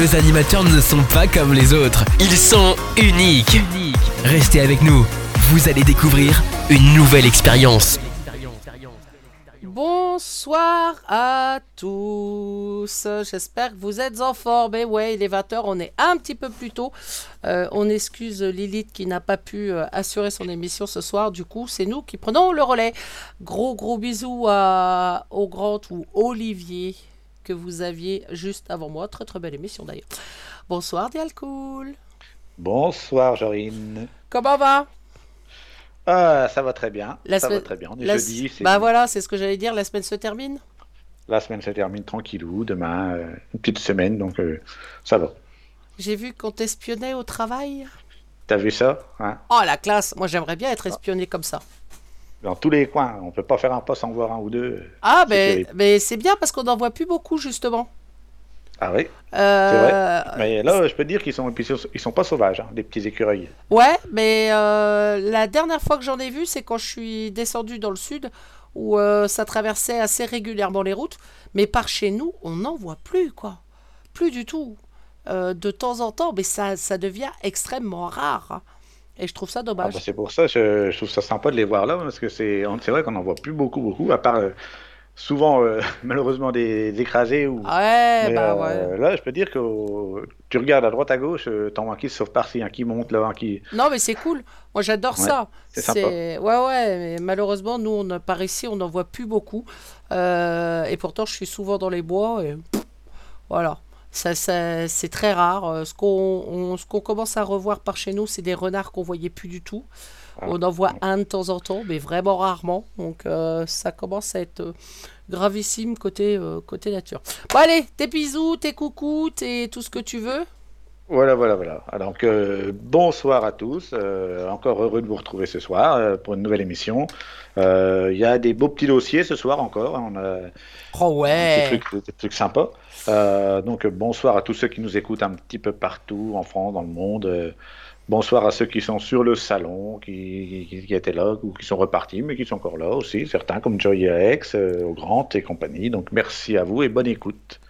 Nos animateurs ne sont pas comme les autres. Ils sont uniques. Restez avec nous. Vous allez découvrir une nouvelle expérience. Bonsoir à tous. J'espère que vous êtes en forme. Et ouais, il est 20h, on est un petit peu plus tôt. Euh, on excuse Lilith qui n'a pas pu euh, assurer son émission ce soir. Du coup, c'est nous qui prenons le relais. Gros gros bisous à, au ou Olivier que vous aviez juste avant moi. Très très belle émission d'ailleurs. Bonsoir Dialcool. Bonsoir Jorine. Comment va? Ah, ça va très bien. La ça semaine- va très bien. On est La- jeudi. c'est- Bah voilà, c'est ce que j'allais dire. La semaine se termine? La semaine se termine tranquillou. Demain, euh, une petite semaine, donc euh, ça va. J'ai vu qu'on t'espionnait au travail. T'as vu ça hein? Oh la classe. Moi j'aimerais bien être espionné comme ça. Dans tous les coins. On peut pas faire un poste sans voir un ou deux. Ah, C'est mais, terrible. mais c'est bien parce qu'on n'en voit plus beaucoup, justement. Ah oui? Euh, Mais là, je peux te dire qu'ils sont, ils sont pas sauvages, hein, les petits écureuils. Ouais, mais euh, la dernière fois que j'en ai vu, c'est quand je suis descendu dans le sud, où euh, ça traversait assez régulièrement les routes. Mais par chez nous, on n'en voit plus, quoi. Plus du tout. De temps en temps, mais ça, ça devient extrêmement rare. Hein. Et je trouve ça Ah dommage. bah, c'est pour ça, je, je trouve ça sympa de les voir là, parce que c'est, vrai qu'on en voit plus beaucoup, beaucoup, à part euh, souvent euh, malheureusement des, des écrasés ou. ouais, Mais, bah euh, ouais. Là, je peux dire que tu regardes à droite à gauche, t'en vois un qui se sauve par-ci, un qui monte là, un qui. Non, mais c'est cool. Moi, j'adore Ouais, ça. c'est sympa. Ouais, ouais. Mais malheureusement, nous, on, par ici, on n'en voit plus beaucoup. Et pourtant, je suis souvent dans les bois. Et voilà. Ça, ça- c'est très rare. Euh, Ce qu'on on- ce qu'on commence à revoir par chez nous, c'est des renards qu'on voyait plus du tout. Ah. On en voit un de temps en temps, mais vraiment rarement. Donc, euh, ça commence à être euh, gravissime côté, euh, côté nature. Bon, allez, tes bisous, tes coucous, tes tout ce que tu veux. Voilà, voilà, voilà. Euh, bonsoir à tous. encore heureux de vous retrouver ce soir pour une nouvelle émission. Il y a des beaux petits dossiers ce soir encore. hein, On a Oh des ouais. trucs, des trucs sympas. Euh, donc bonsoir à tous ceux qui nous écoutent un petit peu partout en France, dans le monde. Euh, bonsoir à ceux qui sont sur le salon, qui, étaient là ou qui sont repartis, mais qui sont encore là aussi. Certains comme Joy X, euh, au Grand et compagnie. Donc merci à vous et bonne écoute.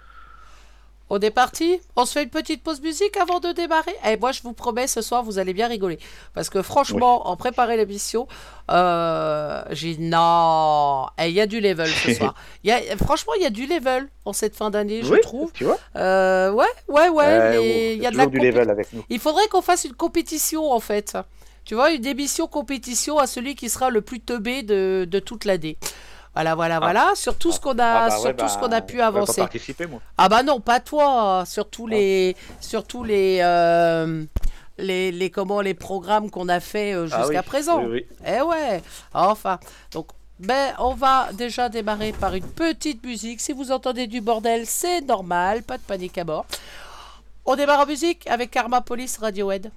On est parti On se fait une petite pause musique avant de démarrer Et moi, je vous promets, ce soir, vous allez bien rigoler. Parce que franchement, en préparant l'émission, euh, j'ai dit non, Eh, il y a du level ce soir. Y a, franchement, il y a du level en cette fin d'année, je Oui, trouve. Tu vois Euh, ouais, ouais, ouais. Euh, il y a de la du level avec nous. Il faudrait qu'on fasse une compétition, en fait. Tu vois, une émission compétition à celui qui sera le plus teubé de, de toute l'année. Voilà, voilà, voilà. Sur tout ce qu'on a, Ah bah sur ouais, tout ce bah, qu'on a pu pas avancer. moi. Ah bah non, pas toi, sur tous les, sur tous les, euh, les, les, comment, les programmes qu'on a fait euh, Ah jusqu'à oui, présent. oui, oui. Eh ouais, enfin, donc, ben, on va déjà démarrer par une petite musique. Si vous entendez du bordel, c'est normal, pas de panique à bord. On démarre en musique avec Karma Police Radiohead.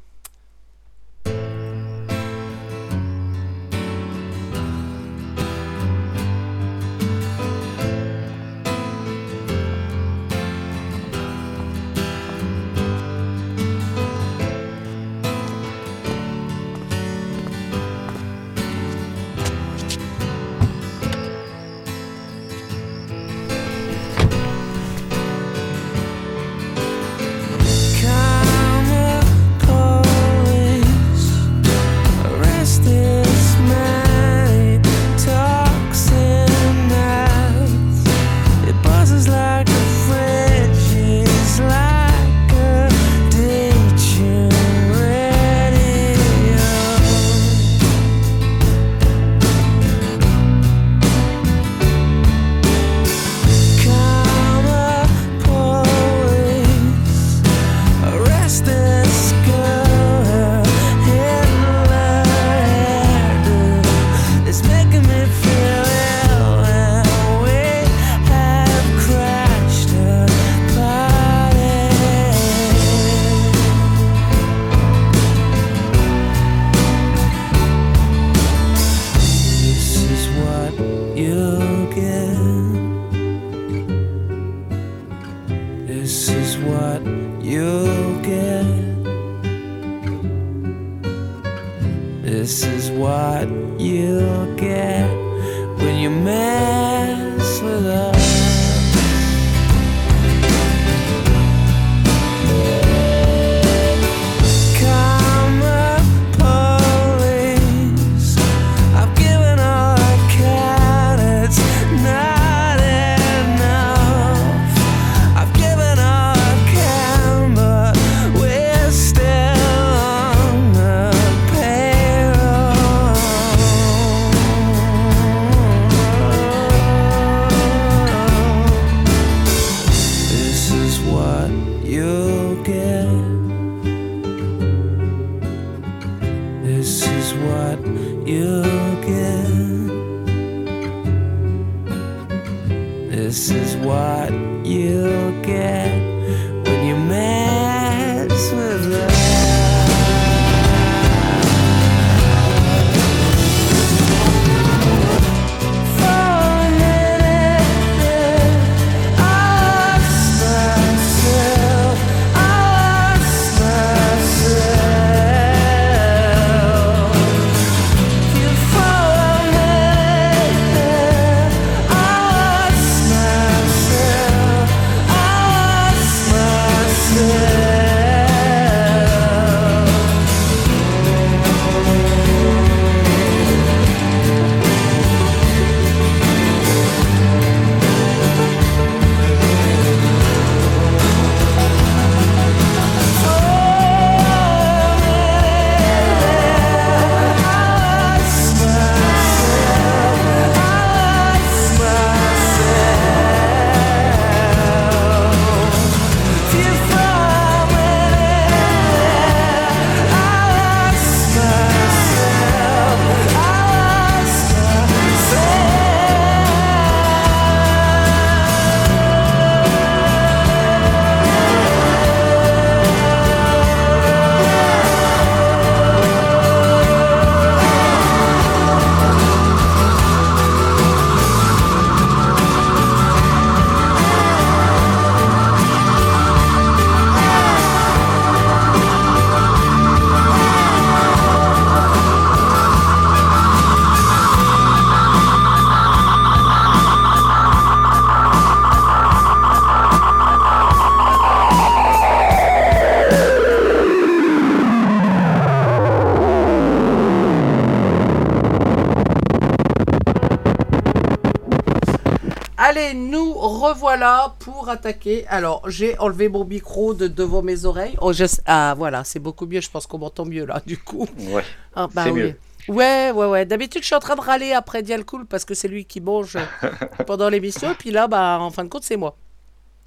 Revoilà pour attaquer. Alors, j'ai enlevé mon micro de devant mes oreilles. Oh, je- Ah, voilà, c'est beaucoup mieux. Je pense qu'on m'entend mieux là, du coup. Ouais. Ah, bah C'est oui. mieux. Ouais, ouais, ouais. D'habitude, je suis en train de râler après Dialcool parce que c'est lui qui mange pendant l'émission. Et puis là, bah, en fin de compte, c'est moi.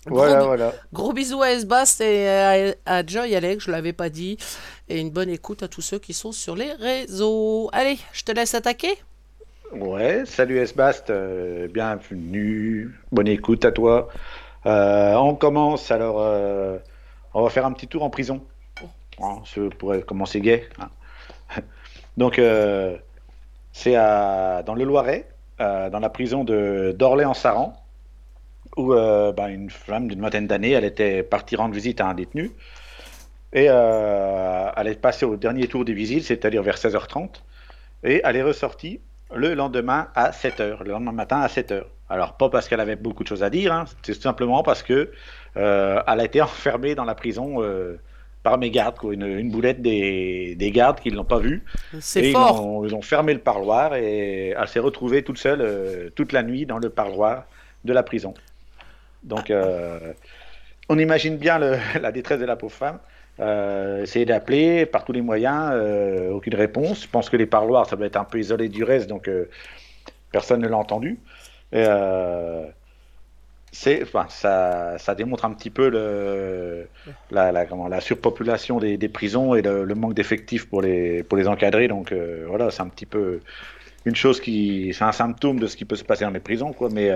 Voilà, Gros, voilà. gros bisous à Esbast et à, à Joy Alex, je l'avais pas dit. Et une bonne écoute à tous ceux qui sont sur les réseaux. Allez, je te laisse attaquer. Ouais, salut Esbast, euh, bienvenue, bonne écoute à toi. Euh, on commence alors, euh, on va faire un petit tour en prison. Hein, ce pourrait commencer gay. hein. Donc, c'est à- dans le Loiret, dans la prison de d'Orléans-Saran, où ben, une femme d'une vingtaine d'années, elle était partie rendre visite à un détenu. Et elle est passée au dernier tour des visites, c'est-à-dire vers 16h30. Et elle est ressortie le lendemain à 7h, le lendemain matin à 7h. Alors, pas parce qu'elle avait beaucoup de choses à dire, hein, c'est tout simplement parce que euh, elle a été enfermée dans la prison euh, par mes gardes, quoi, une, une boulette des, des gardes qui ne l'ont pas vue. C'est Et ils fort. ont, ils ont fermé le parloir et elle s'est retrouvée toute seule euh, toute la nuit dans le parloir de la prison. Donc, on imagine bien le- la détresse de la pauvre femme. Euh, essayer d'appeler par tous les moyens, euh, aucune réponse. Je pense que les parloirs, ça doit être un peu isolé du reste, donc euh, personne ne l'a entendu. Euh, c'est, enfin, ça, ça démontre un petit peu la, la, surpopulation des, des prisons et le, le manque d'effectifs pour les, pour les encadrer. Donc voilà, c'est un petit peu une chose qui, c'est un symptôme de ce qui peut se passer dans les prisons, quoi. Mais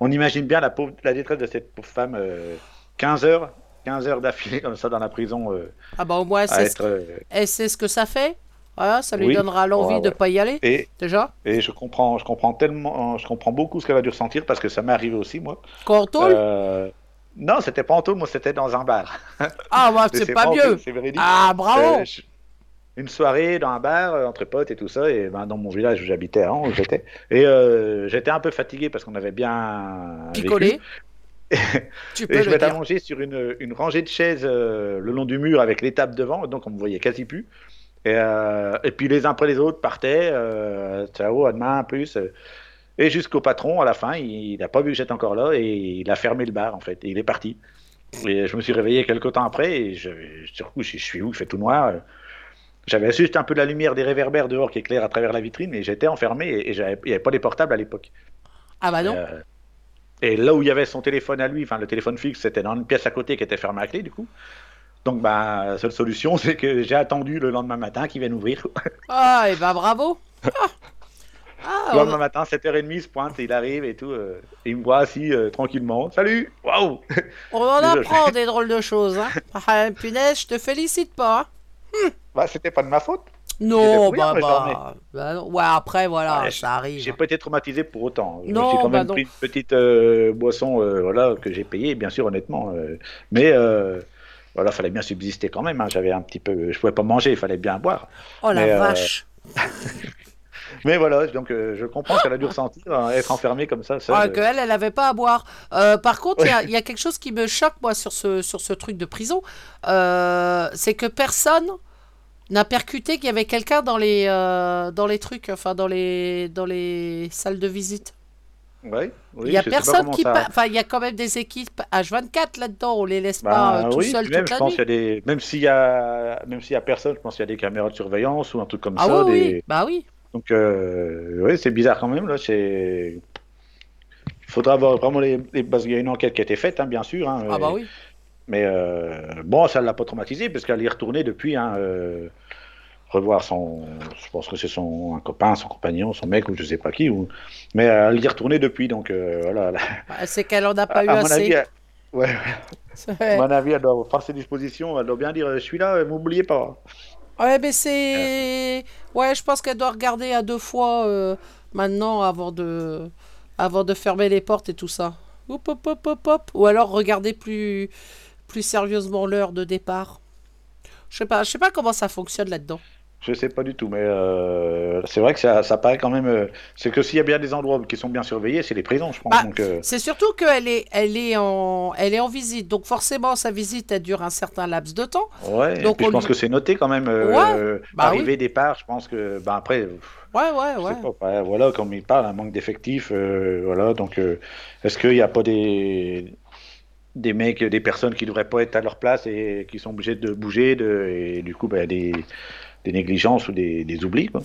on imagine bien la, pauvre, la détresse de cette pauvre femme, euh, 15 heures, 15 heures d'affilée comme ça dans la prison, euh, Ah bah au moins, c'est être. euh, sait ce que ça fait. Voilà, ça lui Oui. donnera l'envie de ouais. pas y aller, et, déjà. et je comprends, je comprends tellement, je comprends beaucoup ce qu'elle a dû ressentir parce que ça m'est arrivé aussi, moi. Quand on tôle? Euh, non, c'était pas en tôle, moi c'était dans un bar. Ah, bah, c'est pas mieux. Ah, bravo Euh, je- Une soirée dans un bar entre potes et tout ça, et ben, dans mon village où j'habitais avant, où j'étais. Et euh, j'étais un peu fatigué parce qu'on avait bien. Picolé. vécu. tu peux Et je m'étais allongé sur une, une rangée de chaises euh, le long du mur avec les tables devant, donc on me voyait quasi plus. Et, euh, et puis les uns après les autres partaient, euh, ciao, à demain, plus. euh. Et jusqu'au patron, à la fin, il n'a pas vu que j'étais encore là et il a fermé le bar en fait. Et il est parti. Et je me suis réveillé quelques temps après et je, sur coup, je, je suis où? Il fait tout noir. J'avais juste un peu de la lumière des réverbères dehors qui éclaire à travers la vitrine et j'étais enfermé et, il n'y avait pas les portables à l'époque. Ah bah non. Euh, et là où il y avait son téléphone à lui, enfin le téléphone fixe, c'était dans une pièce à côté qui était fermée à clé du coup. Donc, bah, la seule solution, c'est que j'ai attendu le lendemain matin qu'ils viennent ouvrir. Ah, et ben bravo. Ah, Ah, Le lendemain on, matin, 7h30, il se pointe, il arrive et tout. euh, et il me voit assis euh, tranquillement. Salut Waouh on en apprend des drôles de choses. Hein. Ah, punaise, je te félicite pas. hein. Bah, c'était pas de ma faute. Non, bah, bah, bah non. Ouais, après, voilà, Ouais, ça arrive. J'ai pas été traumatisé pour autant. Je Non, me suis quand bah même non. pris une petite euh, boisson euh, voilà, que j'ai payée, bien sûr, honnêtement. euh, mais voilà, fallait bien subsister quand même. hein, J'avais un petit peu, je pouvais pas manger, il fallait bien boire. Oh la mais, vache. Mais voilà, donc euh, je comprends qu'elle a dû ressentir hein, être enfermée comme ça. seule, Ah, qu'elle, elle avait pas à boire. Euh, par contre, il y a- il y, a quelque chose qui me choque, moi, sur ce, sur ce truc de prison. Euh, c'est que personne n'a percuté qu'il y avait quelqu'un dans les, euh, dans les trucs, enfin, dans les, dans les salles de visite. ouais, oui, Il y a personne qui. ça- Enfin, il y a quand même des équipes H24 là-dedans. On les laisse Bah, pas euh, tout oui, seuls même, toute je la pense nuit. qu'il y a des, même s'il y a, même s'il y a personne, je pense qu'il y a des caméras de surveillance ou un truc comme Ah ça. oui, des- oui, bah oui. Donc, euh, ouais, c'est bizarre quand même là. C'est, il faudra avoir vraiment les, parce qu'il y a une enquête qui a été faite, hein, bien sûr. hein, Ah bah oui. Mais euh, bon, ça ne l'a pas traumatisé parce qu'elle y est retournée depuis. hein, euh, revoir son, je pense que c'est son un copain, son compagnon, son mec ou je sais pas qui. Ou... Mais euh, elle y est retournée depuis, donc euh, voilà. Bah, C'est qu'elle en a À, pas eu à mon assez. avis, elle- ouais, Ouais. à mon avis, elle doit faire ses dispositions. Elle doit bien dire, je suis là, m'oubliez pas. Ouais, mais c'est. Ouais, je pense qu'elle doit regarder à deux fois euh, maintenant avant de... avant de fermer les portes et tout ça. Hop, hop, hop, hop, hop. Ou alors regarder plus, plus sérieusement l'heure de départ. Je sais pas, je sais pas comment ça fonctionne là-dedans. Je sais pas du tout, mais euh, c'est vrai que ça, ça paraît quand même. euh, c'est que s'il y a bien des endroits qui sont bien surveillés, c'est les prisons, je pense. Bah, euh, C'est surtout qu'elle est, elle est, en... elle est en visite. Donc forcément, sa visite, elle dure un certain laps de temps. ouais. et donc puis on je pense lui- que c'est noté quand même. euh, Ouais, euh, bah arrivée, départ, je pense que. Ben après, Ouais, ouais, je ouais. sais pas, ouais, voilà, comme il parle, un manque d'effectifs, euh, voilà. Donc, euh, est-ce qu'il n'y a pas des des mecs, des personnes qui devraient pas être à leur place et qui sont obligés de bouger, de, et du coup, ben, des, des négligences ou des, des oublis, quoi.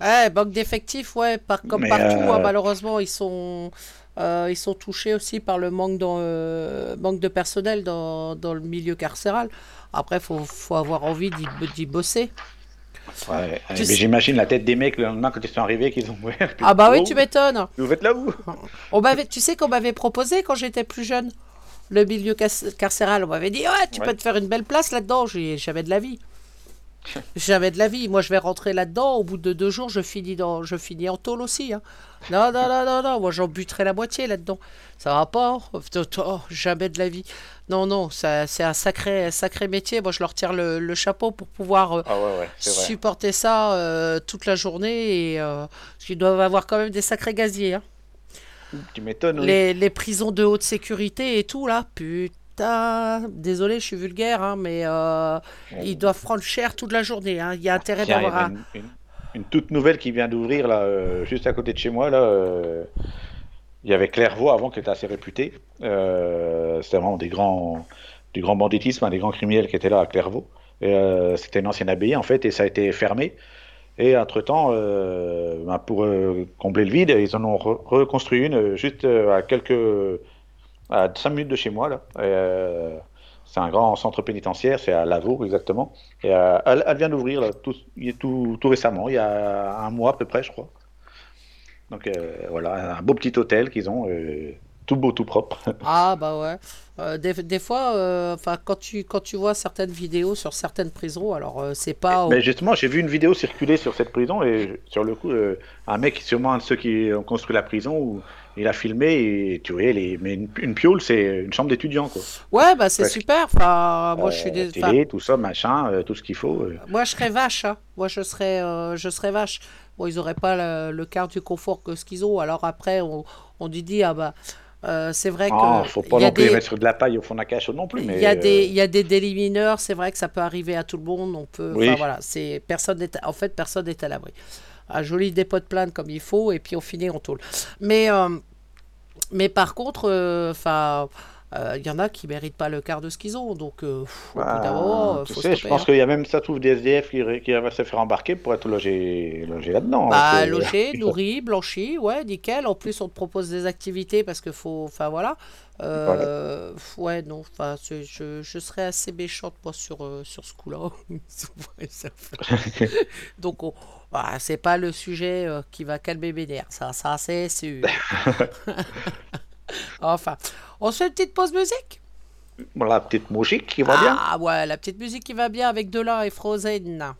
Ouais, manque d'effectifs, ouais, par, comme Mais, partout, euh, hein, malheureusement, ils sont, euh, ils sont touchés aussi par le manque, dans, euh, manque de personnel dans, dans le milieu carcéral. Après, il faut, faut avoir envie d'y bosser. Ouais, mais j'imagine la tête des mecs le lendemain quand ils sont arrivés, qu'ils ont. Ah bah oui, oh, tu m'étonnes. Vous faites là où? On m'avait, tu sais qu'on m'avait proposé quand j'étais plus jeune, le milieu carcéral. On m'avait dit, ouais, tu Ouais. peux te faire une belle place là-dedans. J'ai jamais de la vie. Jamais de la vie. Moi, je vais rentrer là-dedans. Au bout de deux jours, je finis, dans, je finis en tôle aussi. hein. Non, non, non, non, non. Moi, j'en buterai la moitié là-dedans. Ça va pas. hein. Oh, jamais de la vie. Non, non, c'est un sacré, sacré métier. Moi, je leur tire le, le chapeau pour pouvoir euh, Ah ouais, ouais, supporter ça euh, toute la journée. Et, euh, qu'ils doivent avoir quand même des sacrés gaziers. hein. Tu m'étonnes, oui. Les, les prisons de haute sécurité et tout, là, putain. Désolé, je suis vulgaire, hein, mais euh, ils doivent prendre cher toute la journée. hein. Il y a intérêt d'avoir un. une, une- une toute nouvelle qui vient d'ouvrir là, euh, juste à côté de chez moi. Là, euh, il y avait Clairvaux avant qui était assez réputé. C'était vraiment des grands, du grand banditisme, hein, des grands criminels qui étaient là à Clairvaux. C'était une ancienne abbaye en fait, et ça a été fermé. Et entre-temps, euh, ben, pour euh, combler le vide, ils en ont re- reconstruit une euh, juste à quelques, à 5 minutes de chez moi là. C'est un grand centre pénitentiaire, c'est à Lavaux exactement. Et elle, vient d'ouvrir tout, tout, tout récemment, il y a un mois à peu près, je crois. Donc voilà, un beau petit hôtel qu'ils ont, tout beau, tout propre. Ah, bah ouais. Euh, des, des fois, euh, enfin, quand, tu, quand tu vois certaines vidéos sur certaines prisons, alors euh, c'est pas. Mais justement, j'ai vu une vidéo circuler sur cette prison et sur le coup, un mec, sûrement un de ceux qui ont construit la prison, où il a filmé et tu voyais, les... mais une, une piole, c'est une chambre d'étudiant quoi. Ouais, bah c'est Ouais. super. Enfin, moi, je suis des. télé, tout ça, machin, tout ce qu'il faut. Moi, je serais vache. hein. Moi, je serais, je serais vache. Bon, ils n'auraient pas le, le quart du confort que ce qu'ils ont. Alors après, on, on dit, ah bah, euh, c'est vrai que. Ah, faut pas il non plus des- mettre de la paille au fond d'un cachot non plus. Il Mais y, a des, euh, il y a des délits mineurs, c'est vrai que ça peut arriver à tout le monde. On peut, Oui. enfin, voilà, c'est personne n'est, en fait, personne n'est à l'abri. Un joli dépôt de plainte comme il faut, et puis on finit en tôle. Mais, euh, mais par contre, euh, enfin, euh, il y en a qui méritent pas le quart de ce qu'ils ont. Donc, euh, pff, au bout Bah, euh, tu faut sais, je pense hein. qu'il y a même ça trouve des SDF qui, qui va se faire embarquer pour être logé, logé là-dedans. Bah, que- logé, nourri, blanchi, ouais, nickel. En plus, on te propose des activités parce que faut. Enfin, voilà. Euh, Ouais, non, enfin, je, je serais assez méchante, moi, sur, euh, sur ce coup-là. Donc, on- ah, c'est pas le sujet euh, qui va calmer mes nerfs, ça, ça c'est sûr. enfin, on se fait une petite pause musique? La petite musique qui va bien. Ah, ouais, la petite musique qui va bien avec Delin et Frozen.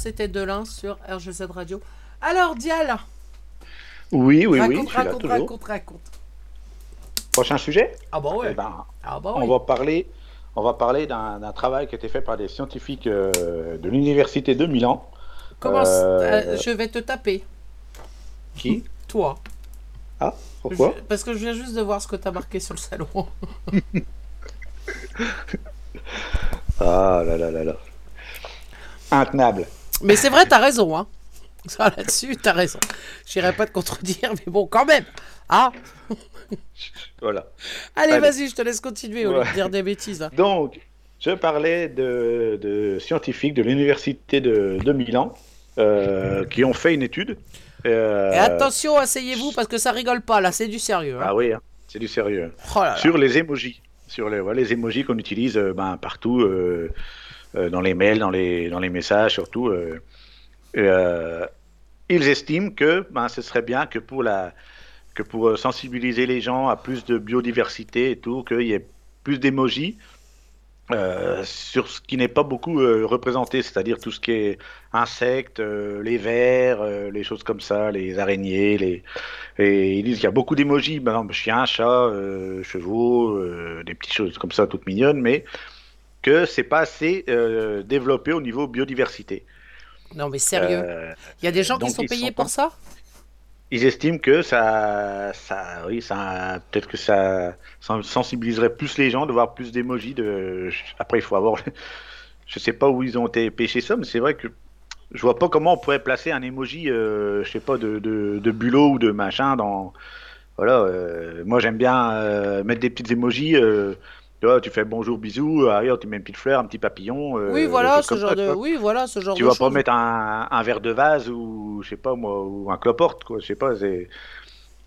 C'était Delin sur RGZ Radio. Alors, Dial, Oui, oui, oui, raconte, raconte, toujours. raconte, raconte. Prochain sujet? Ah bah ouais. Eh ben, ah bah on oui. va parler, on va parler d'un travail qui a été fait par des scientifiques euh, de l'université de Milan. Commence. Euh, euh, je vais te taper. Qui? Toi. Ah, pourquoi? Je- Parce que je viens juste de voir ce que t'as marqué sur le salon. Ah là là là là. Intenable. Mais c'est vrai, t'as raison, hein. Ça, là-dessus, t'as raison. J'irai pas te contredire, mais bon, quand même. Ah, Voilà. allez, Allez. vas-y, je te laisse continuer au lieu de Ouais. dire des bêtises. hein. Donc, je parlais de, de scientifiques de l'université de, de Milan euh, qui ont fait une étude. euh, Et attention, asseyez-vous parce que ça rigole pas, là, c'est du sérieux. hein. Ah oui, hein, c'est du sérieux. Oh là là. Sur les emojis. Sur les, voilà, les emojis qu'on utilise euh, ben, partout, euh, dans les mails, dans les, dans les messages, surtout. euh, euh, ils estiment que ben, ce serait bien que pour, la, que pour euh, sensibiliser les gens à plus de biodiversité et tout, qu'il y ait plus d'émojis euh, sur ce qui n'est pas beaucoup euh, représenté, c'est-à-dire tout ce qui est insectes, euh, les vers, euh, les choses comme ça, les araignées, les... et ils disent qu'il y a beaucoup d'émojis, chiens, chats, euh, chevaux, euh, des petites choses comme ça toutes mignonnes, mais que c'est pas assez euh, développé au niveau biodiversité. Non, mais sérieux. Euh, Il y a des gens qui sont payés sont pour ça? Ils estiment que ça, ça, oui, ça, peut-être que ça sen- sensibiliserait plus les gens de voir plus d'émojis. De... Après, il faut avoir, je sais pas où ils ont été pêchés ça, mais c'est vrai que je vois pas comment on pourrait placer un emoji, euh, je sais pas, de, de, de bulot ou de machin dans. Voilà, euh, moi j'aime bien euh, mettre des petites emojis. Tu vois, tu fais bonjour, bisous, euh, regarde, tu mets une petite fleur, un petit papillon. euh, Oui, voilà, ce genre ça, de... tu vois. Oui, voilà, ce genre Tu de vas pas mettre un, un verre de vase ou je sais pas moi ou un cloporte quoi, je sais pas. C'est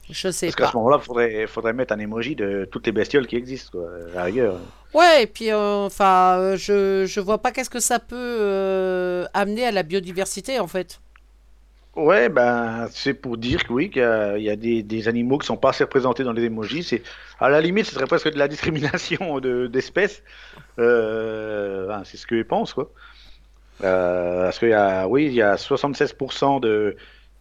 Je sais parce qu'à ce moment-là, faudrait faudrait mettre un emoji de toutes les bestioles qui existent quoi, rigueur. Ouais, et puis, euh, enfin, je, je vois pas qu'est-ce que ça peut euh, amener à la biodiversité, en fait. Ouais, ben c'est pour dire que oui, qu'il y a, il y a des, des animaux qui sont pas assez représentés dans les emojis. C'est à la limite, ce serait presque de la discrimination de d'espèces. Euh, ben, c'est ce que je pense quoi. Euh, parce qu'il y a, oui, il y a 76% de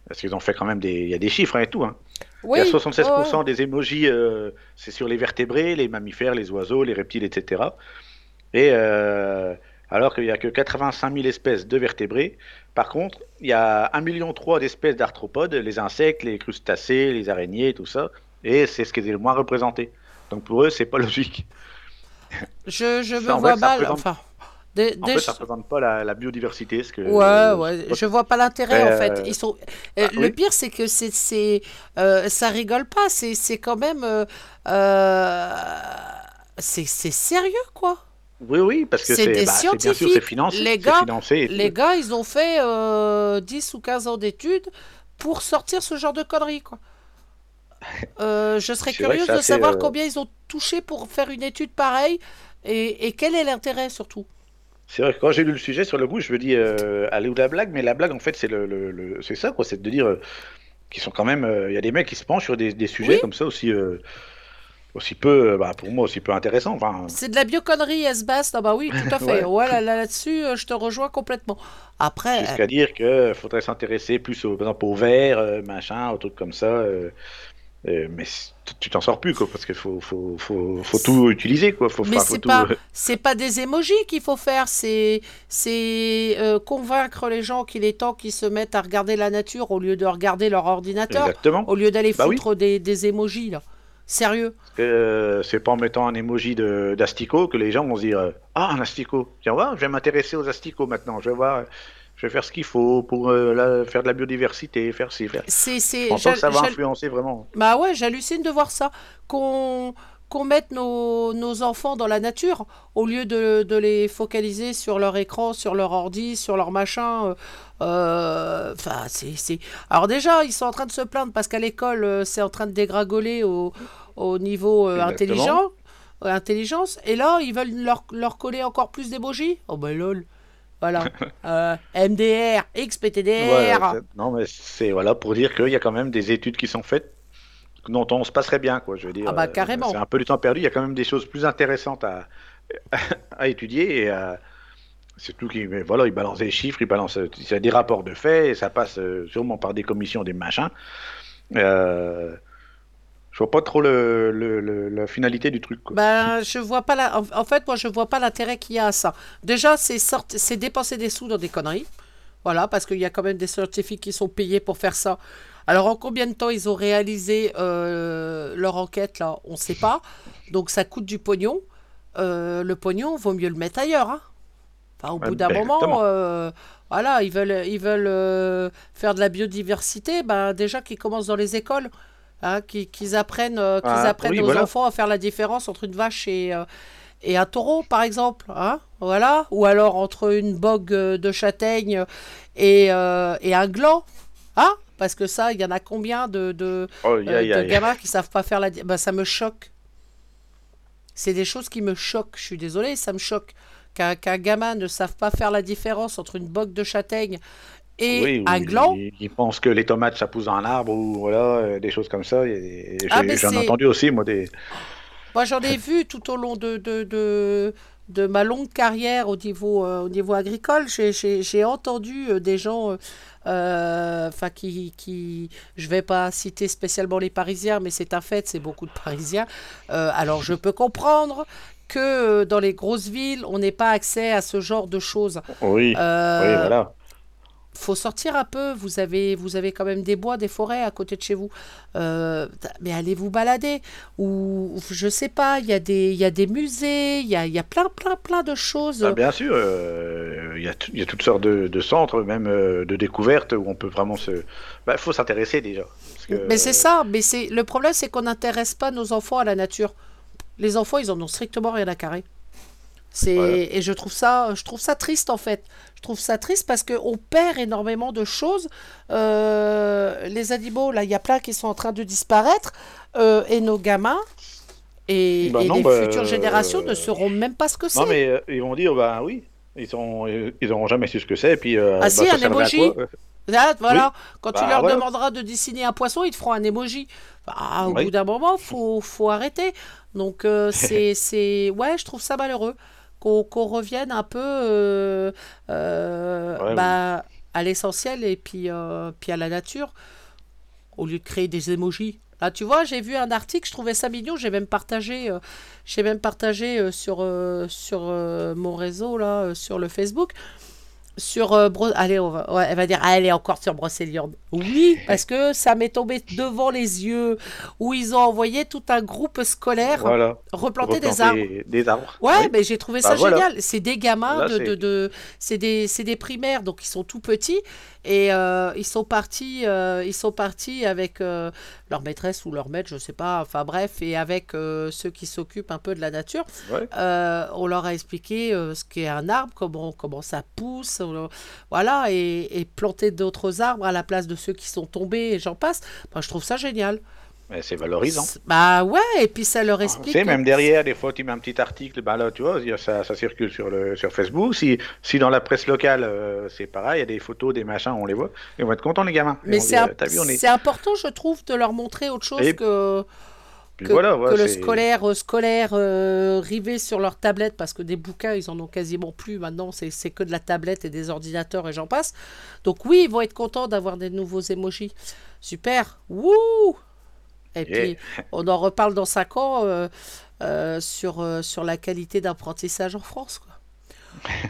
parce qu'ils ont fait quand même des, il y a des chiffres hein, et tout. Hein. Oui, Il y a 76% ouais. des emojis, euh, c'est sur les vertébrés, les mammifères, les oiseaux, les reptiles, etc. Et euh, alors qu'il n'y a que 85 000 espèces de vertébrés, par contre, il y a 1,3 million d'espèces d'arthropodes, les insectes, les crustacés, les araignées, tout ça, et c'est ce qui est le moins représenté. Donc pour eux, c'est pas logique. Je, je Ça, me en vois mal, représente- enfin... Des, En des fait, ça représente pas la, la biodiversité. Ce que, Ouais, ouais, je vois pas l'intérêt en Euh, fait. Ils sont. euh, ah, le oui. pire, c'est que c'est, c'est, euh, ça rigole pas. C'est, c'est quand même, euh, euh, c'est, c'est sérieux quoi. Oui, oui, parce que C'est des bah, bien sûr financé. Les gars- financé Les tout. gars, ils ont fait euh, 10 ou 15 ans d'études pour sortir ce genre de conneries quoi. Euh, je serais curieuse de savoir euh, combien ils ont touché pour faire une étude pareille et, et quel est l'intérêt surtout. C'est vrai que quand j'ai lu le sujet sur le coup, je me dis euh, aller où la blague, mais la blague en fait c'est le, le- le- c'est ça quoi, c'est de dire qu'ils sont quand même, il y a des mecs qui se penchent sur des, des sujets Oui. comme ça aussi aussi peu, euh, bah, pour moi aussi peu intéressant. Enfin, C'est de la bioconnerie, S-Bass. Ah bah oui, tout à fait. Ouais. ouais, là, là, là-dessus, euh, je te rejoins complètement. Après, jusqu'à dire que faudrait s'intéresser plus au, par exemple au verre, euh, machin, aux trucs comme ça. euh, euh, mais tu- t'en sors plus quoi, parce qu'il faut, faut, faut, faut tout utiliser quoi. Faut, Mais c'est tout, pas, euh, des émojis qu'il faut faire, c'est, euh, convaincre les gens qu'il est temps qu'ils se mettent à regarder la nature au lieu de regarder leur ordinateur, exactement. au lieu d'aller Bah oui. foutre des, des émojis là. Sérieux. Euh, c'est pas en mettant un emoji de- d'asticot que les gens vont se dire euh, Ah, un asticot. Tiens, voilà, je vais m'intéresser aux asticots maintenant. Je vais voir, je vais faire ce qu'il faut pour euh, la- faire de la biodiversité, faire ci, faire. C'est, c'est, Je pense que ça va influencer vraiment. Bah ouais, j'hallucine de voir ça. Qu'on qu'on mette nos, nos enfants dans la nature au lieu de, de les focaliser sur leur écran, sur leur ordi, sur leur machin. euh, euh, Enfin, c'est. Alors déjà, ils sont en train de se plaindre parce qu'à l'école, euh, c'est en train de dégringoler au, au niveau euh, intelligent, euh, intelligence. Et là, ils veulent leur, leur coller encore plus d'émojis. Oh bah lol. Voilà. Euh, MDR, XPTDR. Non, mais c'est voilà pour dire qu'il y a quand même des études qui sont faites dont on se passerait bien, quoi. Je veux dire. Ah bah, euh, carrément. C'est un peu du temps perdu. Il y a quand même des choses plus intéressantes à, à étudier et à- c'est tout qui, mais voilà, ils balancent des chiffres, ils balancent, il a des rapports de faits et ça passe euh, sûrement par des commissions, des machins. Euh, je vois pas trop le, le- le- la finalité du truc. Quoi. Ben, je vois pas la... en, fait, moi, je vois pas l'intérêt qu'il y a à ça. Déjà, c'est c'est dépenser des sous dans des conneries. Voilà, parce qu'il y a quand même des scientifiques qui sont payés pour faire ça. Alors, en combien de temps ils ont réalisé euh, leur enquête, là? On ne sait pas. Donc, ça coûte du pognon. Euh, le pognon, vaut mieux le mettre ailleurs. hein. Enfin, au Ouais, bout d'un ben, moment, euh, voilà, ils veulent, ils veulent faire de la biodiversité. Ben, déjà qu'ils commencent dans les écoles. hein, qu'ils apprennent, qu'ils Ah, apprennent oui, aux voilà. enfants à faire la différence entre une vache et, et un taureau, par exemple. Hein, voilà. Ou alors entre une bogue de châtaigne et, euh, et un gland. Hein Parce que ça, il y en a combien de, de, Oh, euh, de gamins qui savent pas faire la... Ben, ça me choque. C'est des choses qui me choquent. Je suis désolée, ça me choque. Qu'un gamin ne sache pas faire la différence entre une bogue de châtaigne et Oui, un gland. Ils, ils pensent que les tomates ça pousse dans un arbre ou voilà, euh, des choses comme ça. Ah, J'en ai entendu aussi, moi, des. Moi, j'en ai vu tout au long de, de, de, de ma longue carrière au niveau, euh, au niveau agricole. J'ai- entendu euh, des gens, euh, enfin, qui, qui. Je vais pas citer spécialement les Parisiens, mais c'est un fait, c'est beaucoup de Parisiens. Euh, alors, je peux comprendre que dans les grosses villes, on n'ait pas accès à ce genre de choses. Oui, oui, voilà. Faut sortir un peu. Vous avez, vous avez quand même des bois, des forêts à côté de chez vous. Euh, mais allez vous balader. Ou je sais pas, il y, a des- il y a des musées, il y a, il y a plein, plein, plein de choses. Ah, bien sûr, euh, il y, a t- il y a toutes sortes de, de centres, même euh, de découvertes, où on peut vraiment se. Il faut s'intéresser déjà. parce que- Mais c'est ça. Mais c'est le problème, c'est qu'on n'intéresse pas nos enfants à la nature. Les enfants, ils en ont strictement rien à carrer. C'est Ouais. et je trouve ça, je trouve ça triste en fait. Je trouve ça triste parce que on perd énormément de choses. Euh, les animaux, là, il y a plein qui sont en train de disparaître euh, et nos gamins et, Bah et non, les bah, futures générations ne euh, sauront même pas ce que c'est. Non, mais ils vont dire, bah oui, ils n'auront ils jamais su ce que c'est, et puis. Ah bah, si, ça un emoji. Là, voilà, quand tu leur demanderas de dessiner un poisson, ils te feront un emoji. Ah, au Oui. bout d'un moment, faut, faut arrêter. Donc, c'est, c'est, ouais, je trouve ça malheureux qu'on, revienne un peu euh, euh, Ouais, bah, à l'essentiel et puis, euh, puis à la nature, au lieu de créer des emojis. Là, tu vois, j'ai vu un article, je trouvais ça mignon, j'ai même partagé, euh, j'ai même partagé euh, sur, euh, sur mon réseau, là, sur le Facebook sur euh, Bro- allez on va, ouais, elle va dire ah, elle est encore sur Brocéliande oui parce que ça m'est tombé devant les yeux où ils ont envoyé tout un groupe scolaire Voilà. replanter des arbres Des arbres. Ouais, Oui. mais j'ai trouvé Bah ça voilà. génial. C'est des gamins Là, de, c'est- de, de- c'est des, c'est des primaires, donc ils sont tout petits et euh, ils sont partis, euh, ils sont partis avec euh, leur maîtresse ou leur maître, je sais pas. Enfin bref, et avec ceux qui s'occupent un peu de la nature. Ouais. On leur a expliqué ce qu'est un arbre, comment comment ça pousse, voilà, et, et planter d'autres arbres à la place de ceux qui sont tombés et j'en passe. Moi, je trouve ça génial. C'est valorisant. Bah ouais, et puis ça leur Tu explique. sais, même derrière, des fois, tu mets un petit article, bah là, tu vois, ça, ça circule sur, le, sur Facebook. Si, si dans la presse locale, euh, c'est pareil, il y a des photos, des machins, on les voit, ils vont être contents, les gamins. Mais vont c'est est. important, je trouve, de leur montrer autre chose Et- que, que, voilà, que ouais, le scolaire, euh, scolaire euh, rivé sur leur tablette, parce que des bouquins, ils en ont quasiment plus maintenant, c'est c'est que de la tablette et des ordinateurs et j'en passe. Donc oui, ils vont être contents d'avoir des nouveaux emojis. Super, wouh Et Yeah. puis, on en reparle dans 5 ans euh, euh, sur, euh, sur la qualité d'apprentissage en France. Quoi.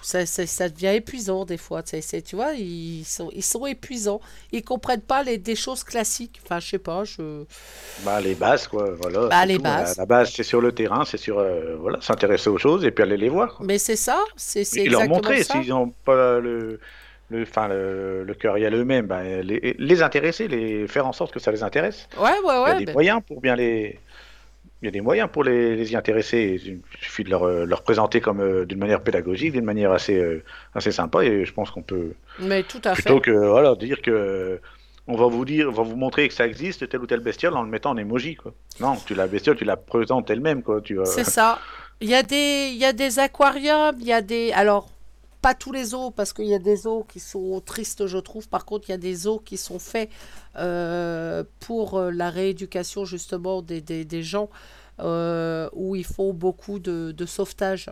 Ça, ça, ça devient épuisant des fois. tu sais, c'est- tu vois, ils sont, ils sont épuisants. Ils comprennent pas les, des choses classiques. Enfin, je sais pas. Je... Bah, les bases, quoi, voilà. Bah, les tout. bases. La, la base, c'est sur le terrain, c'est sur, euh, voilà, s'intéresser aux choses et puis aller les voir. quoi. Mais c'est ça. C'est Et leur exactement montrer, s'ils n'ont pas le, le, enfin, le, le a eux-mêmes, ben, les, les intéresser, les faire en sorte que ça les intéresse. Ouais, ouais, Il y a des ben- moyens pour bien les. Il y a des moyens pour les, les y intéresser. Il suffit de leur, euh, leur présenter comme euh, d'une manière pédagogique, d'une manière assez, euh, assez sympa. Et je pense qu'on peut mais tout à fait. plutôt que voilà dire que on va vous dire, on va vous montrer que ça existe telle ou telle bestiole en le mettant en quoi. Non, tu la bestiole, tu la présentes elle-même quoi. Tu vas- C'est ça. Il y a des, il y a des aquariums, il y a des, alors pas tous les zoos parce qu'il y a des zoos qui sont tristes, je trouve. Par contre, il y a des zoos qui sont faits euh, pour euh, la rééducation justement des, des, des gens euh, où ils font beaucoup de, de sauvetage.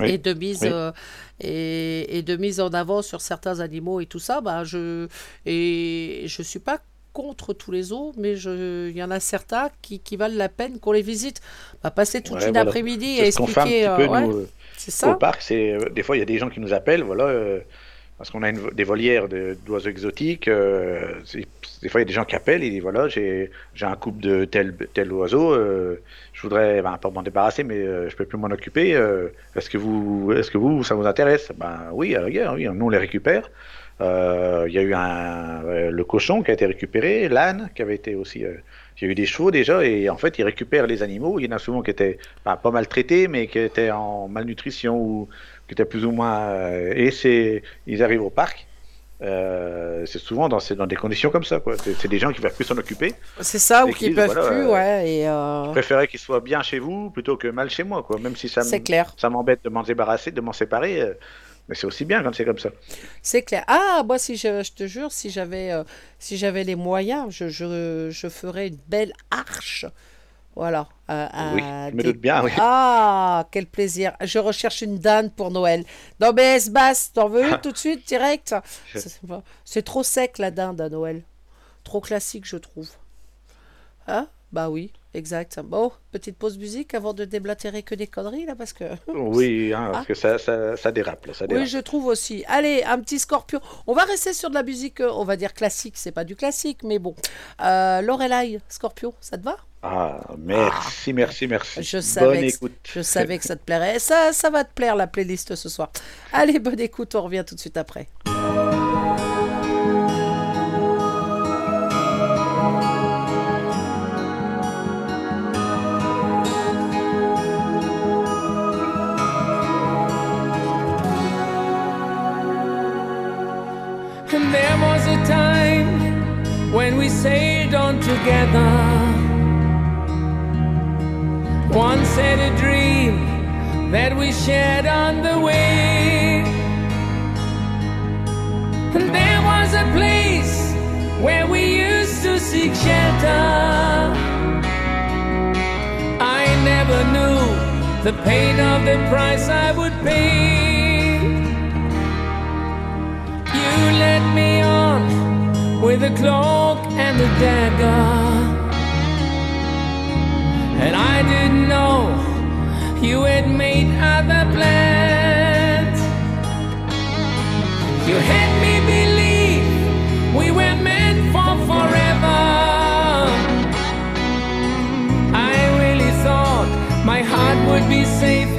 Oui, Et de mise oui. euh, et, et de mise en avant sur certains animaux et tout ça, bah je et je suis pas contre tous les zoos, mais je- il y en a certains qui, qui valent la peine qu'on les visite. On va passer toute Ouais, une voilà. après-midi à un expliquer. petit peu, ouais, nous, au parc. C'est euh, des fois il y a des gens qui nous appellent, voilà, euh, parce qu'on a une- des volières de- d'oiseaux exotiques. euh, des fois il y a des gens qui appellent et disent voilà, j'ai j'ai un couple de tel tel oiseau, euh, je voudrais ben, pas m'en débarrasser, mais je peux plus m'en occuper. est-ce que vous est-ce que vous ça vous intéresse? Ben oui, à la rigueur, oui, nous on les récupère. Il y a eu un, le cochon qui a été récupéré, l'âne qui avait été aussi. Euh, il y a eu des chevaux déjà, et en fait, ils récupèrent les animaux. Il y en a souvent qui étaient ben, pas maltraités, mais qui étaient en malnutrition ou qui étaient plus ou moins. euh, et c'est, ils arrivent au parc. euh, c'est souvent dans, dans des conditions comme ça. quoi. C'est, des gens qui ne peuvent plus s'en occuper. C'est ça, ou qui qu'ils, peuvent voilà, plus, euh, ouais. Et, euh, Je préférais qu'ils soient bien chez vous plutôt que mal chez moi. Quoi. Même si ça, c'est m- clair. ça m'embête de m'en débarrasser, de m'en séparer. Euh, mais c'est aussi bien quand c'est comme ça. C'est clair. Ah, moi, si je, je te jure, si j'avais euh, si j'avais les moyens, je, je, je ferais une belle arche. Voilà. à oui, je me des- doute bien. Oui. Ah, quel plaisir. Je recherche une dinde pour Noël. Dans BS Bass, t'en veux une tout de suite, direct? C'est trop sec la dinde à Noël. Trop classique, je trouve. Hein? Bah oui, exact. Bon, petite pause musique avant de déblatérer que des conneries là, parce que. Oui, hein, parce Ah. que ça, ça, ça dérape. Là, ça dérape. Oui, je trouve aussi. Allez, un petit scorpion. On va rester sur de la musique, euh, on va dire classique. C'est pas du classique, mais bon. Euh, Lorelai, scorpion, ça te va? Ah, merci, merci, merci. Je savais, écoute. je savais que ça te plairait. Ça, ça va te plaire la playlist ce soir. Allez, bonne écoute, on revient tout de suite après. Together. Once had a dream that we shared on the way. And there was a place where we used to seek shelter. I never knew the pain of the price I would pay. You led me on with a cloak and a dagger. And I didn't know you had made other plans. You had me believe we were meant for forever. I really thought my heart would be safe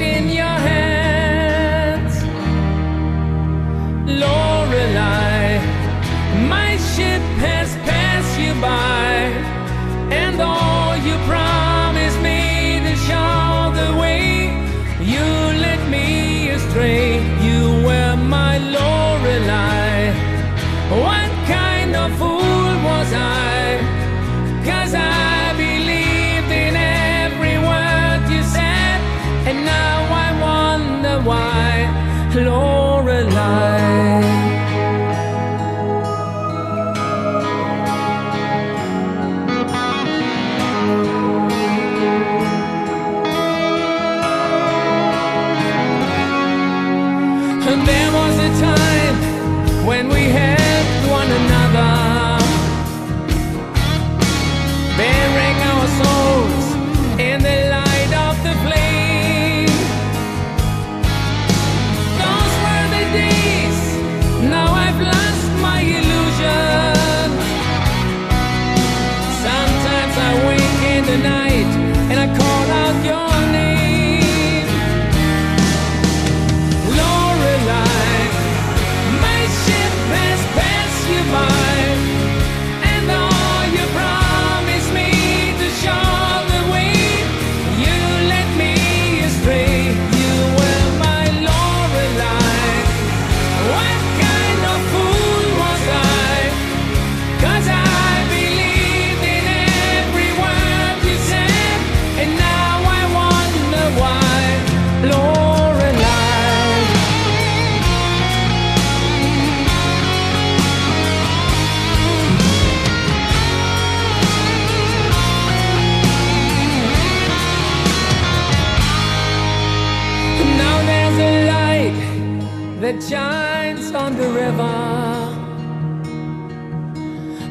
that shines on the river.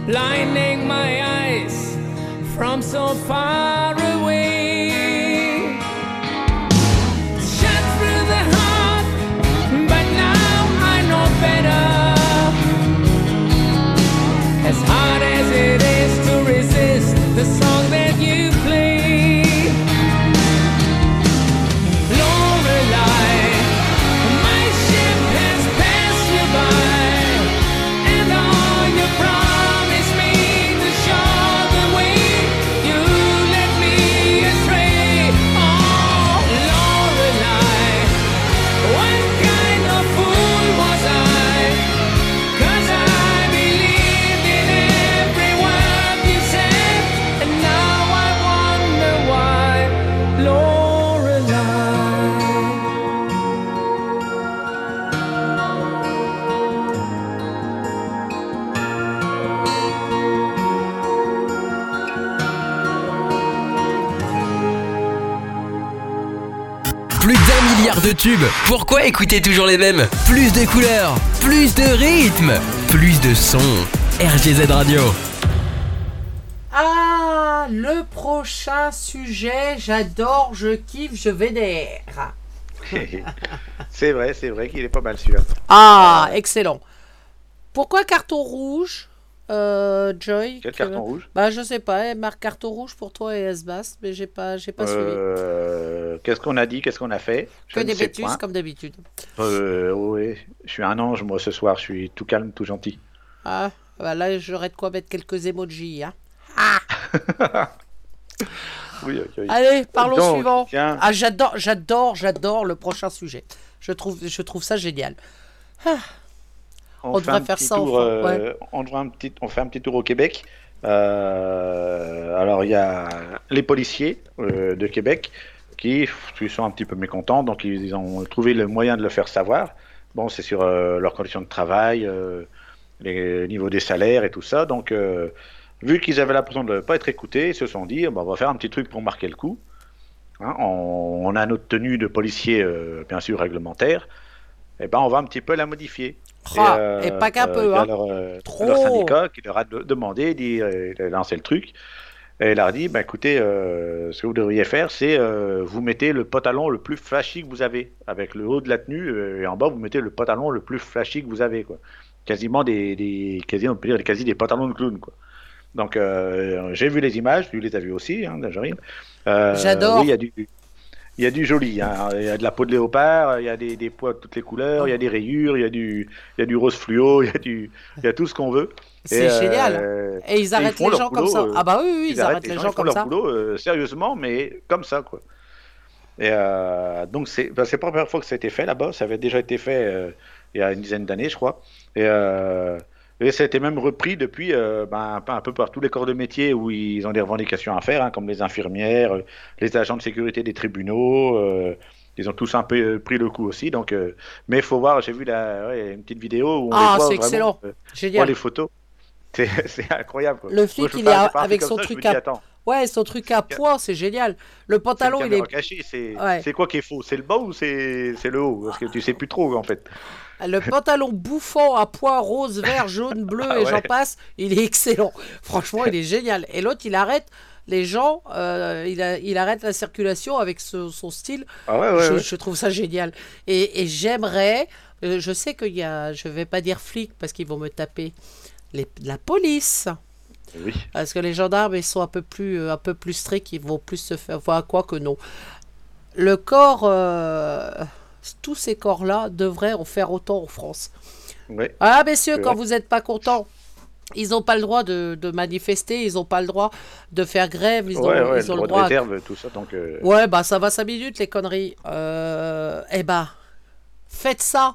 blinding my eyes from so far tubes. Pourquoi écouter toujours les mêmes? Plus de couleurs, plus de rythme, plus de sons. RGZ Radio. Ah, le prochain sujet, j'adore, je kiffe, je vénère. c'est vrai, c'est vrai qu'il est pas mal celui-là. Ah, excellent. Pourquoi carton rouge, euh, Joy Quel que- carton rouge Bah, je sais pas, elle marque carton rouge pour toi et S-Bass, mais j'ai pas, j'ai pas suivi. Euh, Qu'est-ce qu'on a dit Qu'est-ce qu'on a fait? Je Que des bêtises, point. comme d'habitude. Euh, oui, je suis un ange moi ce soir. Je suis tout calme, tout gentil. Ah, bah là, j'aurais de quoi mettre quelques emojis. Hein. Oui, ok, oui. Allez, parlons Donc, suivant. tiens. Ah, j'adore, j'adore, j'adore le prochain sujet. Je trouve, je trouve ça génial. On fait devrait un faire petit ça tour, enfin, euh, on, devrait un petit, on fait un petit tour au Québec. Euh, alors il y a les policiers euh, de Québec qui, qui sont un petit peu mécontents, donc ils, ils ont trouvé le moyen de le faire savoir. Bon, c'est sur euh, leurs conditions de travail, les niveaux des salaires et tout ça. Donc, vu qu'ils avaient l'impression de ne pas être écoutés, ils se sont dit, on va faire un petit truc pour marquer le coup. Hein, on, on a notre tenue de policier, bien sûr, réglementaire. Et ben, on va un petit peu la modifier. Ah, euh, et pas qu'un euh, peu, hein. leur, Trop. leur syndicat qui leur a de- demandé, dit, il a lancé le truc. Et il leur a dit, bah, écoutez, euh, ce que vous devriez faire, c'est euh, vous mettez le pantalon le plus flashy que vous avez. Avec le haut de la tenue, et en bas, vous mettez le pantalon le plus flashy que vous avez. Quoi. Quasiment des, des, quasi, on peut dire quasi des pantalons de clown. Quoi. Donc, j'ai vu les images, tu les as vues aussi, hein, J'adore. Oui, il y a du... Il y a du joli, hein. il y a de la peau de léopard, il y a des, des poids de toutes les couleurs, il y a des rayures, il y a du, il y a du rose fluo, il y a, du, il y a tout ce qu'on veut. C'est génial. euh, Et ils arrêtent les gens comme ça. euh, ah bah oui, oui, ils, arrêtent les gens, ils font comme leur ça. boulot euh, sérieusement, mais comme ça, quoi. Et donc, c'est ben, la première fois que ça a été fait là-bas. Ça avait déjà été fait il y a une dizaine d'années, je crois. Et, et ça a été même repris depuis euh, ben, un peu par tous les corps de métier où ils ont des revendications à faire, hein, comme les infirmières, euh, les agents de sécurité des tribunaux. euh, ils ont tous un peu pris le coup aussi. Donc, euh, mais il faut voir, j'ai vu la, ouais, une petite vidéo où on Ah, les voit vraiment, excellent. Génial. les photos. C'est incroyable. quoi. Le flic, il est à- avec son ça, truc dis, à- attends, Ouais, son truc à poids, c'est génial. Le pantalon, il est. c'est Ouais. quoi qui est faux? C'est le bas ou c'est c'est le haut? Parce que tu sais plus trop en fait. Le pantalon bouffant à pois rose, vert, jaune, bleu Ah et ouais. j'en passe, il est excellent. Franchement, il est génial. Et l'autre, il arrête les gens, euh, il, a- il arrête la circulation avec ce- son style. Ah ouais, ouais, je, ouais. je trouve ça génial. Et, et j'aimerais, euh, je sais qu'il y a, je vais pas dire flic parce qu'ils vont me taper, les, la police. Oui. Parce que les gendarmes, ils sont un peu plus, euh, un peu plus stricts, ils vont plus se faire voir quoi que non. Le corps, euh, tous ces corps-là devraient en faire autant en France. Ouais. Ah, messieurs, quand vous n'êtes pas contents, ils n'ont pas le droit de, de manifester, ils n'ont pas le droit de faire grève, ils ont, ouais, ouais, ils ont le le droit de à- réserve, tout ça. Donc, euh, Ouais, bah ça va 5 minutes les conneries. Euh, eh bah, faites ça.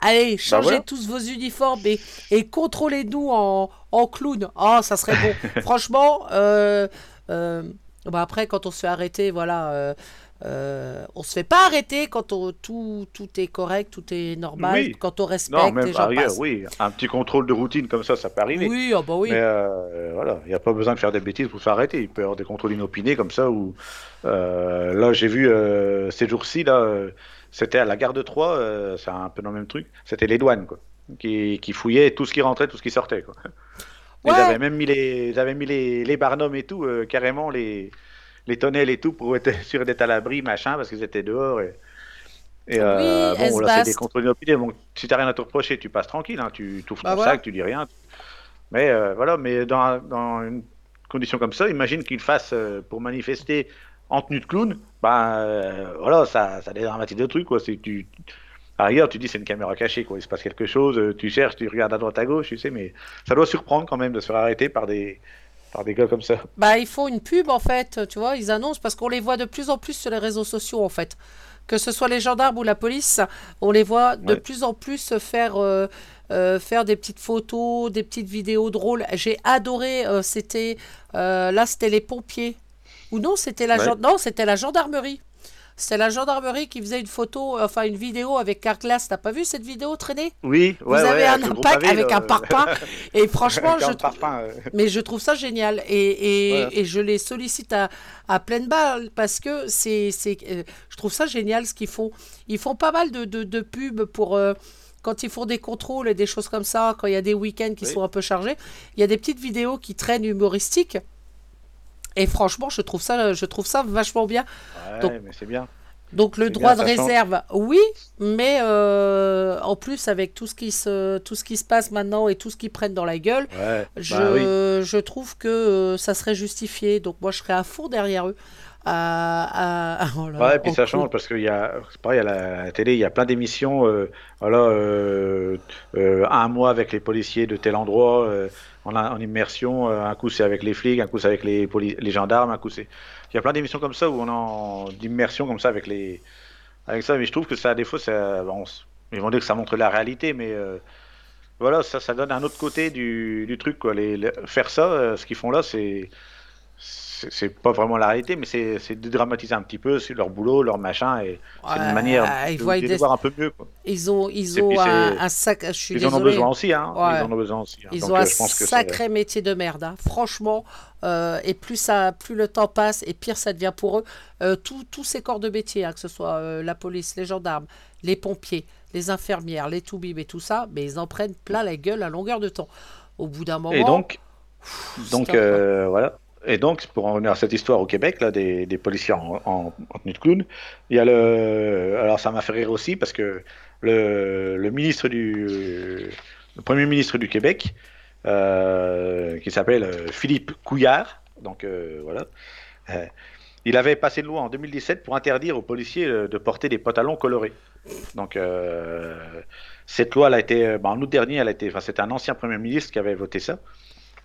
Allez, changez Bah voilà. tous vos uniformes et, et contrôlez-nous en, en clown. Ah, ça serait bon. Franchement, euh, bah après, quand on se fait arrêter, voilà, euh, on se fait pas arrêter quand on- tout, tout est correct, tout est normal, Oui. quand on respecte non, même les gens ailleurs, oui, un petit contrôle de routine comme ça, ça peut arriver. Oui, bah oui. Mais euh, voilà, il n'y a pas besoin de faire des bêtises pour s'arrêter. Il peut y avoir des contrôles inopinés comme ça. Où, euh, là, j'ai vu euh, ces jours-ci, là, c'était à la gare de Troyes, c'est un peu dans le même truc. C'était les douanes, quoi, qui, qui fouillaient tout ce qui rentrait, tout ce qui sortait. Quoi. Ils avaient même mis les, ils avaient mis les, les barnums et tout, carrément les, les tonnelles et tout pour être sûr d'être à l'abri, machin, parce qu'ils étaient dehors. Et, et, euh, Oui, bon, là, c'est des contrôles inopinés. Bon, si t'as rien à te reprocher, tu passes tranquille, hein, tu t'ouvres Bah ton voilà. sac, tu dis rien. Mais euh, voilà, mais dans, dans une condition comme ça, imagine qu'ils fassent euh, pour manifester en tenue de clown, ben voilà, ça, ça dédramatise le truc, quoi. C'est tu, à rigueur, tu dis c'est une caméra cachée, quoi. Il se passe quelque chose, tu cherches, tu regardes à droite à gauche, tu sais, mais ça doit surprendre quand même de se faire arrêter par des, par des gars comme ça. Bah, il faut une pub en fait, tu vois, ils annoncent parce qu'on les voit de plus en plus sur les réseaux sociaux en fait. Que ce soit les gendarmes ou la police, on les voit de Ouais. plus en plus faire, euh, euh, faire des petites photos, des petites vidéos drôles. J'ai adoré, euh, c'était là c'était les pompiers. Ou non, c'était la, Ouais. non, c'était la gendarmerie. C'était la gendarmerie qui faisait une photo, enfin une vidéo avec Carglass. T'as pas vu cette vidéo traîner Oui, Vous avez un impact avec un parpaing. Et franchement, je trouve, parpaing. euh, mais je trouve ça génial et, et, Ouais. et je les sollicite à, à pleine balle parce que c'est, c'est, euh, je trouve ça génial ce qu'ils font. Ils font pas mal de, de, de pubs pour euh, quand ils font des contrôles et des choses comme ça, quand il y a des week-ends qui Oui. sont un peu chargés. Il y a des petites vidéos qui traînent humoristiques. Et franchement, je trouve ça, je trouve ça vachement bien. Ouais, Donc- mais c'est bien. Donc le droit bien, de change. réserve, oui, mais euh, en plus avec tout ce qui se, tout ce qui se passe maintenant et tout ce qu'ils prennent dans la gueule, Ouais, je, bah oui. je trouve que euh, ça serait justifié. Donc moi, je serais à fond derrière eux. À, à- oh là, Ouais, et puis ça change parce qu'il y a, pareil, à la télé, il y a plein d'émissions, euh, voilà, euh, un mois avec les policiers de tel endroit, en, en immersion, euh, un coup c'est avec les flics, un coup c'est avec les, les gendarmes, un coup c'est... Il y a plein d'émissions comme ça où on est en d'immersion comme ça avec les... Avec ça, mais je trouve que ça, à défaut, ça, ils vont dire que ça montre la réalité, mais euh, voilà, ça, ça donne un autre côté du, truc, quoi. Les- faire ça, euh, ce qu'ils font là, c'est... C'est pas vraiment la réalité, mais c'est c'est dédramatiser un petit peu sur leur boulot, leur machin, et c'est une manière ils de, de des- voir un peu mieux. Quoi. Ils ont, ils ont un, sac. Je suis Ils en ont besoin aussi, hein. Ouais. Ils en ont besoin aussi. hein. Ils Donc, ont euh, un sacré métier de merde, hein. franchement. euh, et plus ça, plus le temps passe, et pire ça devient pour eux. Euh, tous- ces corps de métier, hein, que ce soit euh, la police, les gendarmes, les pompiers, les infirmières, les toubibs et tout ça, mais ils en prennent plein la gueule à longueur de temps. Au bout d'un moment. Et donc, pff, euh, voilà. Et donc, pour en revenir à cette histoire au Québec, là, des, policiers en, en- en tenue de clown, il y a le. Alors, ça m'a fait rire aussi parce que le, ministre du. Le premier ministre du Québec, euh, qui s'appelle euh, Philippe Couillard, donc euh, voilà, il avait passé une loi en 2017 pour interdire aux policiers de porter des pantalons colorés. Donc, cette loi, a été, ben, en août dernier, elle a été, enfin, c'était un ancien premier ministre qui avait voté ça,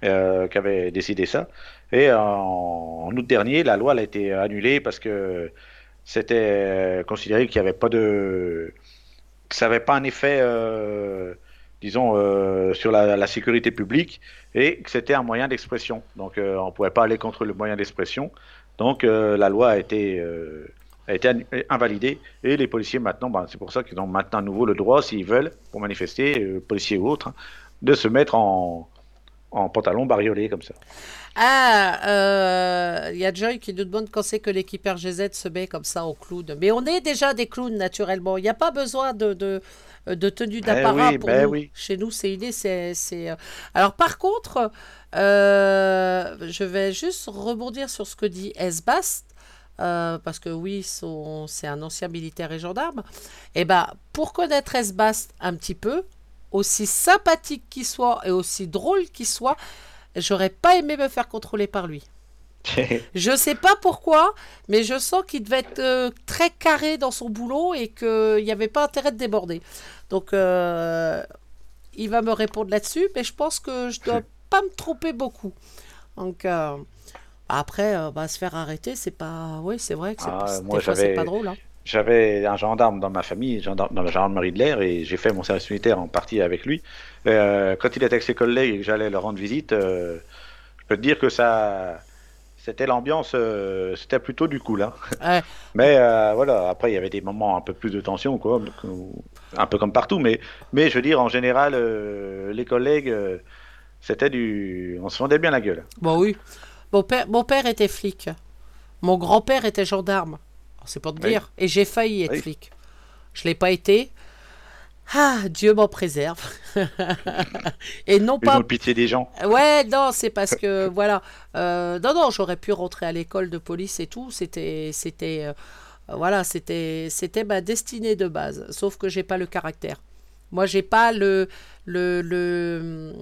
euh, qui avait décidé ça. Et en, août dernier, la loi elle a été annulée parce que c'était euh, considéré qu'il n'y avait pas de, que ça n'avait pas un effet, euh, disons, sur la, sécurité publique et que c'était un moyen d'expression. Donc, on ne pouvait pas aller contre le moyen d'expression. Donc, la loi a été a été invalidée et les policiers maintenant, ben, c'est pour ça qu'ils ont maintenant à nouveau le droit, s'ils veulent, pour manifester, policiers ou autres, hein, de se mettre en, en pantalon bariolé comme ça. Ah, euh, il y a Joy qui nous demande quand c'est que l'équipe RGZ se met comme ça au clown. Mais on est déjà des clowns naturellement. Il n'y a pas besoin de, de, de tenue d'apparat oui, pour ben nous. oui. Chez nous, c'est inné. C'est, euh, Alors par contre, euh, je vais juste rebondir sur ce que dit Esbast. euh, parce que oui, c'est un ancien militaire et gendarme. Et ben, pour connaître Esbast un petit peu, aussi sympathique qu'il soit et aussi drôle qu'il soit, j'aurais pas aimé me faire contrôler par lui. Je sais pas pourquoi, mais je sens qu'il devait être euh, très carré dans son boulot et qu'il n'y avait pas intérêt de déborder. Donc, euh, il va me répondre là-dessus, mais je pense que je dois pas me tromper beaucoup. Donc, euh, après, bah, se faire arrêter, c'est pas. Oui, c'est vrai que c'est Ah, pas- pas drôle. hein. J'avais un gendarme dans ma famille, gendarme, dans la gendarmerie de l'air, et j'ai fait mon service militaire en partie avec lui. Euh, quand il était avec ses collègues et que j'allais leur rendre visite, euh, je peux te dire que ça, c'était l'ambiance, euh, c'était plutôt du cool. Hein. Ouais. Mais euh, voilà, après il y avait des moments un peu plus de tension, quoi, un peu comme partout. Mais, mais je veux dire, en général, euh, les collègues, c'était du, on se fondait bien la gueule. Bon, oui. Mon père, mon père était flic. Mon grand-père était gendarme. C'est pour te Oui. dire. Et j'ai failli être Oui. flic. Je l'ai pas été. Ah, Dieu m'en préserve. Et non Ils pas ont pitié des gens. Ouais, non, c'est parce que voilà. Euh, non, non, j'aurais pu rentrer à l'école de police et tout. C'était, c'était, euh, voilà, c'était, c'était ma destinée de base. Sauf que j'ai pas le caractère. Moi, j'ai pas le, le, le,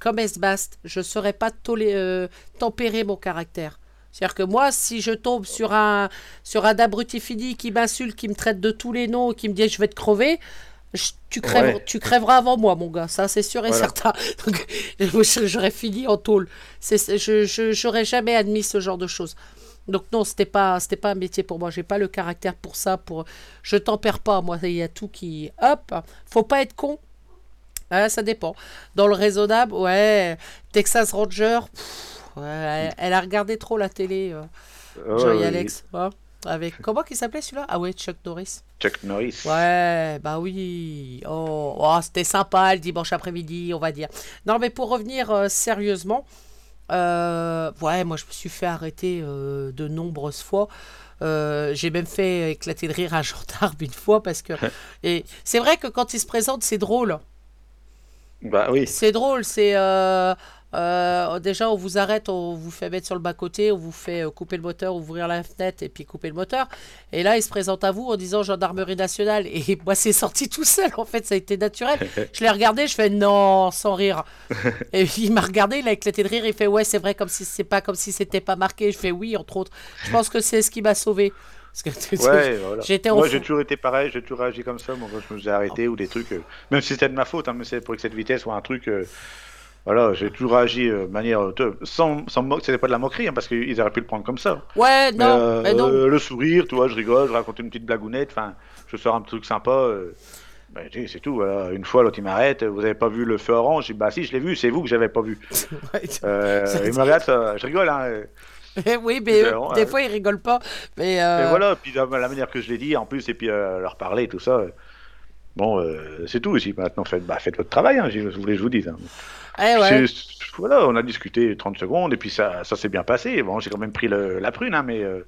comme Esbast, je saurais pas tolé- euh, tempérer mon caractère. C'est-à-dire que moi, si je tombe sur un, sur un abruti fini qui m'insulte, qui me traite de tous les noms, qui me dit je vais te crever, je- tu, crèves, Ouais. tu crèveras avant moi, mon gars. Ça, c'est sûr et Voilà. certain. J'aurais fini en tôle. C'est, je, j'aurais jamais admis ce genre de choses. Donc non, c'était pas, c'était pas un métier pour moi. J'ai pas le caractère pour ça. Pour, je tempère pas. Moi, il y a tout qui, hop. Faut pas être con. Ah, ça dépend. Dans le raisonnable, ouais. Texas Ranger, pff, ouais, elle, a regardé trop la télé. euh, Oh, Joey oui. Alex. ouais. Avec comment qu'il s'appelait celui-là? Ah ouais, Chuck Norris. Chuck Norris. Ouais, bah oui. Oh, oh, c'était sympa le dimanche après-midi, on va dire. Non, mais pour revenir euh, sérieusement, euh, ouais, moi je me suis fait arrêter de nombreuses fois. Euh, j'ai même fait éclater de rire un gendarme une fois parce que. Et c'est vrai que quand il se présente, c'est drôle. Bah oui. C'est drôle, c'est. euh, euh, déjà, on vous arrête, on vous fait mettre sur le bas-côté, on vous fait euh, couper le moteur, ouvrir la fenêtre et puis couper le moteur. Et là, il se présente à vous en disant gendarmerie nationale. Et moi, c'est sorti tout seul, en fait, ça a été naturel. Je l'ai regardé, je fais non, sans rire. Et il m'a regardé, il a éclaté de rire, il fait ouais, c'est vrai, comme si c'est pas comme si c'était pas marqué. Je fais oui, entre autres. Je pense que c'est ce qui m'a sauvé. Parce que Ouais, voilà. j'étais en Moi, j'ai toujours été pareil, j'ai toujours réagi comme ça. Moi, quand je me suis arrêté ou des trucs, euh, même si c'était de ma faute, hein, mais c'est pour excès de vitesse ou un truc. euh, voilà, j'ai toujours réagi euh, de manière. euh, sans, sans C'était pas de la moquerie, hein, parce qu'ils auraient pu le prendre comme ça. Ouais, Mais, non, euh, mais non. euh, le sourire, tu vois, je rigole, je raconte une petite blagounette, enfin, je sors un truc sympa. euh, ben, c'est tout. voilà. Une fois, l'autre il m'arrête. Vous avez pas vu le feu orange? Je dis, bah si, je l'ai vu. C'est vous que j'avais pas vu. Il me regarde, ça- je rigole. Hein, oui, mais des ouais. fois, ils rigolent pas. Mais Et voilà, puis la, manière que je l'ai dit, en plus, et puis leur parler, tout ça. Bon, euh, c'est tout aussi. Maintenant, faites, bah, faites votre travail, hein, je je voulais que je vous dise. hein. eh ouais. Voilà, on a discuté 30 secondes, et puis ça, ça s'est bien passé. Bon, j'ai quand même pris le- la prune, hein, mais euh,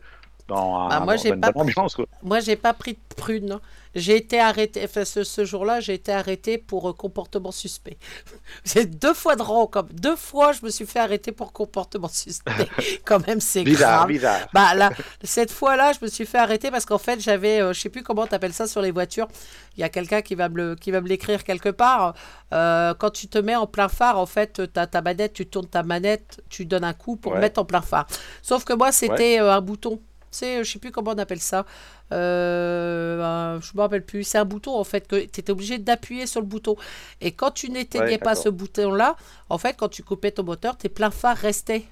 dans, un, Ah, moi, j'ai pas pris- ambiance. Quoi. Moi, j'ai pas pris de prune. non. J'ai été arrêté. Enfin, ce, ce jour-là, j'ai été arrêté pour euh, comportement suspect. C'est deux fois de rang, comme deux fois, je me suis fait arrêter pour comportement suspect. Quand même, c'est Bizarre, grave. bizarre. Bah là, cette fois-là, je me suis fait arrêter parce qu'en fait, j'avais, euh, je sais plus comment t'appelles ça sur les voitures. Il y a quelqu'un qui va me le, qui va me l'écrire quelque part. Euh, quand tu te mets en plein phare, en fait, ta manette, tu tournes ta manette, tu donnes un coup pour Ouais. mettre en plein phare. Sauf que moi, c'était euh, un bouton. Sais, je sais plus comment on appelle ça. Euh, un- je me rappelle plus. C'est un bouton en fait que tu étais obligé d'appuyer sur le bouton. Et quand tu n'éteignais Ouais, pas ce bouton-là, en fait, quand tu coupais ton moteur, tes pleins phares restaient.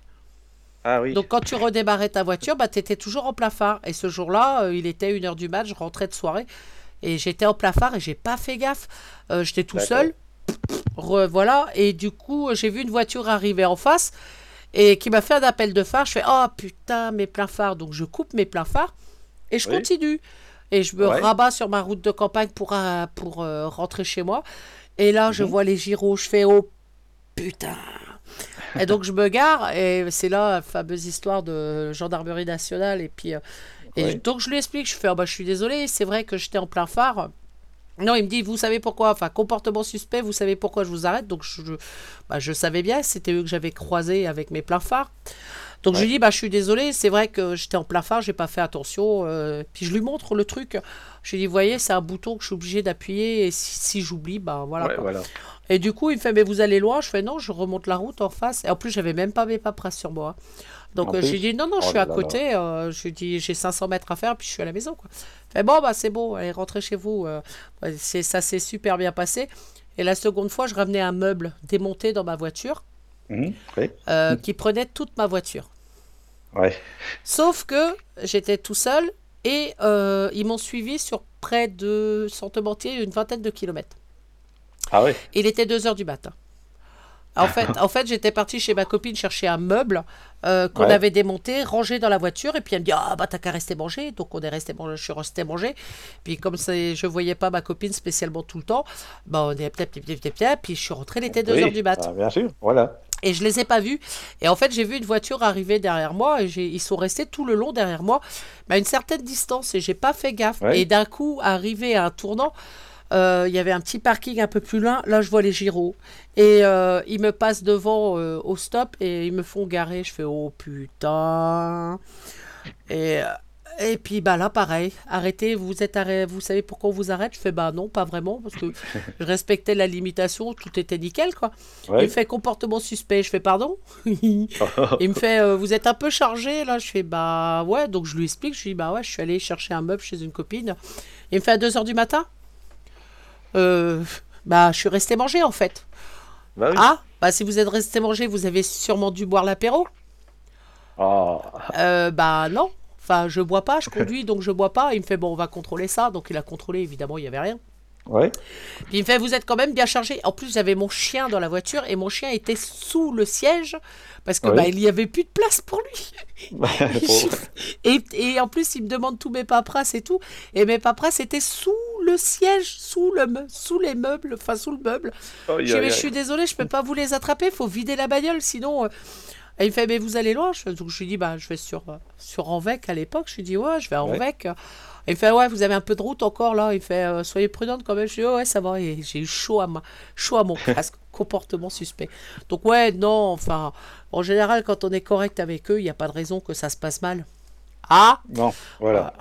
Ah oui. Donc quand tu redémarrais ta voiture, bah, tu étais toujours en plein phare. Et ce jour-là, euh, il était 1h du match, je rentrais de soirée. Et j'étais en plein phare et j'ai pas fait gaffe. Euh, j'étais tout seul. Re- voilà. Et du coup, j'ai vu une voiture arriver en face et qui m'a fait un appel de phare. Je fais Oh putain, mes pleins phares. Donc je coupe mes pleins phares et je Oui. continue. Et je me Ouais. rabats sur ma route de campagne pour, euh, pour euh, rentrer chez moi. Et là, je Mhm. vois les gyros. Je fais Oh putain. Et donc je me gare et c'est là la fameuse histoire de gendarmerie nationale et puis euh, et Ouais. donc je lui explique, je fais ah bah je suis désolé, c'est vrai que j'étais en plein phare. Non, il me dit vous savez pourquoi? Enfin comportement suspect, vous savez pourquoi je vous arrête? Donc je je, bah, je savais bien, c'était eux que j'avais croisé avec mes pleins phares. Donc je lui dis bah je suis désolé, c'est vrai que j'étais en plein phare, j'ai pas fait attention euh, puis je lui montre le truc. Je lui dis vous voyez, c'est un bouton que je suis obligé d'appuyer et si, si j'oublie bah voilà Ouais, quoi. voilà. Et du coup, il me fait, mais vous allez loin? Je fais, non, je remonte la route en face. Et en plus, j'avais même pas mes paperasses sur moi. Donc, En euh, je lui dis, non, non, je Oh suis là à là côté. euh, je lui dis, j'ai 500 mètres à faire, puis je suis à la maison. Quoi. Fait, bon, bah, c'est bon, allez, rentrez chez vous. euh, ouais, c'est, ça s'est super bien passé. Et la seconde fois, je ramenais un meuble démonté dans ma voiture oui. euh, qui prenait toute ma voiture. Ouais. Sauf que j'étais tout seul et euh, ils m'ont suivi sur près de, sans te mentir, une vingtaine de kilomètres. Ah ouais. Il était 2 heures du matin. En fait, en fait j'étais partie chez ma copine chercher un meuble euh, qu'on Ouais. avait démonté, rangé dans la voiture, et puis elle me dit Ah, bah t'as qu'à rester manger. Donc on est resté manger, je suis resté manger. Puis comme je voyais pas ma copine spécialement tout le temps, bah on est puis je suis rentrée, il était 2 Oui, heures du mat. ah, bien sûr, voilà. Et je les ai pas vus. Et en fait, j'ai vu une voiture arriver derrière moi et ils sont restés tout le long derrière moi, mais à une certaine distance et j'ai pas fait gaffe. Ouais. Et d'un coup, arrivé à un tournant, Il y avait un petit parking un peu plus loin. Là, je vois les gyros. Et euh, ils me passent devant euh, au stop et ils me font garer. Je fais oh putain. Et, euh, et puis bah là, pareil. Arrêtez, vous êtes arrêt, vous savez pourquoi on vous arrête? Je fais bah non, pas vraiment, parce que je respectais la limitation, tout était nickel quoi. Il me fait comportement suspect. Je fais pardon? Il me fait euh, vous êtes un peu chargé là. Je fais bah ouais. Donc je lui explique. Je lui dis bah ouais, je suis allé chercher un meuble chez une copine. Il me fait à 2h du matin? Euh, bah je suis resté manger en fait. Bah oui. Ah bah si vous êtes resté manger, vous avez sûrement dû boire l'apéro. Oh. Euh, bah non. Enfin, je bois pas, je conduis, donc je bois pas. Il me fait, bon, on va contrôler ça. Donc il a contrôlé, évidemment, il n'y avait rien. Ouais. Puis il me fait, vous êtes quand même bien chargé. En plus, j'avais mon chien dans la voiture et mon chien était sous le siège parce que Ouais. bah, il n'y avait plus de place pour lui. Et, et en plus, il me demande tous mes paperasses et tout. Et mes paperasses étaient sous le siège, sous, le, sous les meubles, enfin sous le meuble. Je, dis, mais je suis désolé, je peux pas vous les attraper, faut vider la bagnole, sinon. euh. Et il me fait, mais vous allez loin Je- Donc je lui dis, bah, je vais sur, euh, sur Envec à l'époque. Je lui dis, ouais, je vais à Ouais. Il fait, ouais, vous avez un peu de route encore là. Il fait, euh, soyez prudente quand même. Je dis, oh, ouais, ça va. Et j'ai eu chaud à, ma, chaud à mon casque, comportement suspect. Donc, ouais, non, enfin, en général, quand on est correct avec eux, il n'y a pas de raison que ça se passe mal. Ah Bon, voilà.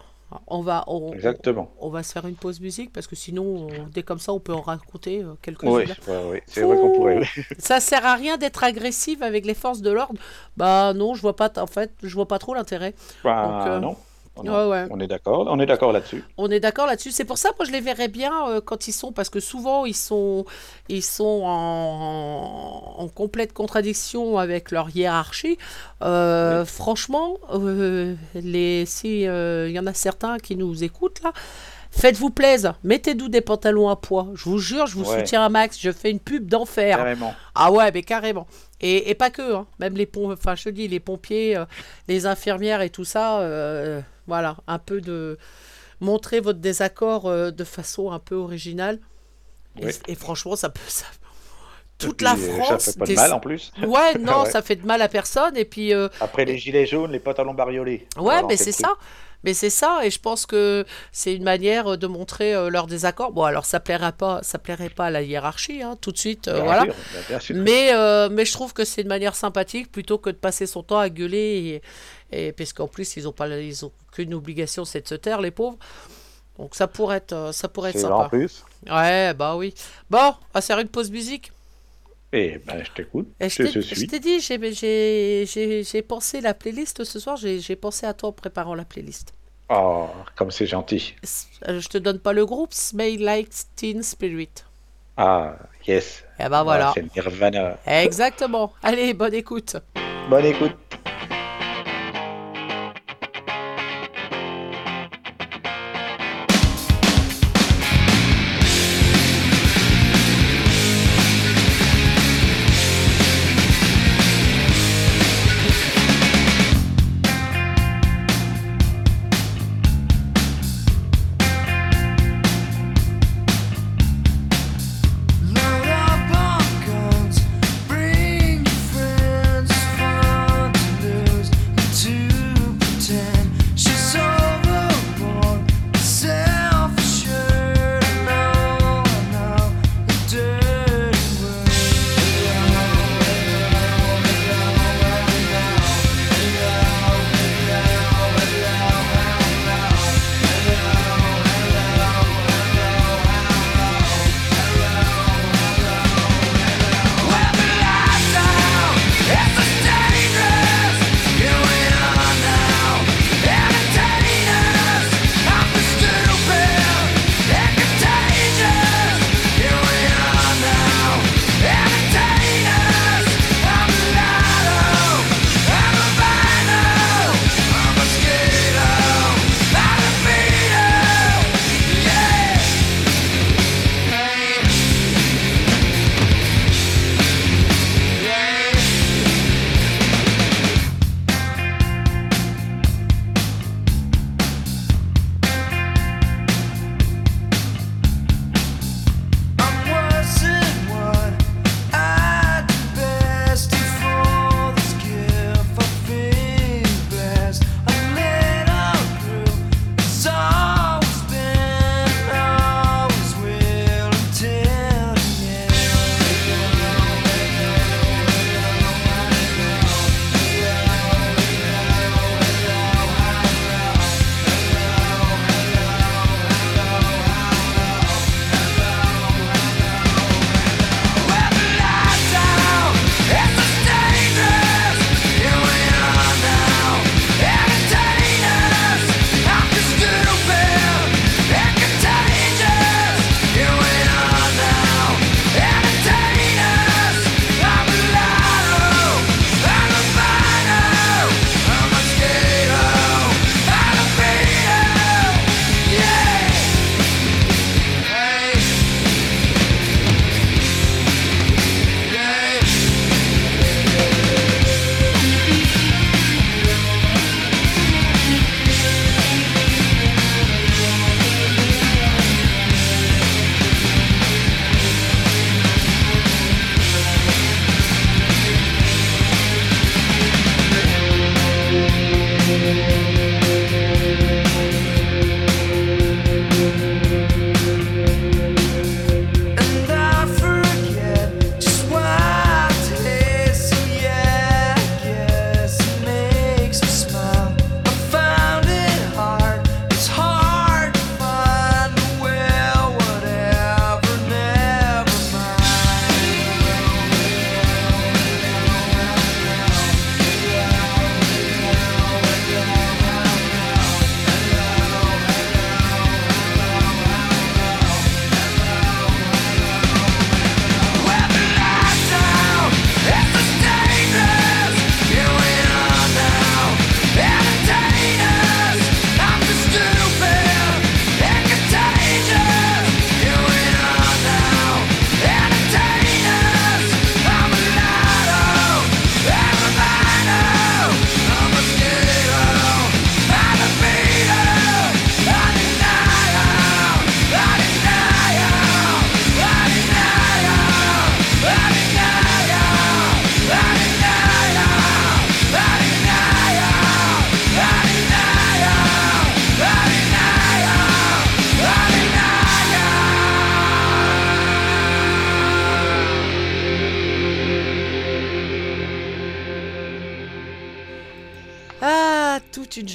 on va, on, Exactement. on va se faire une pause musique parce que sinon, on- dès comme ça, on peut en raconter euh, quelques-unes. Oui, ouais, ouais. c'est vrai qu'on pourrait. oui. Ça sert à rien d'être agressif avec les forces de l'ordre. Bah non, je vois pas. En fait, je vois pas trop l'intérêt. Bah, euh, non. Ouais. On est d'accord. On est d'accord là-dessus. On est d'accord là-dessus. C'est pour ça, moi, je les verrais bien euh, quand ils sont, parce que souvent ils sont, ils sont en, en complète contradiction avec leur hiérarchie. Euh, Franchement, euh, les, si il y en a certains qui nous écoutent là. Faites-vous plaisir, mettez-nous des pantalons à poids. Je vous jure, je vous Ouais. soutiens un max. Je fais une pub d'enfer. Carrément. Ah ouais, mais carrément. Et, et pas que, hein. même les pom- enfin je dis, les pompiers, euh, les infirmières et tout ça, euh, voilà, un peu de montrer votre désaccord euh, de façon un peu originale. Et, Oui. et franchement, ça peut, ça- toute la euh, France. Ça fait pas de mal en plus. Ouais, non, Ouais. ça fait de mal à personne. Et puis, euh, Après les gilets jaunes, les pantalons bariolés. Ouais, mais c'est ça. Mais c'est ça, et je pense que c'est une manière de montrer euh, leur désaccord. Bon, alors ça plairait pas, ça plairait pas à la hiérarchie, hein, tout de suite, euh, Bien voilà. sûr, bien- bien sûr. Mais, euh, mais je trouve que c'est une manière sympathique plutôt que de passer son temps à gueuler. Et, et parce qu'en plus, ils n'ont pas, ils ont qu'une obligation, c'est de se taire, les pauvres. Donc ça pourrait être, euh, ça pourrait être C'est en sympa. plus. Ouais, bah oui. Bon, on va se faire une pause musique. Et ben, je t'écoute. Je t'ai- dit, j'ai- pensé la playlist ce soir. J'ai pensé à toi en préparant la playlist. Oh, comme c'est gentil. Euh, Je te donne pas le groupe, Smell Like Teen Spirit. Ah, yes. Et ben voilà. Ah, c'est Nirvana. Exactement. Allez, bonne écoute. Bonne écoute.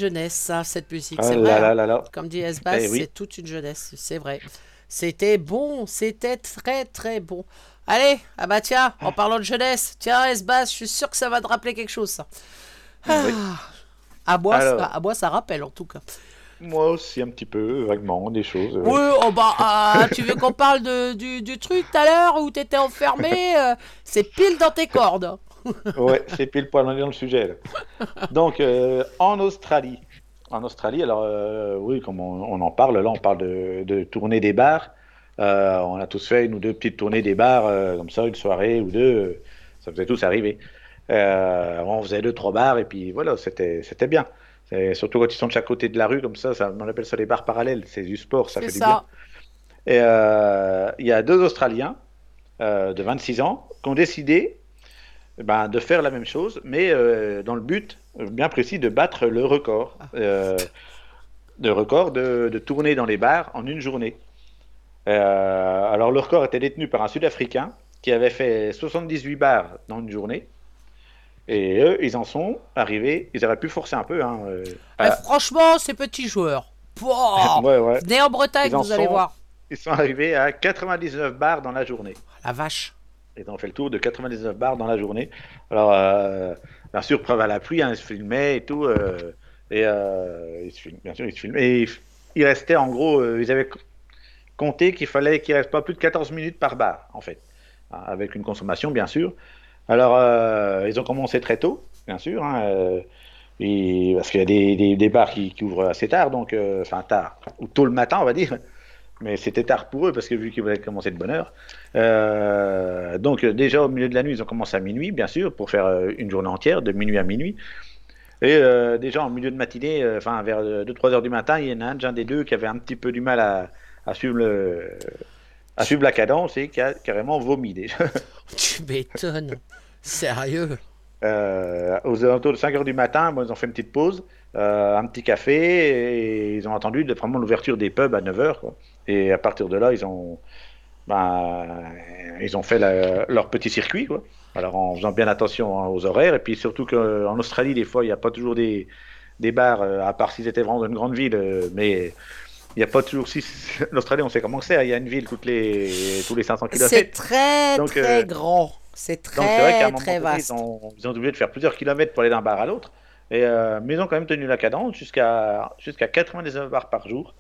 Jeunesse, ça, cette musique. Ah c'est vrai. là hein. là là. Comme dit Esbas, Eh oui. c'est toute une jeunesse. C'est vrai. C'était bon. C'était très, très bon. Allez, ah bah tiens, en parlant de jeunesse, tiens, Esbas, je suis sûr que ça va te rappeler quelque chose, ça. Ah. Oui. À moi, Alors. ça, à moi, ça rappelle en tout cas. Moi aussi, un petit peu, vaguement, des choses. euh. Oui, oh bah, ah, tu veux qu'on parle de, du, du truc tout à l'heure où t'étais enfermé euh, C'est pile dans tes cordes. Ouais, c'est pile poil on est dans le sujet. là. Donc, euh, en Australie. En Australie, alors, euh, oui, comme on, on en parle, là, on parle de, de tournée des bars. Euh, on a tous fait une ou deux petites tournées des bars, comme ça, une soirée ou deux. ça faisait tous arriver. On faisait deux, trois bars, et puis voilà, c'était bien. Surtout quand ils sont de chaque côté de la rue, comme ça, ça on appelle ça les bars parallèles. C'est du sport, ça fait du bien. Et il y a deux Australiens de 26 ans qui ont décidé ben, de faire la même chose, mais euh, dans le but bien précis de battre le record. Euh, de record de, de tourner dans les bars en une journée. Euh, alors le record était détenu par un Sud-Africain qui avait fait 78 bars dans une journée. Et eux, ils en sont arrivés, ils auraient pu forcer un peu. Hein, Eh, à- franchement, ces petits joueurs. Pouah, ouais, ouais. Venez en Bretagne, en vous allez voir. Ils sont arrivés à 99 bars dans la journée. La vache. Ils ont fait le tour de 99 bars dans la journée. Alors, euh, bien sûr, preuve à la pluie, hein, ils se filmaient et tout. euh, et euh, ils se filment- bien sûr, ils se filmaient. Et ils, restaient, en gros, euh, ils avaient compté qu'il fallait qu'il reste pas plus de 14 minutes par bar, en fait. Hein, Avec une consommation, bien sûr. Alors, ils ont commencé très tôt, bien sûr. hein, parce qu'il y a des, bars qui, ouvrent assez tard, donc, enfin, tard, ou tôt le matin, on va dire. Mais c'était tard pour eux, parce que vu qu'ils voulaient commencer de bonne heure. Euh, donc euh, déjà au milieu de la nuit, ils ont commencé à minuit, bien sûr, pour faire euh, une journée entière, de minuit à minuit. Et euh, déjà en milieu de matinée, euh, enfin vers 2-3 heures du matin, il y en a un, un des deux qui avait un petit peu du mal à, à suivre, le, à suivre la cadence et qui a carrément vomi déjà. Tu m'étonnes. Sérieux? Aux alentours de 5 heures du matin, bon, ils ont fait une petite pause, un petit café, et ils ont attendu de- vraiment l'ouverture des pubs à 9 heures. quoi. Et à partir de là, ils ont, ben, ils ont fait la- leur petit circuit. Quoi. Alors en faisant bien attention hein, aux horaires, et puis surtout qu'en Australie, des fois, il n'y a pas toujours des, des bars, euh, à part s'ils étaient vraiment dans une grande ville, euh, mais il n'y a pas toujours. Si, L'Australie, on sait comment c'est, hein, il y a une ville toutes les, tous les 500 km. C'est très, Donc, très euh, grand. C'est Donc c'est vrai très, un moment très donné, vaste. ils ont, ils ont obligé de faire plusieurs kilomètres pour aller d'un bar à l'autre. Et, euh, mais ils ont quand même tenu la cadence jusqu'à jusqu'à 99 bars par jour.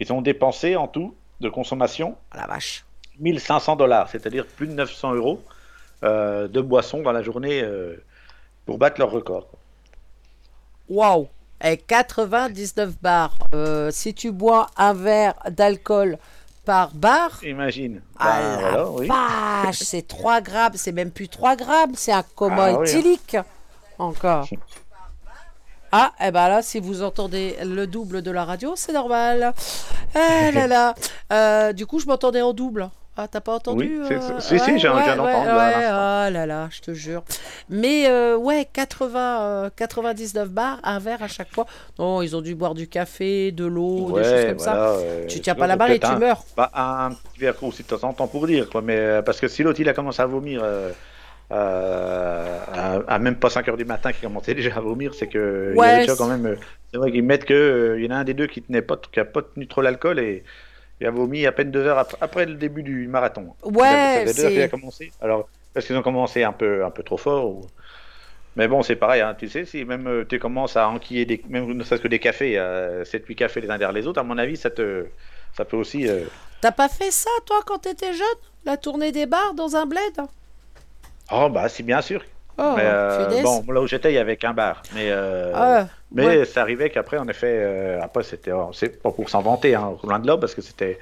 Ils ont dépensé en tout de consommation Ah, la vache. 1500 dollars, c'est-à-dire plus de 900 euros euh, de boissons dans la journée euh, pour battre leur record. Waouh. Et 99 bars. Euh, si tu bois un verre d'alcool par bar, Imagine. ah Ben, la voilà, oui. vache, c'est 3 grammes. C'est même plus 3 grammes, c'est un coma Ah oui, hein. éthylique. Encore. Ah, et ben là, si vous entendez le double de la radio, c'est normal. Ah là là. Euh, du coup, je m'entendais en double. Ah, t'as pas entendu Oui, euh, si, si, j'ai- Ouais, à ouais, l'instant. ah là là, je te jure. Mais euh, ouais, 80, euh, 99 bars, un verre à chaque fois. Non, ils ont dû boire du café, de l'eau, des choses comme ça. voilà, Tu tiens pas la barre et tu un- meurs. Bah, un petit verre aussi de temps en temps pour dire, quoi. Mais parce que si l'autre il a commencé à vomir euh, à, à même pas 5 heures du matin, qui commençait déjà à vomir, c'est que il y avait déjà c'est- quand même. euh, c'est vrai qu'ils mettent que euh, il y en a un des deux qui tenait pas, qui a pas tenu trop l'alcool et il a vomi à peine deux heures après, après le début du marathon. Ouais, ça c'est. commencé. Alors parce qu'ils ont commencé un peu un peu trop fort. ou- Mais bon, c'est pareil, hein, tu sais, si même tu commences à enquiller des, même ne serait-ce que des cafés, euh, 7-8 cafés les uns derrière les autres, à mon avis, ça te, ça peut aussi. T'as pas fait ça, toi, quand t'étais jeune? La tournée des bars dans un bled? Oh, bah, si, bien sûr. Oh, mais, euh, bon, là où j'étais, il y avait qu'un bar. Mais, euh, Ah, mais ouais. ça arrivait qu'après, en effet, euh, après, c'était, oh, c'est pas pour s'en vanter, hein, loin de là, parce que c'était,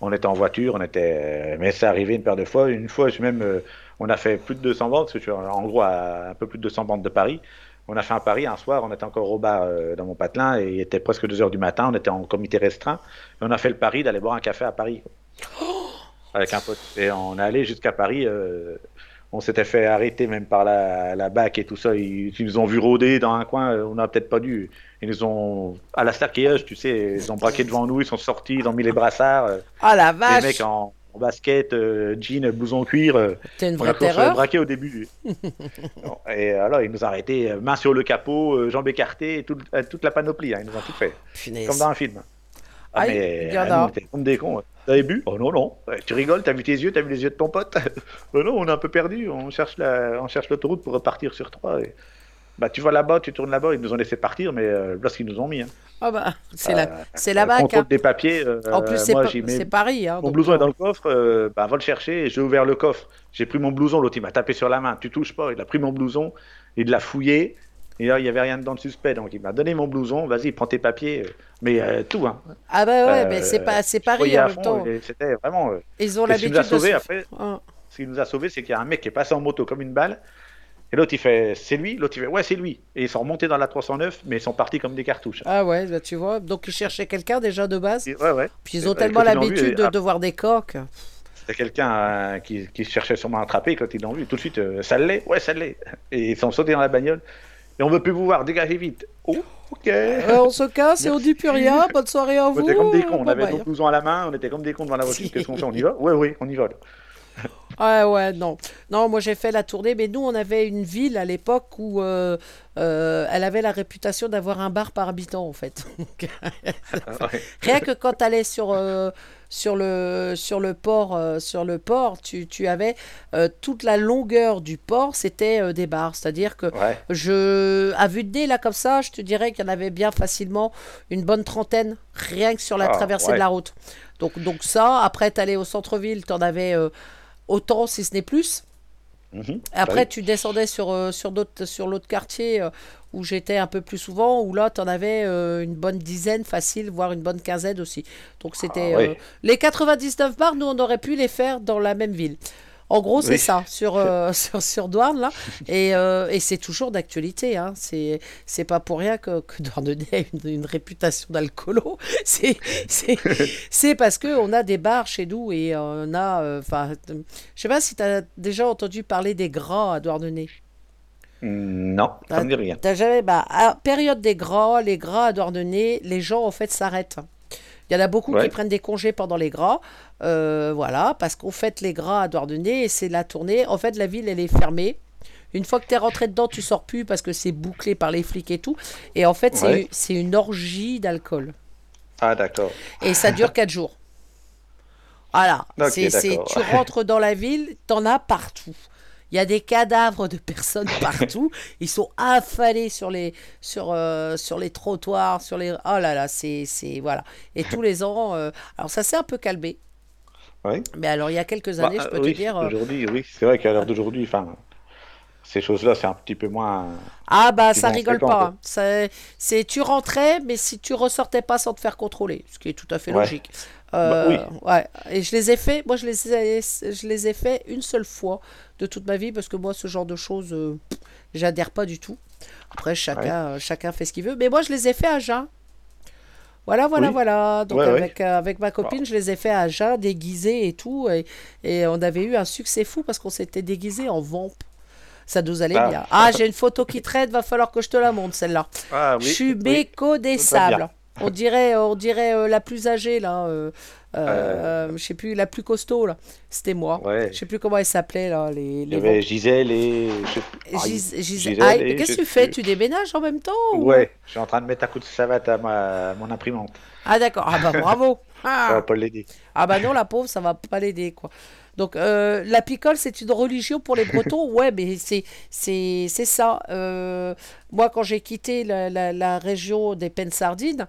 on était en voiture, on était, mais ça arrivait une paire de fois. Une fois, je même, euh, on a fait plus de 200 bandes, parce que je suis en gros à un peu plus de 200 bandes de Paris. On a fait un pari un soir, on était encore au bar euh, dans mon patelin et il était presque 2 heures du matin, on était en comité restreint et on a fait le pari d'aller boire un café à Paris. quoi. Avec un pote. Et on est allé jusqu'à Paris. euh, on s'était fait arrêter même par la, la BAC et tout ça. Ils, ils nous ont vu rôder dans un coin, euh, on n'a peut-être pas dû. Ils nous ont, à la Starkeyage, tu sais, ils ont braqué devant nous, ils sont sortis, ils ont mis les brassards. euh, Ah la les vache mecs en, en basket, euh, jean, blouson cuir. T'es une on a vraie terreur. braquer au début. Et alors, ils nous ont arrêtés, main sur le capot, jambes écartées, tout- toute la panoplie. hein, ils nous ont tout fait, Punaise. comme dans un film. Ah, mais il y en ah, a. nous, comme des cons. Avez bu? Oh non, non. Ouais, Tu rigoles, t'as vu tes yeux, t'as vu les yeux de ton pote? Oh non, on est un peu perdu, on cherche la- on cherche l'autoroute pour repartir sur trois. et- Bah, tu vas là-bas, tu tournes là-bas, ils nous ont laissé partir, mais euh, là, ce qu'ils nous ont mis. Hein. Ah bah, c'est Euh, la, c'est la bac. Contrôle hein. des papiers. euh, En plus, c'est moi, pas- j'y mets c'est Paris. Hein, Mon blouson est dans le coffre, euh, bah, va le chercher. J'ai ouvert le coffre. J'ai pris mon blouson. L'autre, il m'a tapé sur la main. Tu touches pas. Il a pris mon blouson. Il l'a fouillé. Et là, il n'y avait rien dedans de suspect. Donc, il m'a donné mon blouson. Vas-y, prends tes papiers. euh, Mais euh, tout. Hein. Ah bah ouais, Euh, mais c'est pas, c'est Je Paris en même temps. C'était vraiment. euh, Ils ont l'habitude nous a de sauvés se- après, Ah. ce qui nous a sauvés, c'est qu'il y a un mec qui est passé en moto comme une balle. Et l'autre, il fait c'est lui. L'autre, il fait ouais, c'est lui. Et ils sont remontés dans la 309, mais ils sont partis comme des cartouches. Ah ouais, bah tu vois. Donc ils cherchaient quelqu'un déjà de base. Et ouais, ouais. Puis ils ont Euh, tellement l'habitude de, de voir des coques. C'était quelqu'un euh, qui, qui cherchait sûrement à attraper quand ils l'ont vu. Tout de suite, euh, ça l'est Ouais, ça l'est. Et ils sont sautés dans la bagnole. Et on veut plus vous voir, dégagez vite. Oh, ok. Euh, on se casse et on dit plus rien. Bonne soirée à On vous. était comme des cons. On avait bye. nos blousons à la main, on était comme des cons devant la voiture. Qu'est-ce qu'on fait On y va Ouais, oui, on y va. Là. Ouais, ouais, non. Non, moi j'ai fait la tournée, mais nous on avait une ville à l'époque où euh, euh, elle avait la réputation d'avoir un bar par habitant en fait. Donc, Ouais. Rien que quand tu allais sur, euh, sur, le, sur le port, sur le port tu, tu avais toute la longueur du port, c'était des bars. C'est-à-dire que Ouais. je, à vue de nez, là, comme ça, je te dirais qu'il y en avait bien facilement une bonne trentaine, rien que sur la Ah, traversée ouais. de la route. Donc, donc ça, après, tu allais au centre-ville, tu en avais autant, si ce n'est plus. Mhm. Après, tu descendais sur, euh, sur, d'autres- sur l'autre quartier euh, où j'étais un peu plus souvent, où là, tu en avais euh, une bonne dizaine facile, voire une bonne quinzaine aussi. Donc, c'était. Ah, euh, les 99 bars, nous, on aurait pu les faire dans la même ville. En gros, c'est Oui. ça, sur, euh, sur, sur Douarn, là. Et, euh, et c'est toujours d'actualité. Hein. C'est, c'est pas pour rien que, que Douarnenez a une, une réputation d'alcoolo. C'est, c'est, c'est parce qu'on a des bars chez nous et on a. euh, je sais pas si tu as déjà entendu parler des gras à Douarnenez. Mm, Non, ça dit rien. T'as jamais. Bah, à période des gras, les gras à Douarnenez, les gens en fait s'arrêtent. Il y en a beaucoup qui prennent des congés pendant les gras, euh, voilà, parce qu'on fête les gras à Douarnenez et c'est la tournée. En fait, la ville, elle est fermée. Une fois que tu es rentré dedans, tu sors plus parce que c'est bouclé par les flics et tout. Et en fait, c'est Ouais. c'est une orgie d'alcool. Ah, d'accord. Et ça dure 4 jours. Voilà. C'est- tu rentres dans la ville, t'en as partout. Il y a des cadavres de personnes partout. Ils sont affalés sur les, sur, euh, sur les trottoirs, sur les. Oh là là, c'est. Voilà. Et tous les ans. euh, Alors, ça s'est un peu calmé. Oui. Mais alors, il y a quelques années, Bah, je peux oui, te dire. euh, Aujourd'hui, oui, c'est vrai qu'à l'heure d'aujourd'hui, enfin, ces choses-là, c'est un petit peu moins. Ah bah ça rigole pas. hein. C'est, tu rentrais, mais si tu ressortais pas sans te faire contrôler, ce qui est tout à fait Ouais. logique. Euh, Bah Ouais. Et je les ai fait. Moi, je les ai, je les ai fait une seule fois de toute ma vie parce que moi, ce genre de choses, euh, j'adhère pas du tout. Après, chacun, euh, chacun fait ce qu'il veut. Mais moi, je les ai fait à Jeun. Voilà, voilà, Oui. voilà. Donc Ouais, avec, euh, avec ma copine, je les ai fait à Jeun, déguisés et tout. Et, et on avait eu un succès fou parce qu'on s'était déguisés en vamp. Ça nous allait Ah. bien. Ah, j'ai une photo qui traîne, va falloir que je te la montre celle-là. Ah oui. je suis oui. méconnaissable. On dirait, on dirait euh, la plus âgée là. euh, euh, Euh. Je sais plus, la plus costaud là. C'était moi. Ouais. Je sais plus comment elle s'appelait là. Les, les avait Gisèle et. je sais- vamp- Ah, Gis- Gis- Gisèle et Qu'est-ce que tu fais? Tu déménages en même temps ou- Ouais, je suis en train de mettre à coup de savate à ma, mon imprimante. Ah d'accord. Ah bah bravo. Ça Ah. va pas l'aider. Ah bah non, la pauvre, ça va pas l'aider, quoi. Donc, euh, la picole, c'est une religion pour les Bretons Ouais, mais c'est, c'est, c'est ça. Euh, moi, quand j'ai quitté la, la- la région des Pennes-Sardines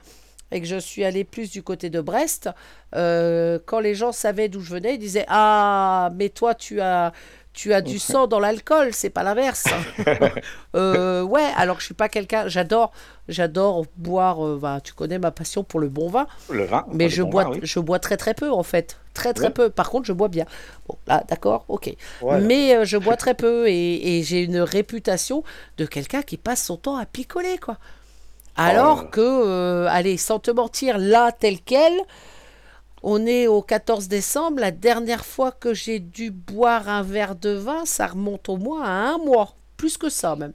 et que je suis allé plus du côté de Brest, euh, quand les gens savaient d'où je venais, ils disaient Ah, mais toi, tu as... Tu as du sang dans l'alcool, c'est pas l'inverse. Euh, ouais, alors que je suis pas quelqu'un. J'adore, j'adore boire. euh, bah, tu connais ma passion pour le bon vin. Le vin. Mais je bois, oui. je bois très très peu en fait. Très très peu. Par contre, je bois bien. Bon, là, d'accord, ok. Voilà. Mais euh, je bois très peu et, et j'ai une réputation de quelqu'un qui passe son temps à picoler, quoi. Alors Oh. que, allez, sans te mentir, là, tel quel, on est au 14 décembre. La dernière fois que j'ai dû boire un verre de vin, ça remonte au moins à un mois. Plus que ça, même.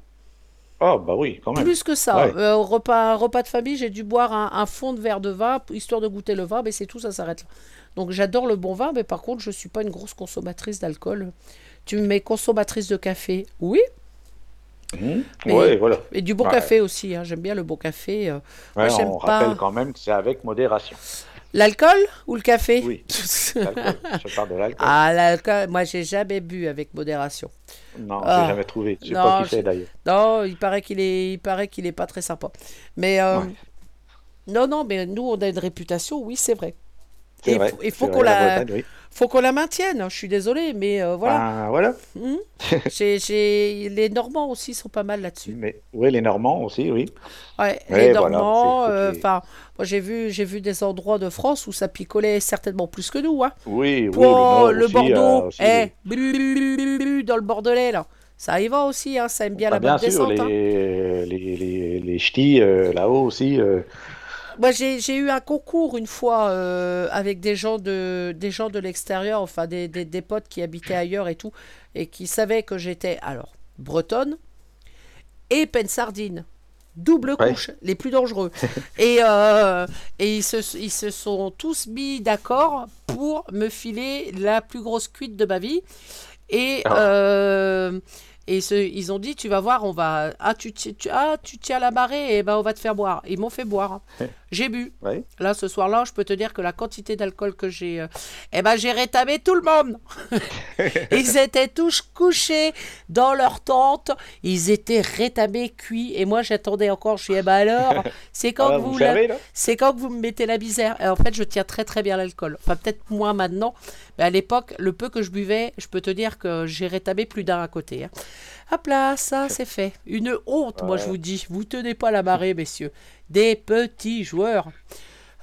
Oh, bah oui, quand même. Plus que ça. Ouais. Euh, au repas, repas de famille, j'ai dû boire un, un fond de verre de vin, histoire de goûter le vin, mais c'est tout, ça s'arrête là. Donc j'adore le bon vin, mais par contre, je suis pas une grosse consommatrice d'alcool. Tu me mets consommatrice de café, oui, Mhm. Mais- Ouais, voilà. et du bon Ouais. café aussi. hein, J'aime bien le bon café. euh. Moi, on pas- rappelle quand même que c'est avec modération. L'alcool ou le café? Oui. Je parle de l'alcool. Ah, l'alcool, moi j'ai jamais bu avec modération. Non, Ah. j'ai jamais trouvé. Je sais Non, pas qui c'est d'ailleurs. Non, il paraît qu'il est, il paraît qu'il est pas très sympa. Mais euh, Ouais. non, non, mais nous on a une réputation, oui, c'est vrai. Il faut- qu'on la- Bretagne, oui. Faut qu'on la maintienne. Je suis désolée, mais euh, voilà. Ah, voilà. J'ai- Les Normands aussi sont pas mal là-dessus. Mais oui, les Normands aussi, oui. Ouais, les voilà, Normands. euh, moi j'ai vu, j'ai vu des endroits de France où ça picolait certainement plus que nous, hein. Oui, oui, Oh, le Nord le aussi, euh, Bordeaux, aussi, eh, dans le Bordelais là. Ça y va aussi, hein, ça aime bien Ah, la bien bonne sûr, descente. hein. les, les, les, les ch'tis euh, là-haut aussi. Moi, j'ai eu un concours une fois euh, avec des gens de, des gens de l'extérieur, enfin des, des, des potes qui habitaient ailleurs et tout, et qui savaient que j'étais, alors, bretonne et sardine Double Ouais. couche, les plus dangereux. et euh, et ils, se, ils se sont tous mis d'accord pour me filer la plus grosse cuite de ma vie. Et, Ah. euh, et ce- ils ont dit, tu vas voir, on va... Ah, tu, ti- tu, ah, tu tiens la marée, et ben on va te faire boire. Ils m'ont fait boire. J'ai bu. ouais. Là, ce soir-là, je peux te dire que la quantité d'alcool que j'ai... euh, Eh ben, j'ai rétamé tout le monde. Ils étaient tous couchés dans leur tente. Ils étaient rétamés, cuits. Et moi, j'attendais encore. Je suis, eh ben alors, c'est quand, Ah, que vous vous me la- servez, là? c'est quand que vous me mettez la misère? Et en fait, je tiens très très bien l'alcool. Enfin, peut-être moins maintenant. Mais à l'époque, le peu que je buvais, je peux te dire que j'ai rétamé plus d'un à côté. hein. Hop là, ça c'est fait. Une honte, moi je vous dis. Vous tenez pas la marée, messieurs. Des petits joueurs.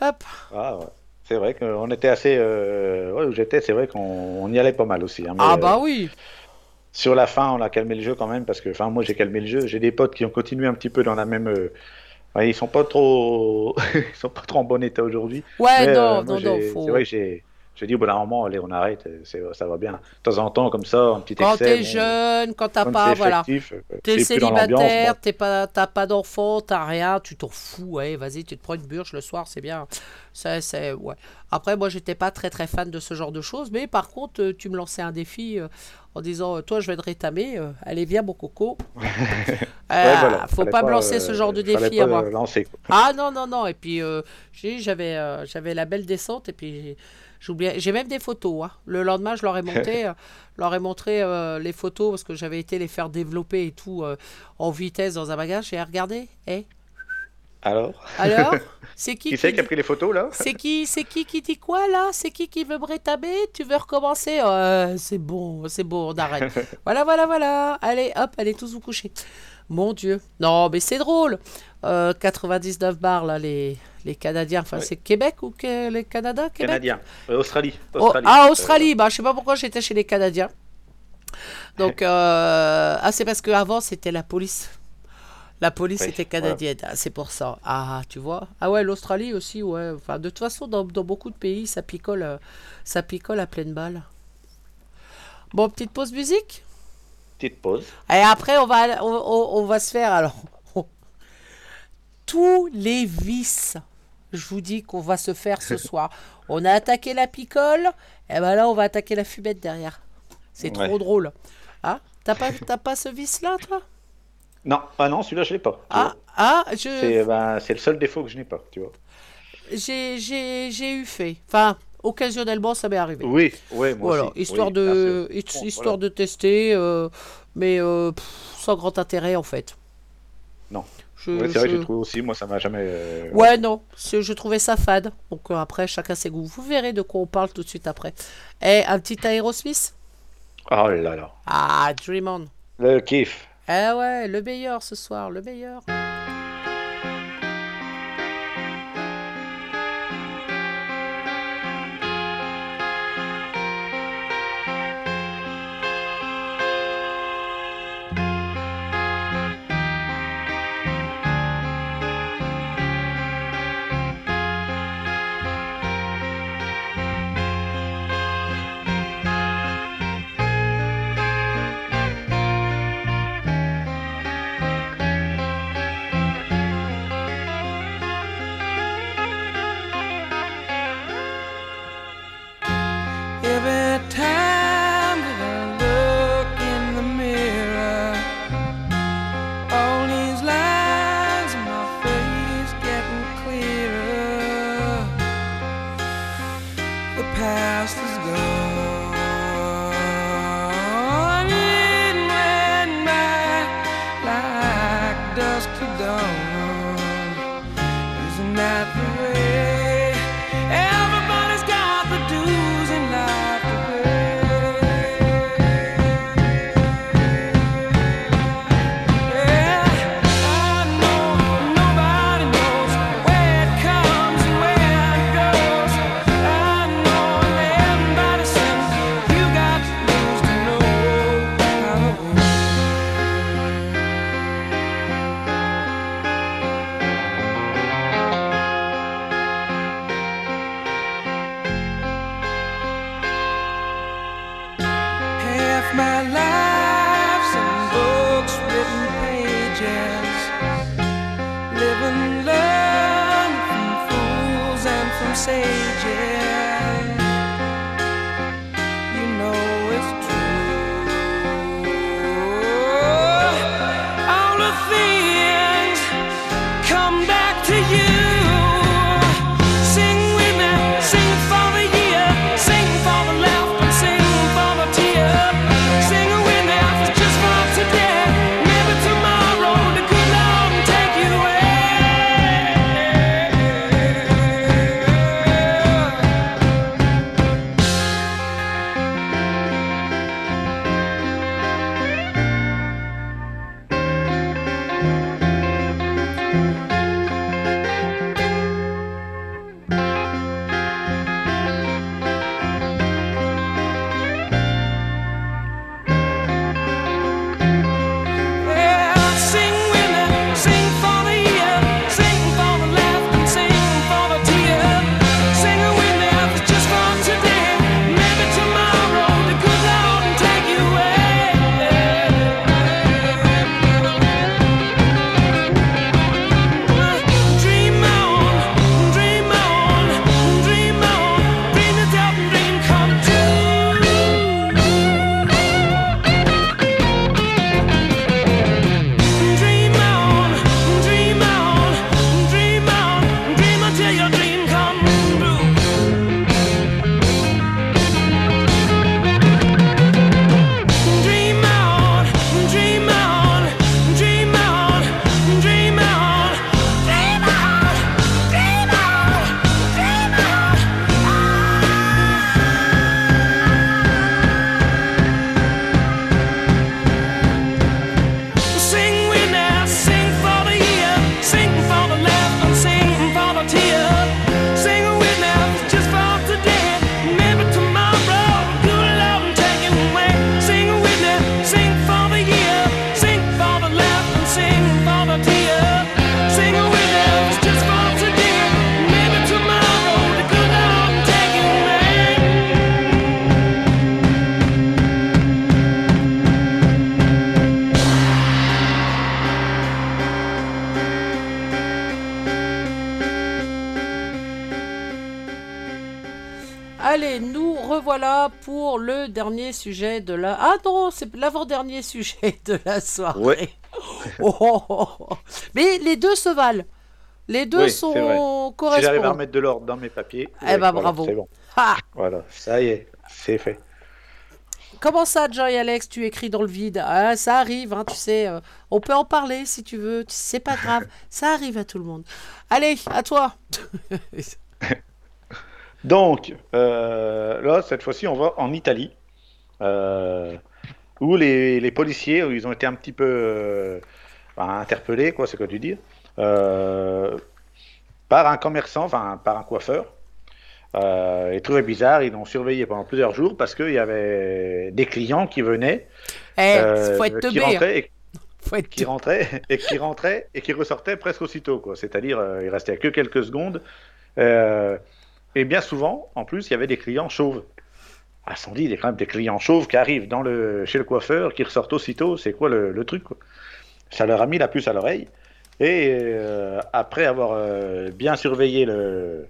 Hop. Ah, ouais. C'est vrai qu'on était assez. Euh... ouais, où j'étais, c'est vrai qu'on on y allait pas mal aussi. hein, mais, Ah euh, bah oui. Sur la fin, on a calmé le jeu quand même, parce que enfin, moi j'ai calmé le jeu. J'ai des potes qui ont continué un petit peu dans la même. euh, ouais, ils sont pas trop. ils sont pas trop en bon état aujourd'hui. Ouais, Mais, non, euh, non, j'ai- non, faut... C'est vrai que j'ai. J'ai dit au bout d'un moment, allez, on arrête, c'est- ça va bien. De temps en temps, comme ça, un petit Quand excès. t'es jeune, quand t'as quand pas, voilà. euh, T'es célibataire, t'es pas, t'as pas d'enfant, t'as rien, tu t'en fous, ouais, vas-y, tu te prends une burge le soir, c'est bien. Ça, c'est, ouais. Après, moi, j'étais pas très très fan de ce genre de choses, mais par contre, euh, tu me lançais un défi euh, en disant, euh, toi, je vais te rétamer, euh, allez, viens, mon coco. Ouais, Ah, voilà. Faut pas me lancer ce euh, genre de défi à moi. lancer. Ah non, non, non. Et puis, euh, j'avais euh, j'avais la belle descente. Et puis, j'oubliais. J'ai même des photos. hein. Le lendemain, je leur ai monté, euh, leur ai montré euh, les photos parce que j'avais été les faire développer et tout euh, en vitesse dans un bagage. Et regardez. Eh, Alors, alors? C'est qui qui c'est qui a pris les photos là? C'est qui, c'est qui qui dit quoi là? C'est qui qui veut me Tu veux recommencer? Euh, C'est bon, c'est bon, on arrête. voilà, voilà, voilà. Allez, hop, allez tous vous coucher. Mon Dieu. Non, mais c'est drôle. Euh, 99 bars là, les, les Canadiens. Enfin, c'est Québec ou que- les Canada Québec Canadien. Euh, Australie. Oh, Australie. ah, Euh, Australie. Bah, je sais pas pourquoi j'étais chez les Canadiens. Donc, euh, ah, c'est parce qu'avant, c'était la police. La police Oui, était voilà. canadienne. Ah, c'est pour ça. Ah, tu vois. Ah ouais, l'Australie aussi, ouais. Enfin, de toute façon, dans, dans beaucoup de pays, ça picole, ça picole à pleine balle. Bon, petite pause musique? Petite pause. Et après, on va, on, on- on va se faire alors tous les vices. Je vous dis qu'on va se faire ce soir. On a attaqué la picole, et ben là, on va attaquer la fumette derrière. C'est Ouais. trop drôle. Ah, t'as pas, t'as pas ce vice-là, toi? Non, ah non, celui-là je l'ai pas. Ah, ah, je, C'est ben, c'est le seul défaut que je n'ai pas, tu vois. j'ai, eu fait. Enfin, occasionnellement, ça m'est arrivé. Oui, oui, moi Voilà, aussi. histoire oui, de, Bon, histoire voilà. de tester, euh, mais euh, pff, sans grand intérêt en fait. Non. Je, Ouais, c'est vrai que je- j'ai trouvé aussi, moi ça m'a jamais. euh, Ouais, non, je trouvais ça fade. Donc euh, après, chacun ses goûts. Vous verrez de quoi on parle tout de suite après. Et un petit Aerosmith? Oh là là. Ah, Dream On. Le kiff. Eh ouais, le meilleur ce soir, le meilleur. Dernier sujet de la. Ah non, c'est l'avant-dernier sujet de la soirée. Ouais. Oh, oh, oh. Mais les deux se valent. Les deux Oui, sont Si j'arrive à correspondants. remettre de l'ordre dans mes papiers. Eh ouais, ben, voilà, bravo. Bon. Ah, Voilà, ça y est, c'est fait. comment ça, Joy Alex, tu écris dans le vide? Ah, Ça arrive, hein, tu sais. euh, on peut en parler si tu veux. C'est pas grave. ça arrive à tout le monde. Allez, à toi. Donc, euh, là, cette fois-ci, on va en Italie, euh, où les, les policiers, où ils ont été un petit peu euh, enfin, interpellés, quoi, c'est quoi tu dire, euh, par un commerçant, enfin, par un coiffeur. Euh, ils trouvaient bizarre, ils l'ont surveillé pendant plusieurs jours parce qu'il y avait des clients qui venaient, Eh, faut être qui hein. rentraient et qui rentraient et qui rentraient et qui ressortaient presque aussitôt, quoi. C'est-à-dire, euh, il restait que quelques secondes. Euh, et bien souvent, en plus, il y avait des clients chauves. Ah, sans dit, il y a quand même des clients chauves qui arrivent dans le, chez le coiffeur, qui ressortent aussitôt. C'est quoi le, truc, Ça leur a mis la puce à l'oreille. Et euh, après avoir euh, bien surveillé le,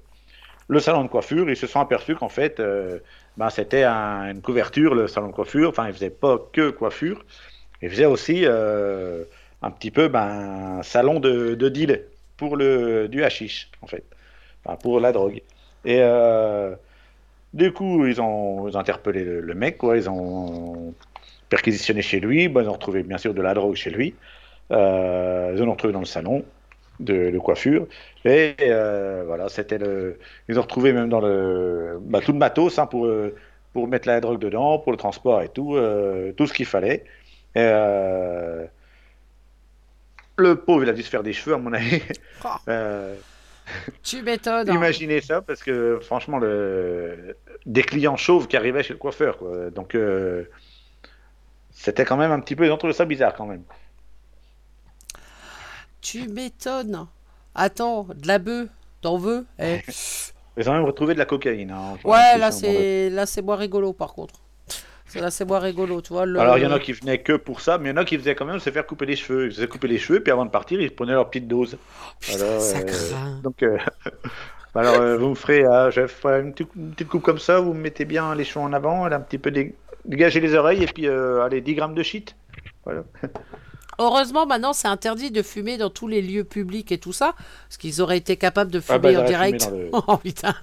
salon de coiffure, ils se sont aperçus qu'en fait, euh, ben, c'était un- une couverture, le salon de coiffure. Enfin, il faisait pas que coiffure. Il faisait aussi un petit peu ben, un salon de, de deal pour le, du hashish, en fait. Enfin, pour la drogue. Et du coup, ils ont, ils ont interpellé le, le mec, quoi. Ils ont perquisitionné chez lui. Bon, ils ont retrouvé bien sûr de la drogue chez lui. Euh, ils en ont retrouvé dans le salon de, de coiffure. Et euh, voilà, c'était le. Ils ont retrouvé même dans le. bah, tout le matos hein, pour, euh, pour mettre la drogue dedans, pour le transport et tout, euh, tout ce qu'il fallait. Et, le pauvre, il a dû se faire des cheveux, à mon avis. Oh, tu m'étonnes. hein. Imaginez ça, parce que franchement, le... des clients chauves qui arrivaient chez le coiffeur, quoi. Donc, euh, c'était quand même un petit peu, ils ont trouvé ça bizarre quand même. Tu m'étonnes. Attends, de la bœuf, t'en veux? Eh. Ils ont même retrouvé de la cocaïne. hein. Ouais, là c'est là c'est moins rigolo par contre. C'est c'est moins rigolo, tu vois. le- Alors, il y en a qui venaient que pour ça, mais il y en a qui faisaient quand même se faire couper les cheveux. Ils se faisaient couper les cheveux, puis avant de partir, ils prenaient leur petite dose. Putain, Alors, ça euh, craint. Donc, euh, alors euh, vous me ferez, je ferai une, petite- une petite coupe comme ça, vous me mettez bien les cheveux en avant, un petit peu dé- dégagé les oreilles, et puis, allez, 10 grammes de shit. Voilà. Heureusement, maintenant, c'est interdit de fumer dans tous les lieux publics et tout ça, parce qu'ils auraient été capables de Ah fumer bah, ils en direct. fumé dans le- Oh putain.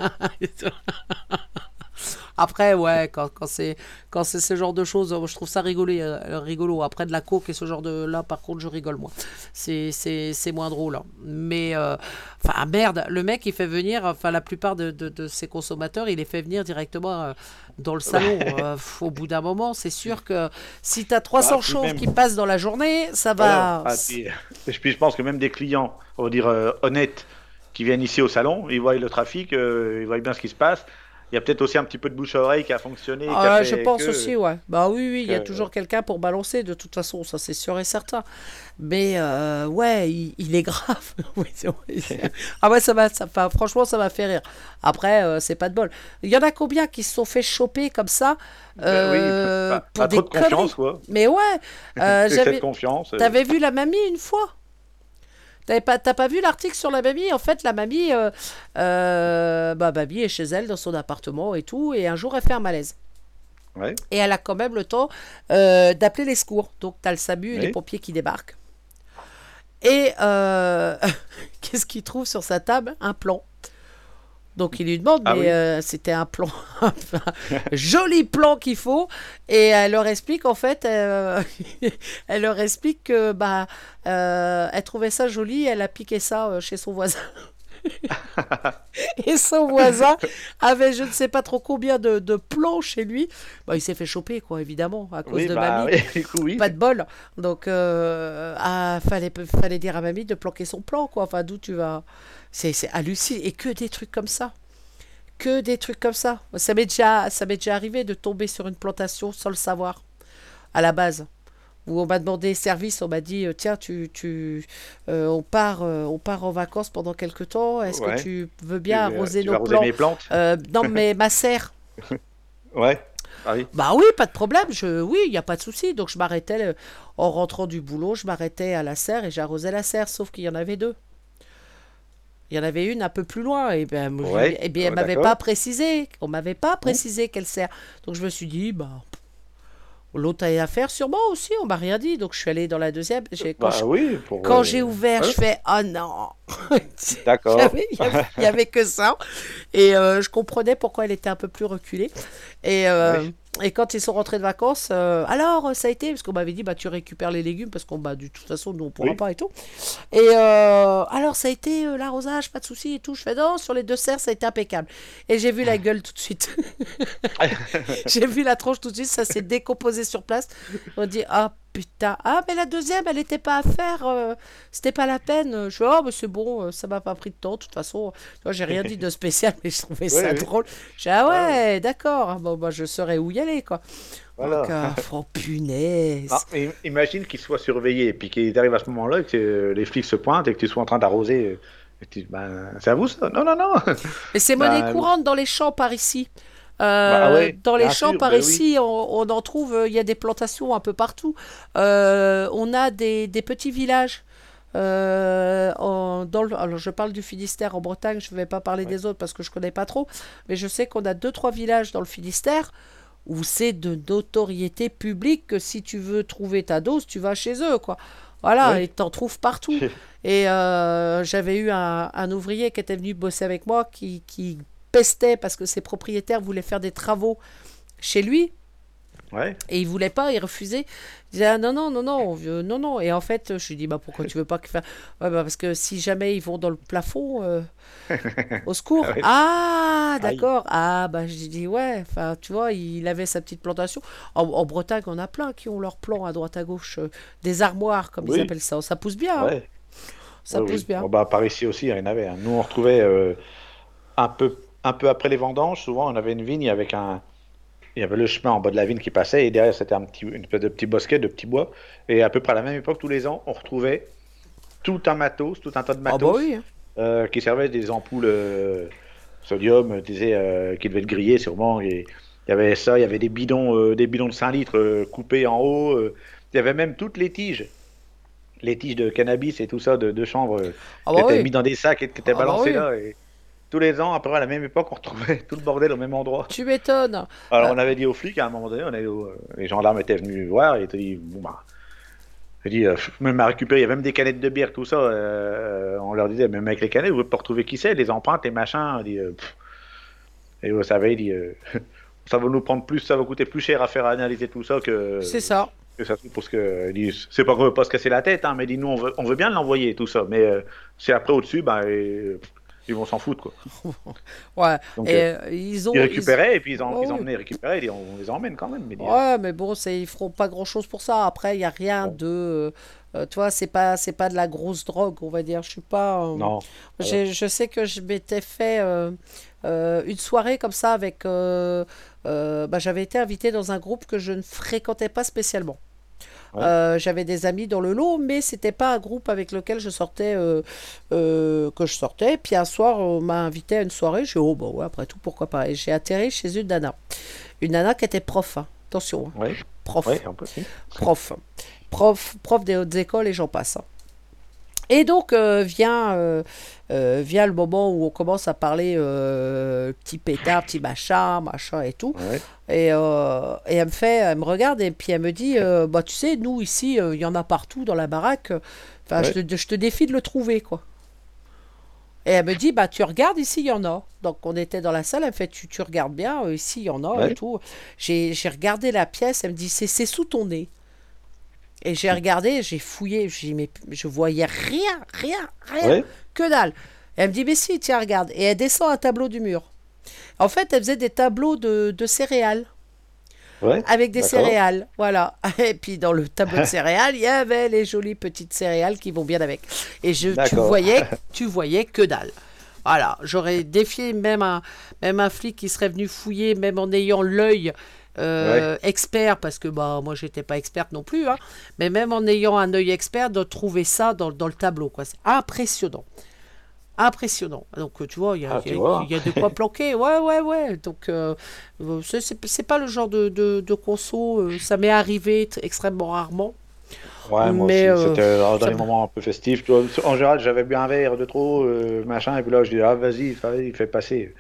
Après, ouais, quand, quand c'est quand c'est ce genre de choses, je trouve ça rigolo, euh, rigolo. Après de la coke et ce genre de là, par contre, je rigole moins. C'est c'est c'est moins drôle. hein. Mais euh, enfin merde, le mec il fait venir, enfin la plupart de, de, de ses consommateurs, il les fait venir directement euh, dans le salon. Euh, au bout d'un moment, c'est sûr que si 300 Ah, puis chauves même- qui passent dans la journée, ça va. Ah, puis, je pense que même des clients, on va dire euh, honnêtes, qui viennent ici au salon, ils voient le trafic, euh, ils voient bien ce qui se passe. Il y a peut-être aussi un petit peu de bouche à oreille qui a fonctionné. qui Ah, je pense que- aussi, ouais. Bah oui, oui, il y a toujours quelqu'un pour balancer, de toute façon, ça c'est sûr et certain. Mais euh, ouais, il, il est grave. Ah ouais, ça m'a, ça, enfin, franchement, ça m'a fait rire. Après, euh, c'est pas de bol. Il y en a combien qui se sont fait choper comme ça Ben euh, oui, pas, pour pas des trop de confiance, quoi. Mais ouais, euh, j'avais, confiance. euh, T'avais vu la mamie une fois? T'avais pas, T'as pas vu l'article sur la mamie? En fait, la mamie, euh, euh, bah, mamie est chez elle dans son appartement et tout, et un jour elle fait un malaise. Ouais. Et elle a quand même le temps euh, d'appeler les secours. Donc t'as le SAMU et les pompiers qui débarquent. Et qu'est-ce qu'il trouve sur sa table? Un plan. Donc il lui demande, Ah mais oui. euh, c'était un plan, un joli plan qu'il faut. Et elle leur explique en fait, euh, elle leur explique que bah, euh, elle trouvait ça joli, elle a piqué ça chez son voisin. et son voisin avait je ne sais pas trop combien de, de plans chez lui. Bah, il s'est fait choper quoi évidemment à cause Oui, de bah, mamie. oui, du coup, oui. Pas de bol. Donc, euh, ah, fallait, fallait dire à mamie de planquer son plan, quoi. Enfin, d'où tu vas. C'est c'est hallucinant. Et que des trucs comme ça. Que des trucs comme ça. Ça m'est déjà, ça m'est déjà arrivé de tomber sur une plantation sans le savoir, à la base. Où on m'a demandé service, on m'a dit euh, tiens, tu, tu, euh, on, part, euh, on part en vacances pendant quelques temps, est-ce Ouais. que tu veux bien Tu, arroser nos plants mes plantes Non, mais ma serre. Ouais. Ah oui. Bah oui, pas de problème. Je, oui, il n'y a pas de souci. Donc je m'arrêtais en rentrant du boulot, je m'arrêtais à la serre et j'arrosais la serre, sauf qu'il y en avait deux. Il y en avait une un peu plus loin et je- Ouais, eh bien, elle ouais, m'avait pas précisé. On m'avait pas précisé quelle serre. Donc je me suis dit, bah, l'autre a affaire sûrement aussi. On m'a rien dit. Donc je suis allée dans la deuxième. J'ai- Quand Bah je- oui. pour, quand euh, j'ai ouvert, ouais. je fais oh non. D'accord. Il y avait- que ça. Et euh, je comprenais pourquoi elle était un peu plus reculée. Et, euh, Oui. Et quand ils sont rentrés de vacances, euh, alors ça a été, parce qu'on m'avait dit, bah, tu récupères les légumes, parce qu'on, bah, de toute façon, nous, on pourra Oui. pas et tout. Et euh, alors ça a été euh, l'arrosage, pas de souci et tout. Je fais non, sur les deux serres, ça a été impeccable. Et j'ai vu la gueule tout de suite. j'ai vu la tronche tout de suite, ça s'est décomposé sur place. On dit, ah putain, ah mais la deuxième, elle n'était pas à faire, euh, c'était pas la peine. Je oh, mais c'est bon, euh, ça m'a pas pris de temps, de toute façon. J'ai rien dit de spécial, mais je trouvais ça oui. drôle. J'ai ah ouais, d'accord, bon, bah, je saurais où y aller, quoi. Voilà. Donc, euh, oh punaise. Ah, imagine qu'il soit surveillé et puis qu'il arrive à ce moment-là et que euh, les flics se pointent et que tu sois en train d'arroser. et tu- ben, c'est à vous ça Non, non, non Mais c'est monnaie Bah, courante dans les champs par ici. Euh, Bah ouais, dans les champs sûr, par bah ici, on, on en trouve, euh, il y a des plantations un peu partout. Euh, on a des, des petits villages. euh, en- dans le- alors je parle du Finistère en Bretagne, je ne vais pas parler des autres parce que je connais pas trop, mais je sais qu'on a deux trois villages dans le Finistère où c'est de notoriété publique que si tu veux trouver ta dose, tu vas chez eux quoi. Voilà, Oui. et t'en trouves partout. Et euh, j'avais eu un, un ouvrier qui était venu bosser avec moi qui, qui pestait parce que ses propriétaires voulaient faire des travaux chez lui Ouais. et il voulait pas, il refusait. Il disait ah, non non non non non non et en fait je lui dis bah pourquoi tu veux pas que ouais, bah, parce que si jamais ils vont dans le plafond euh, au secours Ah ah d'accord ah bah j'ai dit ouais enfin tu vois il avait sa petite plantation en, en Bretagne on a plein qui ont leur plan à droite à gauche euh, des armoires comme ils appellent ça ça pousse bien hein. ça pousse oui. bien Bon, bah, par ici aussi, il y en avait. hein. Nous, on retrouvait euh, un, peu, un peu après les vendanges, souvent, on avait une vigne avec un. Il y avait le chemin en bas de la vigne qui passait, et derrière, c'était un petit, une espèce de petit bosquet, de petits bois. Et à peu près à la même époque, tous les ans, on retrouvait tout un matos, tout un tas de ah matos bah oui euh, qui servaient des ampoules euh, sodium, disais, euh, qui devaient être grillées sûrement, et, Il y avait ça, il y avait des bidons, euh, des bidons de 5 litres coupés en haut. il y avait même toutes les tiges. Les tiges de cannabis et tout ça de, de chanvre Ah qui bah étaient oui. mis dans des sacs et qui étaient Ah bah balancés oui. là. Et tous les ans, après à la même époque, on retrouvait tout le bordel au même endroit. Tu m'étonnes. Alors Ah. on avait dit aux flics à un moment donné, on est au- les gendarmes étaient venus voir et ils étaient dit bon bah. J'ai dit, euh, même à récupérer, il y a même des canettes de bière, tout ça. euh, on leur disait, même avec les canettes, vous pouvez pas retrouver qui c'est, les empreintes, les machins. On dit, euh, et vous savez, il dit, euh, ça va nous prendre plus, ça va coûter plus cher à faire analyser tout ça que. C'est ça. que ça parce que c'est pas qu'on veut pas se casser la tête, hein, mais dit, nous on veut, on veut bien l'envoyer tout ça, mais euh, c'est après au-dessus, ben et, pff, ils vont s'en foutre quoi. Ouais. Donc, et euh, euh, ils ont. ils récupéraient et puis ils, en, Oh, ils oui. récupérer, dit, on les emmène quand même. Mais Ouais, mais bon, ils feront pas grand chose pour ça. Après, il y a rien Bon. de. euh, tu vois, c'est pas, c'est pas de la grosse drogue, on va dire. Je suis pas. euh, non, Je sais que je m'étais fait une soirée comme ça avec. bah, j'avais été invité dans un groupe que je ne fréquentais pas spécialement. Ouais. Euh, j'avais des amis dans le lot, mais c'était pas un groupe avec lequel je sortais, euh, euh, que je sortais. Puis un soir, on m'a invité à une soirée. J'ai dit, oh, bah ouais, après tout, pourquoi pas. Et j'ai atterri chez une nana. Une nana qui était prof, hein. attention, hein. ouais, prof ouais, un peu. si. prof, prof, prof des hautes écoles et j'en passe. hein. Et donc euh, vient, euh, euh, vient le moment où on commence à parler petit pétard, petit machin, machin et tout. Ouais. Et, et elle me fait, elle me regarde et puis elle me dit, bah tu sais, nous ici, il y en a partout dans la baraque. Enfin, je, te, je te défie de le trouver, quoi. Et elle me dit, bah tu regardes, ici il y en a. Donc on était dans la salle, elle me fait, tu, tu regardes bien, ici il y en a Ouais. et tout. J'ai regardé la pièce, elle me dit, c'est sous ton nez. Et j'ai regardé, j'ai fouillé, j'ai dit, mais je voyais rien, rien, rien, Ouais. que dalle. Et elle me dit, mais si, tiens, regarde. Et elle descend un tableau du mur. En fait, elle faisait des tableaux de, de céréales Ouais. avec des céréales, voilà. Et puis dans le tableau de céréales, il y avait les jolies petites céréales qui vont bien avec. Et je, tu voyais, tu voyais que dalle. Voilà, j'aurais défié même un, même un flic qui serait venu fouiller, même en ayant l'œil euh, expert, parce que bah moi j'étais pas experte non plus, hein, mais même en ayant un œil expert, de trouver ça dans, dans le tableau, quoi. C'est impressionnant. Impressionnant. Donc, euh, tu vois, il y, a- Ah, il y a- vois. il y a de quoi planquer. Ouais, ouais, ouais. Donc, euh, euh, c'est- c'est c'est pas le genre de, de, de conso. euh, ça m'est arrivé t- extrêmement rarement. Ouais, moi Mais, aussi, euh, c'était dans me- moments un peu festifs. En général, j'avais bu un verre de trop, euh, machin, et puis là, je dis, ah, vas-y, vas-y, fais passer.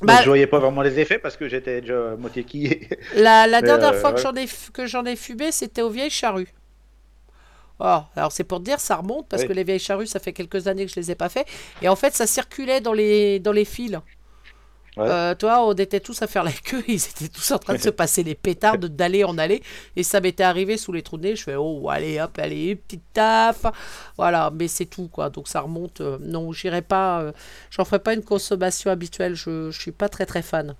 Bah- Donc, je voyais pas vraiment les effets parce que j'étais déjà moitié quillé. La, la dernière euh, fois que ouais. j'en ai, fumé, c'était aux vieilles charrues. Oh, alors c'est pour te dire, ça remonte parce Oui. que les vieilles charrues, ça fait quelques années que je les ai pas fait. Et en fait, ça circulait dans les, dans les fils. Euh, toi, on était tous à faire la queue, ils étaient tous en train de se passer les pétards d'aller en aller. Et ça m'était arrivé sous les trous de nez. Je fais, oh, allez, hop, allez, petite taf. Voilà, mais c'est tout, quoi. Donc ça remonte. euh, non, j'irai pas. euh, J'en ferai pas une consommation habituelle. Je, je suis pas très, très fan.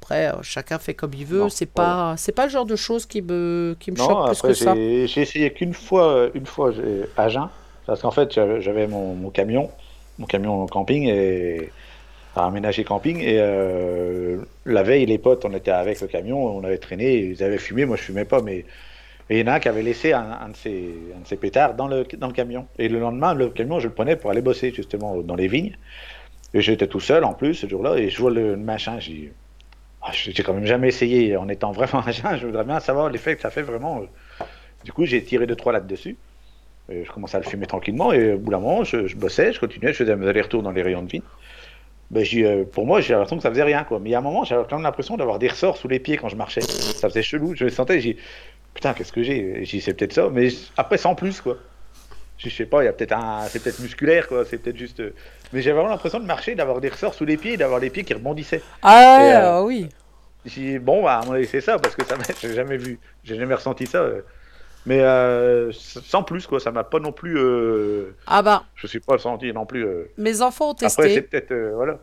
Après, chacun fait comme il veut. C'est pas, c'est pas le genre de choses qui me, qui me choque Non, plus après, que ça. j'ai essayé qu'une fois, une fois à Jeun, parce qu'en fait, j'avais j'avais mon, mon camion, mon camion camping, et à aménager camping, et euh, la veille, les potes, on était avec le camion, on avait traîné, ils avaient fumé, moi je fumais pas, mais et il y en a un qui avait laissé un, de, ses, un de pétards dans le, dans le camion. Et le lendemain, le camion, je le prenais pour aller bosser justement dans les vignes. Et j'étais tout seul en plus ce jour-là, et je vois le machin, j'ai ah, j'ai quand même jamais essayé en étant vraiment jeun, je voudrais bien savoir l'effet que ça fait vraiment. Du coup, j'ai tiré deux trois là-dessus. Et je commençais à le fumer tranquillement et au bout d'un moment, je, je bossais, je continuais, je faisais mes allers-retours dans les rayons de vigne. Ben, j'ai, euh, pour moi, j'ai l'impression que ça faisait rien. Quoi. Mais il y a un moment, j'avais quand même l'impression d'avoir des ressorts sous les pieds quand je marchais. Ça faisait chelou. Je le sentais, j'ai putain, qu'est-ce que j'ai? J'ai c'est peut-être ça. Mais après, sans plus, quoi. Je sais pas, il y a peut-être un, c'est peut-être musculaire, quoi. C'est peut-être juste. euh, Mais j'avais vraiment l'impression de marcher, d'avoir des ressorts sous les pieds, et d'avoir les pieds qui rebondissaient. Ah, euh, euh, oui. J'ai bon, bah, à mon avis, c'est ça, parce que ça m'a- j'ai jamais vu, j'ai jamais ressenti ça. euh. Mais euh, sans plus, quoi, ça m'a pas non plus. euh, Ah bah, je suis pas senti non plus. euh. mes enfants ont Après, testé. c'est peut-être. euh, voilà.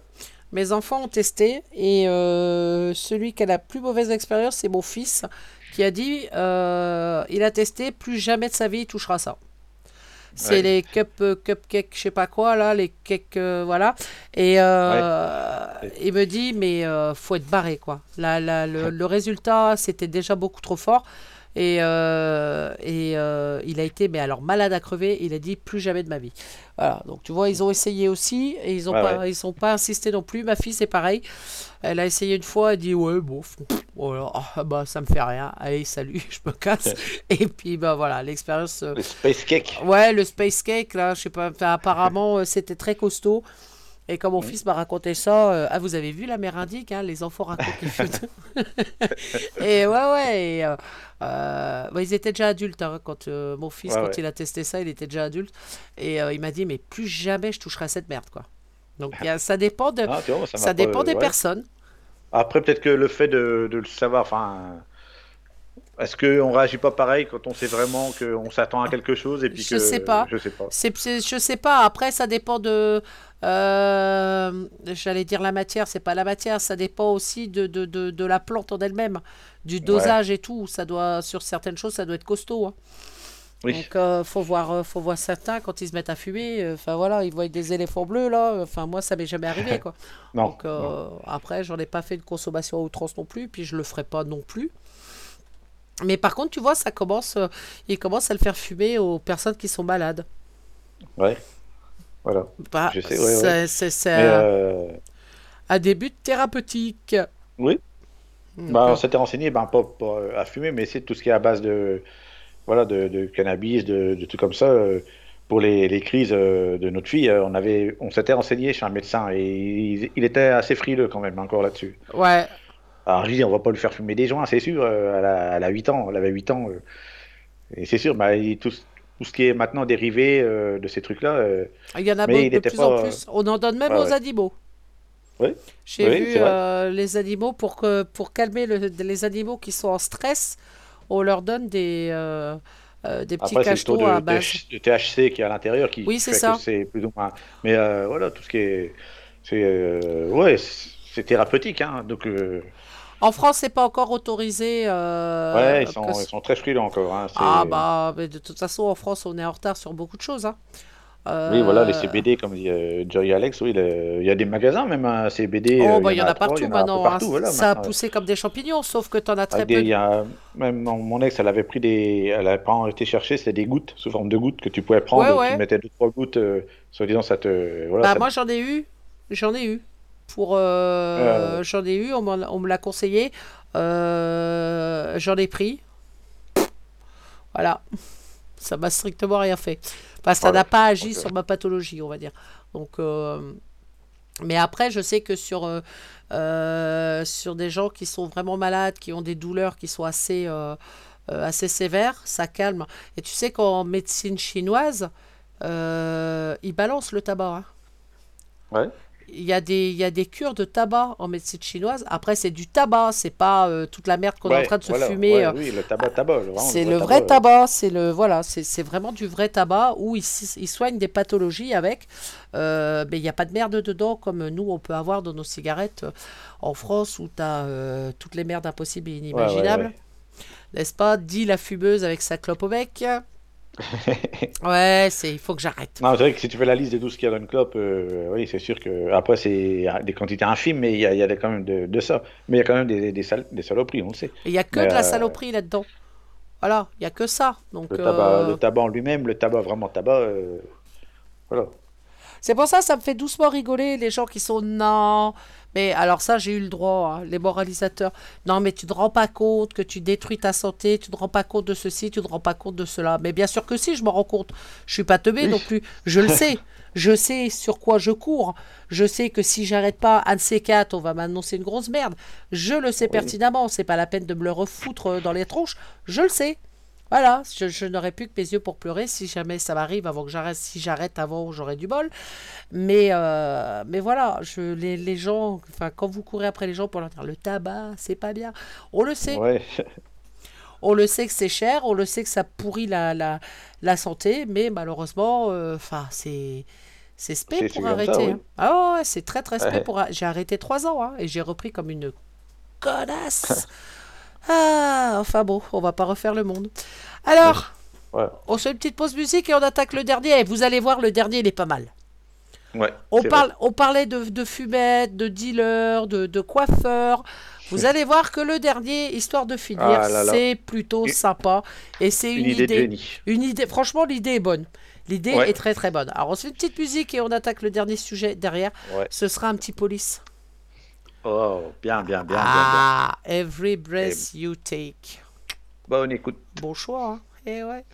Mes enfants ont testé et celui qui a la plus mauvaise expérience, c'est mon fils qui a dit il a testé, plus jamais de sa vie il touchera ça. C'est Ouais. les cup, cupcakes, je sais pas quoi, là, les cakes, voilà. Et Ouais. il me dit, mais faut être barré, quoi. Là, là, le, le résultat, c'était déjà beaucoup trop fort. Et, euh, et euh, il a été, mais alors malade à crever, il a dit plus jamais de ma vie. Voilà, donc tu vois, ils ont essayé aussi et ils n'ont Ouais, pas, ils ont pas insisté non plus. Ma fille, c'est pareil. Elle a essayé une fois, elle dit ouais, bon, pff, Oh là, ah, bah ça me fait rien. Allez, salut, je me casse. Et puis bah voilà, l'expérience. euh, Le Space Cake. Ouais, le space cake là, je sais pas. apparemment, c'était très costaud. Et quand mon fils m'a raconté ça, euh, ah vous avez vu la mer Indique, hein, les enfants racontent les fûts. et ouais ouais, et, euh, euh, bah, ils étaient déjà adultes hein, quand mon fils Ouais, quand ouais. il a testé ça, il était déjà adulte et il m'a dit mais plus jamais je toucherai à cette merde quoi. Donc il y a- ça dépend de, Ah, vois, ça dépend des ouais. personnes. Après, peut-être que le fait de, de le savoir, enfin, est-ce qu'on réagit pas pareil quand on sait vraiment qu'on s'attend à quelque chose et puis Je que sais pas. Je sais pas. C'est- je sais pas. Après, ça dépend de. Euh, j'allais dire la matière, c'est pas la matière. Ça dépend aussi de, de, de, de la plante en elle-même, du dosage et tout. Ça doit, sur certaines choses, ça doit être costaud. hein. Oui. Donc, euh, faut voir, euh, faut voir certains quand ils se mettent à fumer. euh, Enfin voilà, ils voient des éléphants bleus là. Enfin moi, ça m'est jamais arrivé quoi. Non. Donc euh, après, j'en ai pas fait de consommation à outrance non plus, puis je le ferai pas non plus. Mais par contre, tu vois, ça commence, ils commencent à le faire fumer aux personnes qui sont malades. Ouais. Voilà. Bah, Je sais, ouais, c'est, ouais. un- euh, un début thérapeutique. Oui. Donc, Bah, euh, on s'était renseigné, ben, pas, pas, euh, à fumer, mais c'est tout ce qui est à base de, voilà, de, de cannabis, de, de trucs comme ça. euh, Pour les, les crises euh, de notre fille, euh, on avait, on s'était renseigné chez un médecin et il, il était assez frileux quand même encore là-dessus. ouais, Alors je dis, on va pas le faire fumer des joints, c'est sûr. euh, elle, a, elle a 8 ans, elle avait 8 ans. euh, et c'est sûr, bah, il- tout, tout ce qui est maintenant dérivé euh, de ces trucs-là, euh, il y en a Mais de plus en pas, plus. On en donne même aux ouais. animaux. Oui. J'ai Oui, vu euh, les animaux pour, que, pour calmer le- les animaux qui sont en stress. On leur donne des, euh, euh, des petits après c'est le taux cachetons de, à de- base. de THC qui est à l'intérieur qui Oui, c'est ça. c'est plus ou moins. Mais voilà, tout ce qui est, c'est, ouais, c'est thérapeutique, hein. Donc, En France, c'est pas encore autorisé. euh, ouais, ils sont, que- ils sont très frileux encore. Hein. Ah bah, mais de toute façon, en France, on est en retard sur beaucoup de choses. hein. Oui, voilà, les Euh, CBD, comme dit euh, Joy Alex, oui, le- il y a des magasins même à CBD. Oh, euh, bah, il y en a partout en maintenant. hein. ça a poussé comme des champignons, sauf que t'en as très Avec des- peu. y a, même mon, mon ex, elle avait pris des, elle avait pas été chercher, c'était des gouttes sous forme de gouttes que tu pouvais prendre. Ouais, ouais. Tu mettais deux trois gouttes, soi-disant ça te, voilà, Bah, ça- moi, j'en ai eu. J'en ai eu. Pour, euh, Euh. J'en ai eu, on, me l'a conseillé. Euh, J'en ai pris. Voilà. Ça m'a strictement rien fait. Enfin, ça Voilà. n'a pas agi sur ma pathologie, on va dire. Donc, Mais après, je sais que sur, euh, sur des gens qui sont vraiment malades, qui ont des douleurs qui sont assez, euh, assez sévères, ça calme. Et tu sais qu'en médecine chinoise, euh, ils balancent le tabac. hein. Ouais. Il y, a des, il y a des cures de tabac en médecine chinoise. Après, c'est du tabac, c'est pas euh, toute la merde qu'on est en train de se fumer. ouais, euh, oui, le tabac, tabac, c'est le vrai tabac, c'est le voilà, c'est vraiment du vrai tabac où ils, ils soignent des pathologies avec, euh, mais il n'y a pas de merde dedans comme nous on peut avoir dans nos cigarettes en France où tu as toutes les merdes impossibles et inimaginables, ouais. n'est-ce pas? Dit la fumeuse avec sa clope au bec. ouais, c'est il faut que j'arrête. Non, c'est vrai que si tu fais la liste de tout ce qu'il y a dans une clope, euh, oui, c'est sûr que après c'est des quantités infimes, mais il y a, il y a des- quand même de, de ça. Mais il y a quand même des, des, sal- des saloperies, on le sait. Il n'y a que Mais, de la euh, saloperie là-dedans. Voilà, il n'y a que ça. Donc, Le tabac, euh, le tabac en lui-même, le tabac vraiment tabac, euh, voilà. C'est pour ça ça me fait doucement rigoler les gens qui sont non. Mais alors ça, j'ai eu le droit, hein, les moralisateurs. Non, mais tu te rends pas compte que tu détruis ta santé, tu te rends pas compte de ceci, tu te rends pas compte de cela. Mais bien sûr que si, je m'en rends compte. Je suis pas teubé Oui. non plus. Je le sais. Je sais sur quoi je cours. Je sais que si j'arrête pas un de ces quatre, on va m'annoncer une grosse merde. Je le sais pertinemment. C'est pas la peine de me le refoutre euh, dans les tronches. Je le sais. Voilà, je, je n'aurais plus que mes yeux pour pleurer si jamais ça m'arrive avant que j'arrête. Si j'arrête avant, j'aurais du bol. Mais, euh, mais voilà, je, les, les gens, enfin, quand vous courez après les gens pour leur dire le tabac, c'est pas bien, on le sait. Ouais. On le sait que c'est cher, on le sait que ça pourrit la, la, la santé, mais malheureusement, euh, enfin, c'est. C'est spé pour arrêter. ça, oui. hein. Ah ouais, c'est très très spé Ouais. pour. a- J'ai arrêté trois ans hein, et j'ai repris comme une connasse. ah, enfin bon, on va pas refaire le monde. Alors, Ouais. on fait une petite pause musique et on attaque le dernier. Et vous allez voir, le dernier, il est pas mal. Ouais, On, parle, on parlait de, de fumettes, de dealers, de, de coiffeurs. Vous allez voir que le dernier, histoire de finir, Ah c'est plutôt Une- sympa. Et c'est une, Une idée. Une idée. Franchement, l'idée est bonne. L'idée Ouais. est très très bonne. Alors on se fait une petite musique et on attaque le dernier sujet derrière. Ouais. Ce sera un petit police. Oh, bien, bien, bien, bien, bien. Ah, Every Breath You Take. Bonne écoute. Bon choix, hein Eh ouais.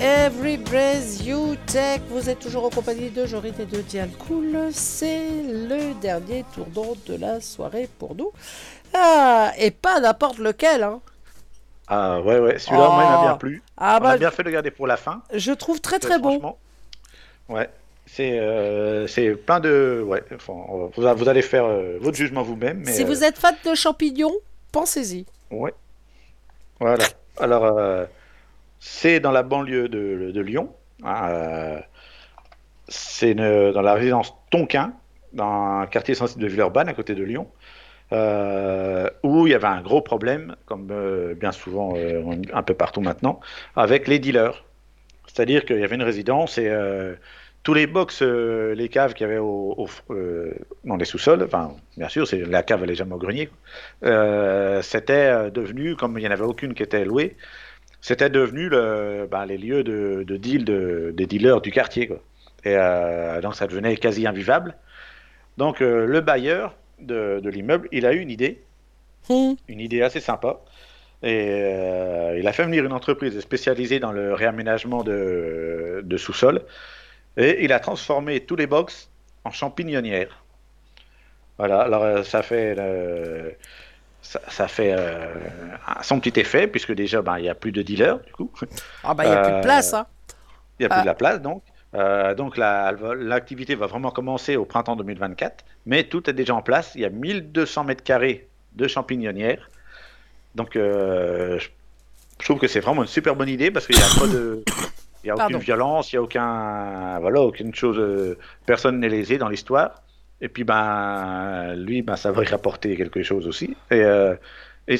Every Breath You Take. Vous êtes toujours en compagnie de Jorit et de Dial Cool. C'est le dernier tour d'onde de la soirée pour nous. Ah, et pas n'importe lequel. Hein. Ah ouais, ouais, celui-là, moi, il m'a bien Oh. plu. Ah On bah, a bien fait de le garder pour la fin. je trouve très très bon. Ouais, c'est euh, c'est plein de. Ouais, enfin, vous, vous allez faire euh, votre jugement vous-même. Si euh, vous êtes fan de champignons, pensez-y. Ouais. Voilà. Alors, euh, c'est dans la banlieue de, Lyon. hein, euh, c'est dans la résidence Tonquin, dans un quartier sensible de Villeurbanne, à côté de Lyon, euh, où il y avait un gros problème, comme euh, bien souvent un peu partout maintenant, avec les dealers. C'est-à-dire qu'il y avait une résidence et tous les box, les caves qu'il y avait dans les sous-sols, enfin, bien sûr, c'est la cave, elle est jamais au grenier. c'était devenu, comme il n'y en avait aucune qui était louée, c'était devenu le, ben, les lieux de, de deal de, des dealers du quartier. Quoi. Et euh, donc ça devenait quasi invivable. Donc euh, le bailleur de, de l'immeuble, il a eu une idée, Hum. une idée assez sympa. Et euh, il a fait venir une entreprise spécialisée dans le réaménagement de, de sous-sol. Et il a transformé tous les box en champignonnières. Voilà, alors ça fait, ça, ça fait euh, son petit effet, puisque déjà, ben, il n'y a plus de dealers, du coup. Ah bah il n'y a plus de Euh, place. Hein. Il n'y a plus Ah. de la place, donc. Euh, donc la- elle va- l'activité va vraiment commencer au printemps 2024, mais tout est déjà en place. Il y a 1200 mètres carrés de champignonnières. Donc euh, je, trouve que c'est vraiment une super bonne idée parce qu'il n'y a pas de... Il y a aucune Pardon. violence, il n'y a aucun, voilà, aucune chose, euh, personne n'est lésé dans l'histoire. Et puis ben, lui, ben, ça va y rapporter quelque chose aussi. Et, euh, et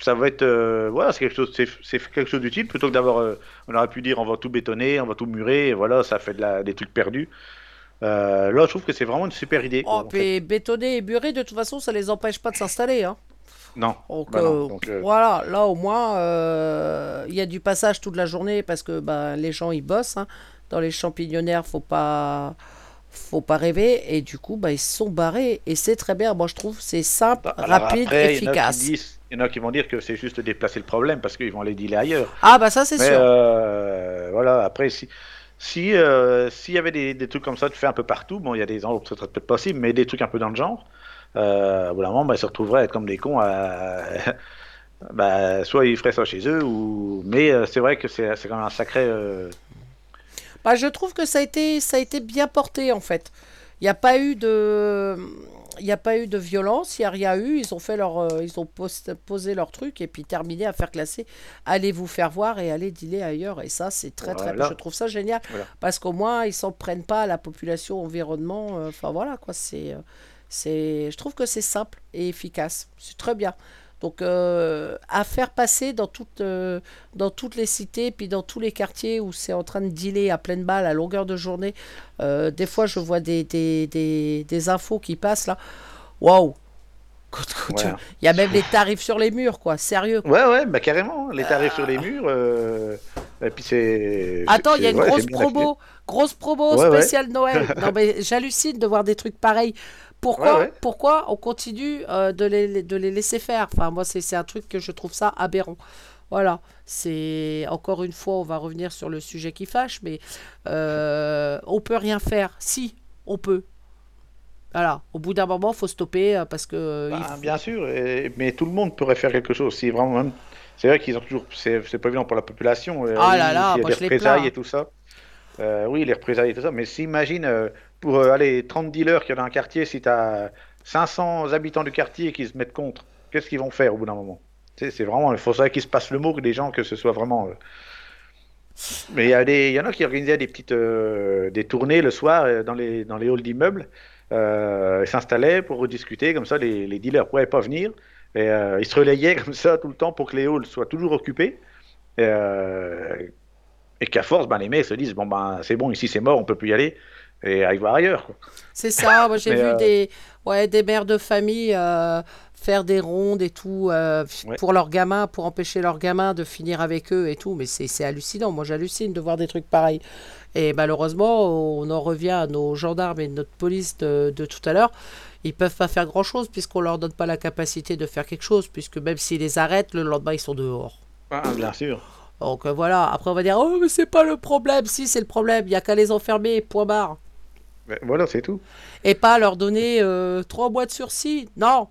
ça va être, euh, voilà, c'est quelque chose, c'est c'est quelque chose d'utile plutôt que d'avoir, euh, on aurait pu dire, on va tout bétonner, on va tout murer, et voilà, ça fait de la, des trucs perdus. Là, je trouve que c'est vraiment une super idée. quoi, Oh, puis bétonner et murer, de toute façon, ça les empêche pas de s'installer. Hein. Non. Donc, Bah non, donc, euh, voilà, là au moins, euh, il y a du passage toute la journée parce que bah, les gens ils bossent. hein. Dans les champignonnaires, faut pas, faut pas rêver. Et du coup, bah, ils se sont barrés. Et c'est très bien. Moi, je trouve c'est simple, alors rapide, après, efficace. Il y en a qui vont dire que c'est juste déplacer le problème parce qu'ils vont les dealer ailleurs. Ah bah ça c'est sûr. euh, voilà, après, si si euh, s'il y avait des, des trucs comme ça, tu fais un peu partout, bon, il y a des endroits où peut-être possible, mais des trucs un peu dans le genre, euh, au bout d'un moment, bah, ils se retrouveraient à être comme des cons à. bah, soit ils feraient ça chez eux, ou. Mais euh, c'est vrai que c'est c'est quand même un sacré. Bah, je trouve que ça a été, ça a été bien porté en fait. Il n'y a pas eu de, il n'y a pas eu de violence, il n'y a rien eu. Ils ont fait leur, euh, ils ont post- posé leur truc et puis terminé à faire classer. Allez vous faire voir et allez dealer ailleurs. Et ça, c'est très très. Voilà. Je trouve ça génial Voilà. parce qu'au moins ils s'en prennent pas à la population, environnement. euh, Enfin voilà quoi. C'est, euh, c'est, je trouve que c'est simple et efficace. C'est très bien. Donc euh, à faire passer dans toutes, euh, dans toutes les cités, puis dans tous les quartiers où c'est en train de dealer à pleine balle, à longueur de journée. Euh, des fois, je vois des, des, des, des infos qui passent là. Waouh! Ouais. Il y a même les tarifs sur les murs, quoi. Sérieux. Ouais, ouais, bah carrément, les tarifs sur les murs, euh, et puis c'est. Attends, il y a une ouais, grosse promo, grosse promo spéciale Noël. Non mais j'hallucine de voir des trucs pareils. Pourquoi, Ouais, ouais. pourquoi on continue euh, de, les, de les laisser faire? Enfin moi c'est un truc que je trouve ça aberrant. Voilà, c'est encore une fois on va revenir sur le sujet qui fâche, mais euh, on peut rien faire. Si, on peut. Voilà, au bout d'un moment faut stopper euh, parce que euh, il Bah, faut- Bien sûr, et- mais tout le monde pourrait faire quelque chose. Si vraiment même, c'est vrai qu'ils ont toujours, c'est pas évident pour la population. euh, Ah là là, s'il y a moi, des représailles et tout ça. Euh, oui, les représailles et tout ça. Mais s'imagine pour euh, aller 30 dealers qu'il y a dans un quartier, si tu as 500 habitants du quartier qui se mettent contre, qu'est-ce qu'ils vont faire au bout d'un moment? C'est vraiment, il faudrait qu'il se passe le mot que des gens, que ce soit vraiment. euh, Mais il y, y en a qui organisaient des petites euh, des tournées le soir dans les, dans les halls d'immeubles. Ils s'installaient pour discuter, comme ça les, les dealers ne pouvaient pas venir. Et ils se relayaient comme ça tout le temps pour que les halls soient toujours occupés. Et, et qu'à force, ben, les mecs se disent bon ben c'est bon, ici c'est mort, on peut plus y aller. Et aller voir ailleurs. C'est ça, moi j'ai vu euh, des, ouais, des mères de famille euh, faire des rondes et tout euh, Ouais. pour leurs gamins, pour empêcher leurs gamins de finir avec eux et tout, mais c'est c'est hallucinant, moi j'hallucine de voir des trucs pareils. Et malheureusement, on en revient à nos gendarmes et notre police de, de tout à l'heure. Ils peuvent pas faire grand chose puisqu'on leur donne pas la capacité de faire quelque chose, puisque même s'ils les arrêtent, le lendemain ils sont dehors. Ah, bien sûr. Donc voilà, après on va dire, oh mais c'est pas le problème, si c'est le problème, il y a qu'à les enfermer, point barre. Mais voilà, c'est tout. Et pas leur donner euh, trois mois de sursis. Non,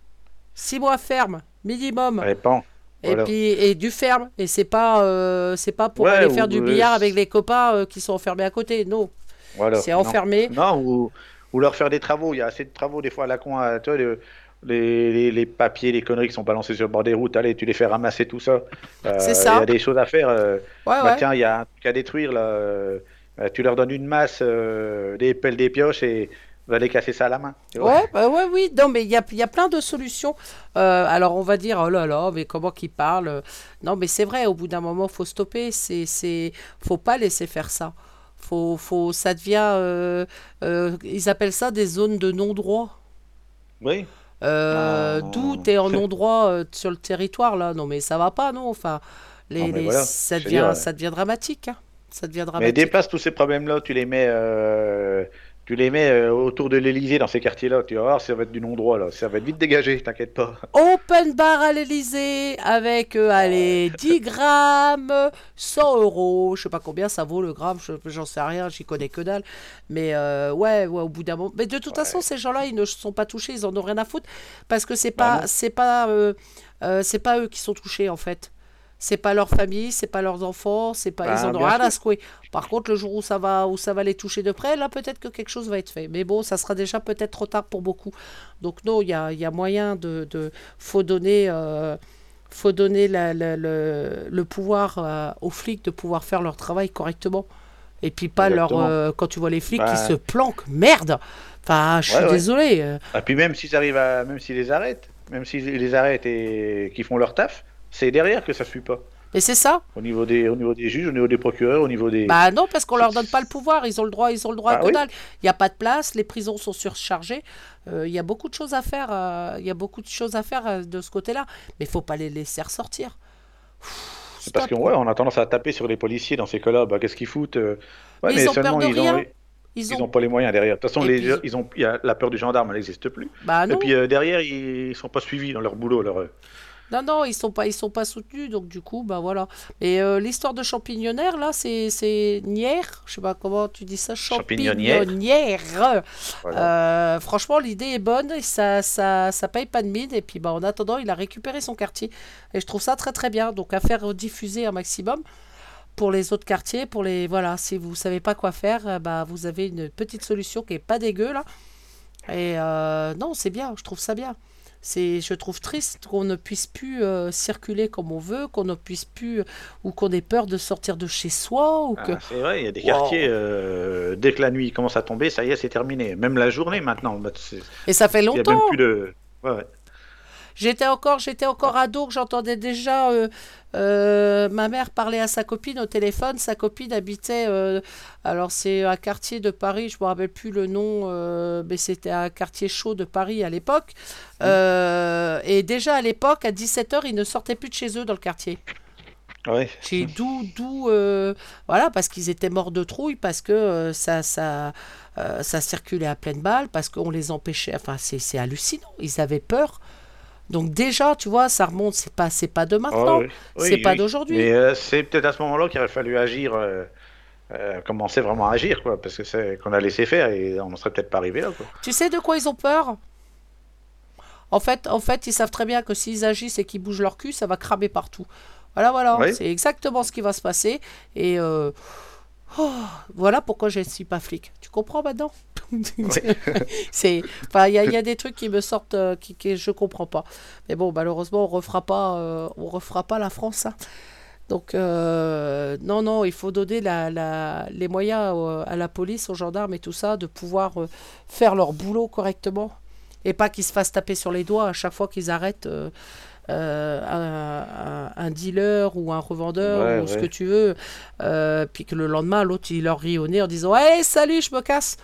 six mois ferme, minimum. Répand. Et voilà. puis et du ferme. Et c'est pas euh, c'est pas pour Ouais, aller faire ou, du euh, billard avec les copains euh, qui sont enfermés à côté. Non, Voilà. c'est enfermé. Non, ou, ou leur faire des travaux. Il y a assez de travaux des fois à la con. à- tu vois, le- les, les, les papiers, les conneries qui sont balancés sur le bord des routes, allez, tu les fais ramasser tout ça. C'est ça. Il y a des choses à faire. Ouais bah, ouais. tiens, il y a un truc à détruire là. Euh, tu leur donnes une masse, euh, des pelles, des pioches et va les casser ça à la main. Ouais, bah ouais, oui, non, mais il y a, il y a plein de solutions. Euh, alors, on va dire, oh là là, mais comment qu'ils parlent? Non, mais c'est vrai, au bout d'un moment, faut stopper. C'est, c'est, faut pas laisser faire ça. Faut, faut, ça devient. euh, euh, ils appellent ça des zones de non-droit. Oui. Ah. D'où tu es en non-droit sur le territoire, là. Non, mais ça va pas, non. Enfin, les, Non, mais les- voilà, ça, devient, dire, ça devient dramatique. hein. Ça devient Mais dramatique. déplace tous ces problèmes-là, tu les mets, euh, tu les mets euh, autour de l'Elysée dans ces quartiers-là. Tu vas voir, ça va être du non-droit là. Ça va être vite dégagé, t'inquiète pas. Open bar à l'Elysée avec, euh, allez, 10 grammes, 100 euros. Je sais pas combien ça vaut le gramme, je- j'en sais rien, j'y connais que dalle. Mais ouais, ouais, au bout d'un moment. Mais de toute façon, ces gens-là, ils ne sont pas touchés, ils en ont rien à foutre. Parce que c'est Bah pas, c'est pas, c'est pas eux qui sont touchés en fait. C'est pas leur famille, c'est pas leurs enfants, c'est pas, Bah, ils en ont rien à secouer. Par contre, le jour où ça va, où ça va les toucher de près, là, peut-être que quelque chose va être fait. Mais bon, ça sera déjà peut-être trop tard pour beaucoup. Donc non, il y a, il y a moyen de, de faut donner, euh, faut donner la- la- le, le pouvoir euh, aux flics de pouvoir faire leur travail correctement. Et puis pas leur, euh, quand tu vois les flics Bah. qui se planquent, merde. Enfin, je suis Ouais, ouais. désolé. Et puis même s'ils arrivent à, même s'ils les arrêtent, même s'ils les arrêtent et qu'ils font leur taf, c'est derrière que ça suit pas. Mais c'est ça. Au niveau des, au niveau des juges, au niveau des procureurs, au niveau des. Bah non, parce qu'on leur donne pas le pouvoir. Ils ont le droit, ils ont le droit à que dalle. Il n'y a pas de place, les prisons sont surchargées. Euh, Il y a beaucoup de choses à faire. euh, Il y a beaucoup de choses à faire euh, de ce côté-là. Mais il faut pas les laisser ressortir. Pff, parce qu'on ouais, on a tendance à taper sur les policiers dans ces cas-là. Bah, qu'est-ce qu'ils foutent ouais, Mais ils ont peur seulement de ils rien. ont, Ils ils ont. ont pas les moyens derrière. De toute façon, Et les, puis- ils ont, y a, la peur du gendarme, elle n'existe plus. Bah Et puis derrière, ils sont pas suivis dans leur boulot. Leur... euh, Non, non, ils sont pas, ils sont pas soutenus, donc du coup, bah voilà. Et euh, l'histoire de champignonnaire, là, c'est, c'est Nière, je sais pas comment tu dis ça, Champignonnière. champignonnière. Voilà. Euh, franchement, l'idée est bonne, et ça, ça, ça paye pas de mine, et puis bah en attendant, il a récupéré son quartier, et je trouve ça très très bien. Donc à faire diffuser un maximum pour les autres quartiers, pour les voilà, si vous savez pas quoi faire, euh, bah vous avez une petite solution qui est pas dégueu là. Et euh, non, c'est bien, je trouve ça bien. C'est, je trouve triste qu'on ne puisse plus euh, circuler comme on veut, qu'on ne puisse plus, ou qu'on ait peur de sortir de chez soi, ou que. Ah, c'est vrai, il y a des Wow. quartiers, euh, dès que la nuit commence à tomber, ça y est, c'est terminé. Même la journée maintenant. bah, c'est- Et ça fait Il y a même longtemps. plus de. Ouais, ouais. J'étais encore, j'étais encore ado, que j'entendais déjà euh, euh, ma mère parler à sa copine au téléphone. Sa copine habitait, euh, alors c'est un quartier de Paris, je me rappelle plus le nom, mais c'était un quartier chaud de Paris à l'époque. Et déjà à l'époque, à 17h, ils ne sortaient plus de chez eux dans le quartier. Ouais. D'où, d'où, euh, voilà, parce qu'ils étaient morts de trouille, parce que euh, ça, ça, euh, ça circulait à pleine balle, parce qu'on les empêchait. Enfin, c'est, c'est hallucinant. Ils avaient peur. Donc déjà, tu vois, ça remonte. C'est pas, c'est pas de maintenant. Ah, oui. Oui, c'est pas d'aujourd'hui. Mais euh, c'est peut-être à ce moment-là qu'il aurait fallu agir, euh, euh, commencer vraiment à agir, quoi, parce que c'est qu'on a laissé faire et on ne serait peut-être pas arrivé là, quoi. Tu sais de quoi ils ont peur? En fait, en fait, ils savent très bien que s'ils agissent et qu'ils bougent leur cul, ça va cramer partout. Voilà, voilà, Oui. c'est exactement ce qui va se passer. Et euh, oh, voilà pourquoi je ne suis pas flic. Tu comprends maintenant? C'est, il y, y a des trucs qui me sortent, euh, qui, qui je comprends pas. Mais bon, malheureusement, on refera pas, euh, on refera pas la France. hein. Donc, euh, non, non, il faut donner la, la- les moyens à la police, aux gendarmes et tout ça, de pouvoir euh, faire leur boulot correctement. Et pas qu'ils se fassent taper sur les doigts à chaque fois qu'ils arrêtent euh, un, dealer ou un revendeur Ouais, ou ce que tu veux. euh, puis que le lendemain, l'autre, il leur rit au nez en disant Hey, salut, je me casse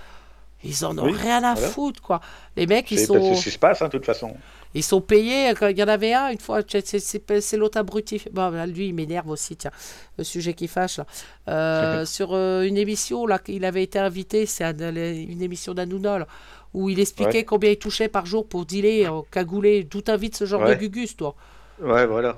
Ils en ont Oui, rien à voilà. foutre, quoi. Les mecs, ils sont. c'est ce qui se passe, hein, de toute façon. Ils sont payés. quand Il y en avait un, une fois, c'est- l'autre abruti. Bon, là, lui, il m'énerve aussi, tiens. Le sujet qui fâche, là. Euh, sur euh, une émission, là, il avait été invité, c'est un- une émission d'Hanouna, là, où il expliquait Ouais. combien il touchait par jour pour dealer, en cagoulé. D'où t'invites ce genre Ouais. de gugus, toi Ouais, voilà.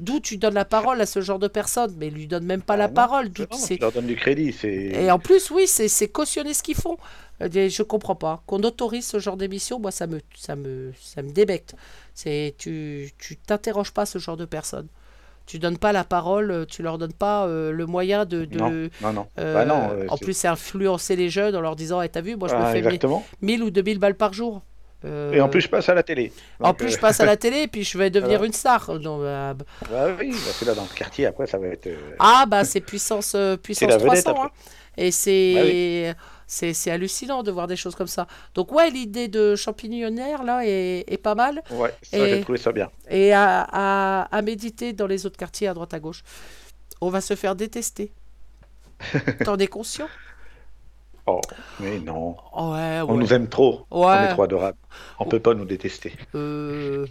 D'où tu donnes la parole à ce genre de personne Mais lui donne même pas la Ah non, parole. D'où tu leur donnes du crédit. Et en plus, oui, c'est c'est cautionner ce qu'ils font. Euh, Je comprends pas. Qu'on autorise ce genre d'émission, moi, ça me, ça me, ça me débecte. C'est, tu, tu t'interroges pas ce genre de personnes. Tu donnes pas la parole, euh, tu leur donnes pas euh, le moyen de. de Non, non, non. euh, Bah non, euh, en plus, c'est influencer les jeunes en leur disant Eh, T'as vu, moi, je me Ah, fais exactement. 1000 ou 2000 balles par jour. Euh, Et en plus, je passe à la télé. en Donc, plus, euh, je passe à la télé et puis je vais devenir une star. Non, euh, bah oui, parce que là, dans le quartier, après, ça va être. euh, Ah bah c'est puissance, euh, puissance la vedette, 300. après. hein. Et c'est Bah oui. c'est hallucinant de voir des choses comme ça. Donc ouais, l'idée de champignonnaire là est, est pas mal. Ouais, ça, j'ai trouvé ça bien. Et à, à, à méditer dans les autres quartiers à droite à gauche. On va se faire détester. T'en es conscient? Oh, mais non. Ouais, ouais. On nous aime trop. On est trop adorables. On peut pas nous détester. Euh,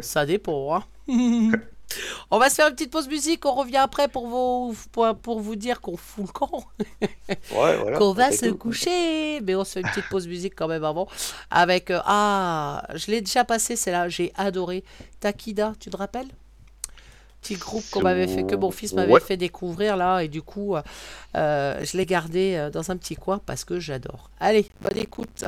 ça dépend. hein. on va se faire une petite pause musique. On revient après pour vous, pour, pour vous dire qu'on fout le camp, Ouais, voilà. qu'on va se tout. coucher. Mais on se fait une petite pause musique quand même avant. Avec. euh, ah, je l'ai déjà passé, c'est là. J'ai adoré. Takida, tu te rappelles? Petit groupe qu'on m'avait fait, que mon fils m'avait Ouais. fait découvrir là. Et du coup, euh, euh, je l'ai gardé euh, dans un petit coin parce que j'adore. Allez, bonne écoute.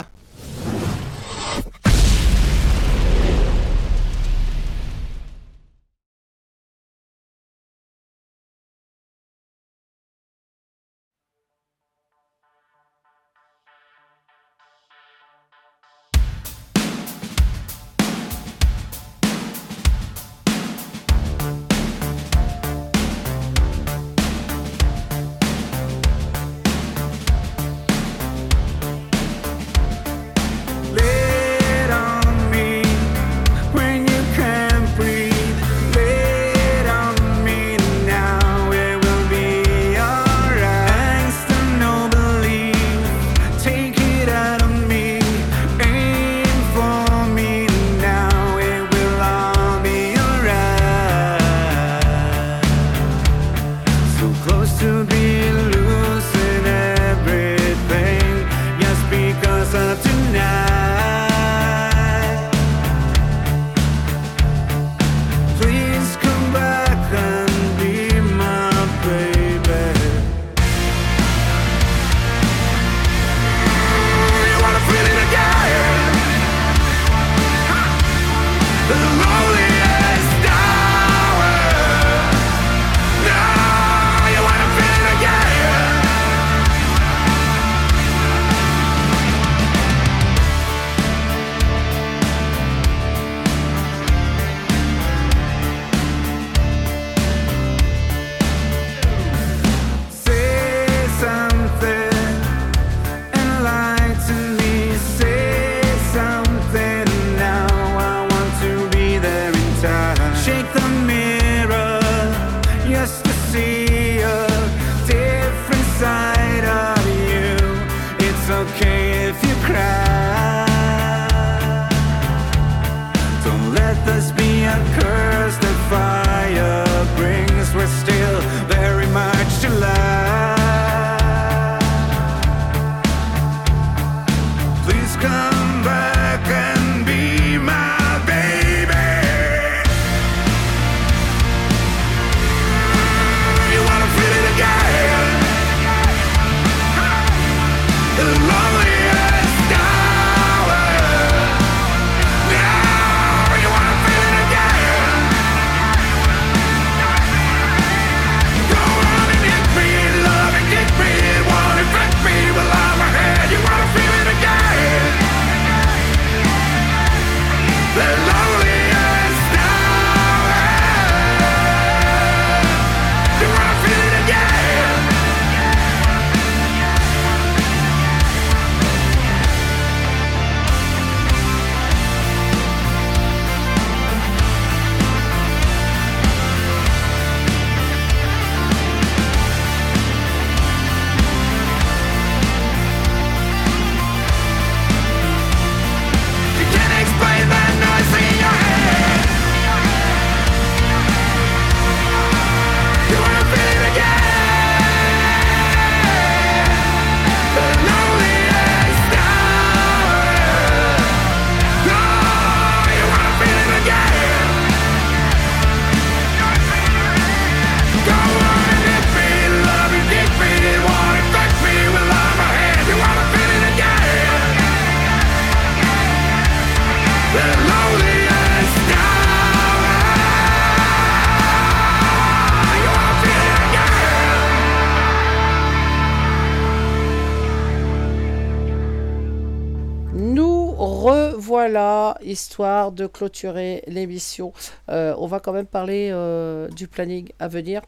De clôturer l'émission. Euh, on va quand même parler euh, du planning à venir.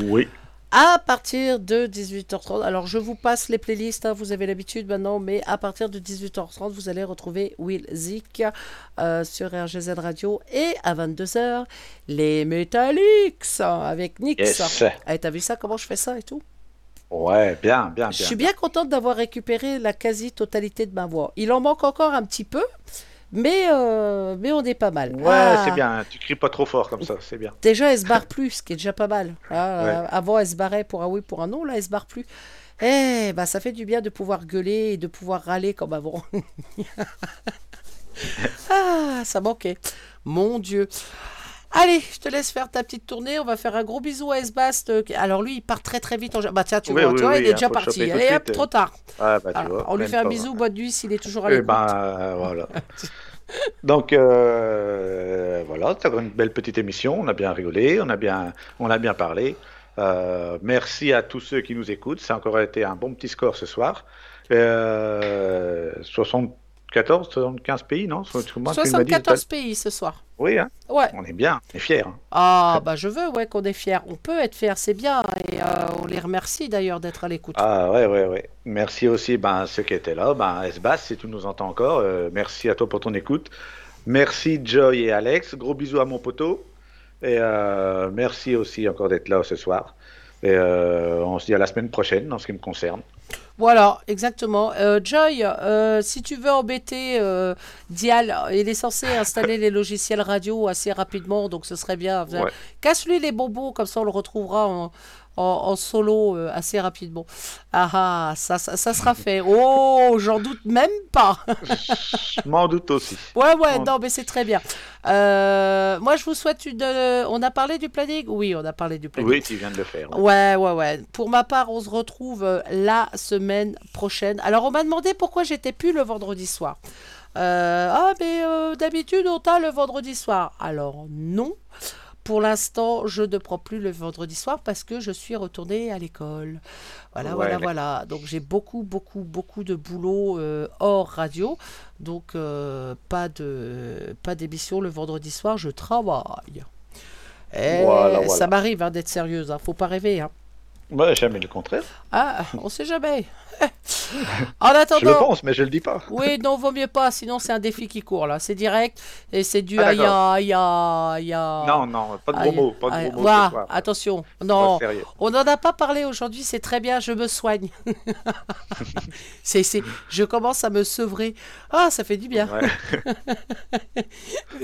Oui. À partir de 18h30, alors je vous passe les playlists, hein, vous avez l'habitude maintenant, mais à partir de 18h30, vous allez retrouver Will Zik euh, sur RGZ Radio et à 22h, les Metallics avec Nix. Yes. Eh, T'as vu ça, comment je fais ça et tout? Ouais, bien, bien, bien. Je suis bien contente d'avoir récupéré la quasi-totalité de ma voix. Il en manque encore un petit peu, mais, euh, mais on est pas mal. Ouais, Ah, c'est bien. Tu cries pas trop fort comme ça, c'est bien. Déjà, elle se barre plus, ce qui est déjà pas mal. Ah, Ouais. euh, Avant, elle se barrait pour un oui, pour un non. Là, elle se barre plus. Eh, bah, ça fait du bien de pouvoir gueuler et de pouvoir râler comme avant. ah, ça manquait. Mon Dieu. Allez, je te laisse faire ta petite tournée. On va faire un gros bisou à Esbast. euh, Alors lui, il part très très vite. En... Bah tiens, tu Oui, vois, oui, tu vois, oui, il est déjà parti. Allez, hop, trop tard. Ah, bah, tu Alors, vois. on lui fait un bisou, boîte nuit, s'il est toujours à Eh l'écoute. ben, euh, voilà. Donc, euh, voilà, c'était une belle petite émission. On a bien rigolé, on a bien, on a bien parlé. Euh, merci à tous ceux qui nous écoutent. Ça a encore été un bon petit score ce soir. Euh, 74, 75 pays, non? Moi, tu m'as dit, 74 pays ce soir. Oui, hein, Ouais. on est bien, on est fiers. hein. Ah, bah je veux, ouais, qu'on est fiers. On peut être fiers, c'est bien. Et euh, on les remercie d'ailleurs d'être à l'écoute. Ah ouais, ouais, ouais. Merci aussi ben, à ceux qui étaient là. Ben, Esbas, si tu nous entends encore, euh, merci à toi pour ton écoute. Merci Joy et Alex. Gros bisous à mon poteau. Et euh, merci aussi encore d'être là ce soir. Et on se dit à la semaine prochaine en ce qui me concerne. Voilà, exactement. Euh, Joy, euh, si tu veux embêter euh, Dial, il est censé installer les logiciels radio assez rapidement, donc ce serait bien. Ouais. Casse-lui les bonbons, comme ça on le retrouvera en, en- en solo euh, assez rapidement. Ah ah, ça, ça, ça sera fait. Oh, j'en doute même pas. Je m'en doute aussi. Ouais, ouais, non, mais c'est très bien. Euh, moi, je vous souhaite une. euh, On a parlé du planning? Oui, on a parlé du planning. Oui, tu viens de le faire. Ouais, ouais, ouais. Pour ma part, on se retrouve la semaine prochaine. Alors, on m'a demandé pourquoi j'étais plus le vendredi soir. Euh, ah, mais d'habitude, on t'a le vendredi soir. Alors, non. Pour l'instant, je ne prends plus le vendredi soir parce que je suis retournée à l'école. Voilà, Ouais, voilà, voilà. Donc, j'ai beaucoup, beaucoup, beaucoup de boulot euh, hors radio. Donc, euh, pas de pas d'émission le vendredi soir, je travaille. Eh, Voilà, voilà. Ça m'arrive hein, d'être sérieuse, hein. faut pas rêver. Hein. Bah, jamais le contraire. Ah, on sait jamais. en Je le attendant, pense, mais je le dis pas. oui, non, vaut mieux pas, sinon c'est un défi qui court là. C'est direct et c'est du Ah, aïe d'accord. aïe aïe aïe. Non, non, pas de gros mots. Pas de gros mots Voilà, ce soir. attention. Non, on n'en a pas parlé aujourd'hui, c'est très bien, je me soigne. c'est, je commence à me sevrer. Ah, ça fait du bien. Ouais.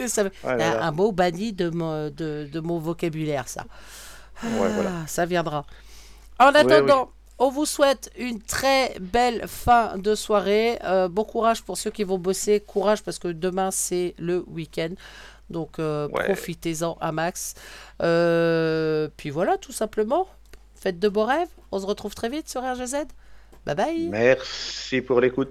Ça- Ouais, un, mot banni de mon, de, de mon vocabulaire, ça. Ouais, voilà. Ah, Ça viendra. En attendant, on vous souhaite une très belle fin de soirée. Euh, bon courage pour ceux qui vont bosser. Courage parce que demain, c'est le week-end. Donc, euh, Ouais. profitez-en à max. Euh, puis voilà, tout simplement. Faites de beaux rêves. On se retrouve très vite sur RGZ. Bye bye. Merci pour l'écoute.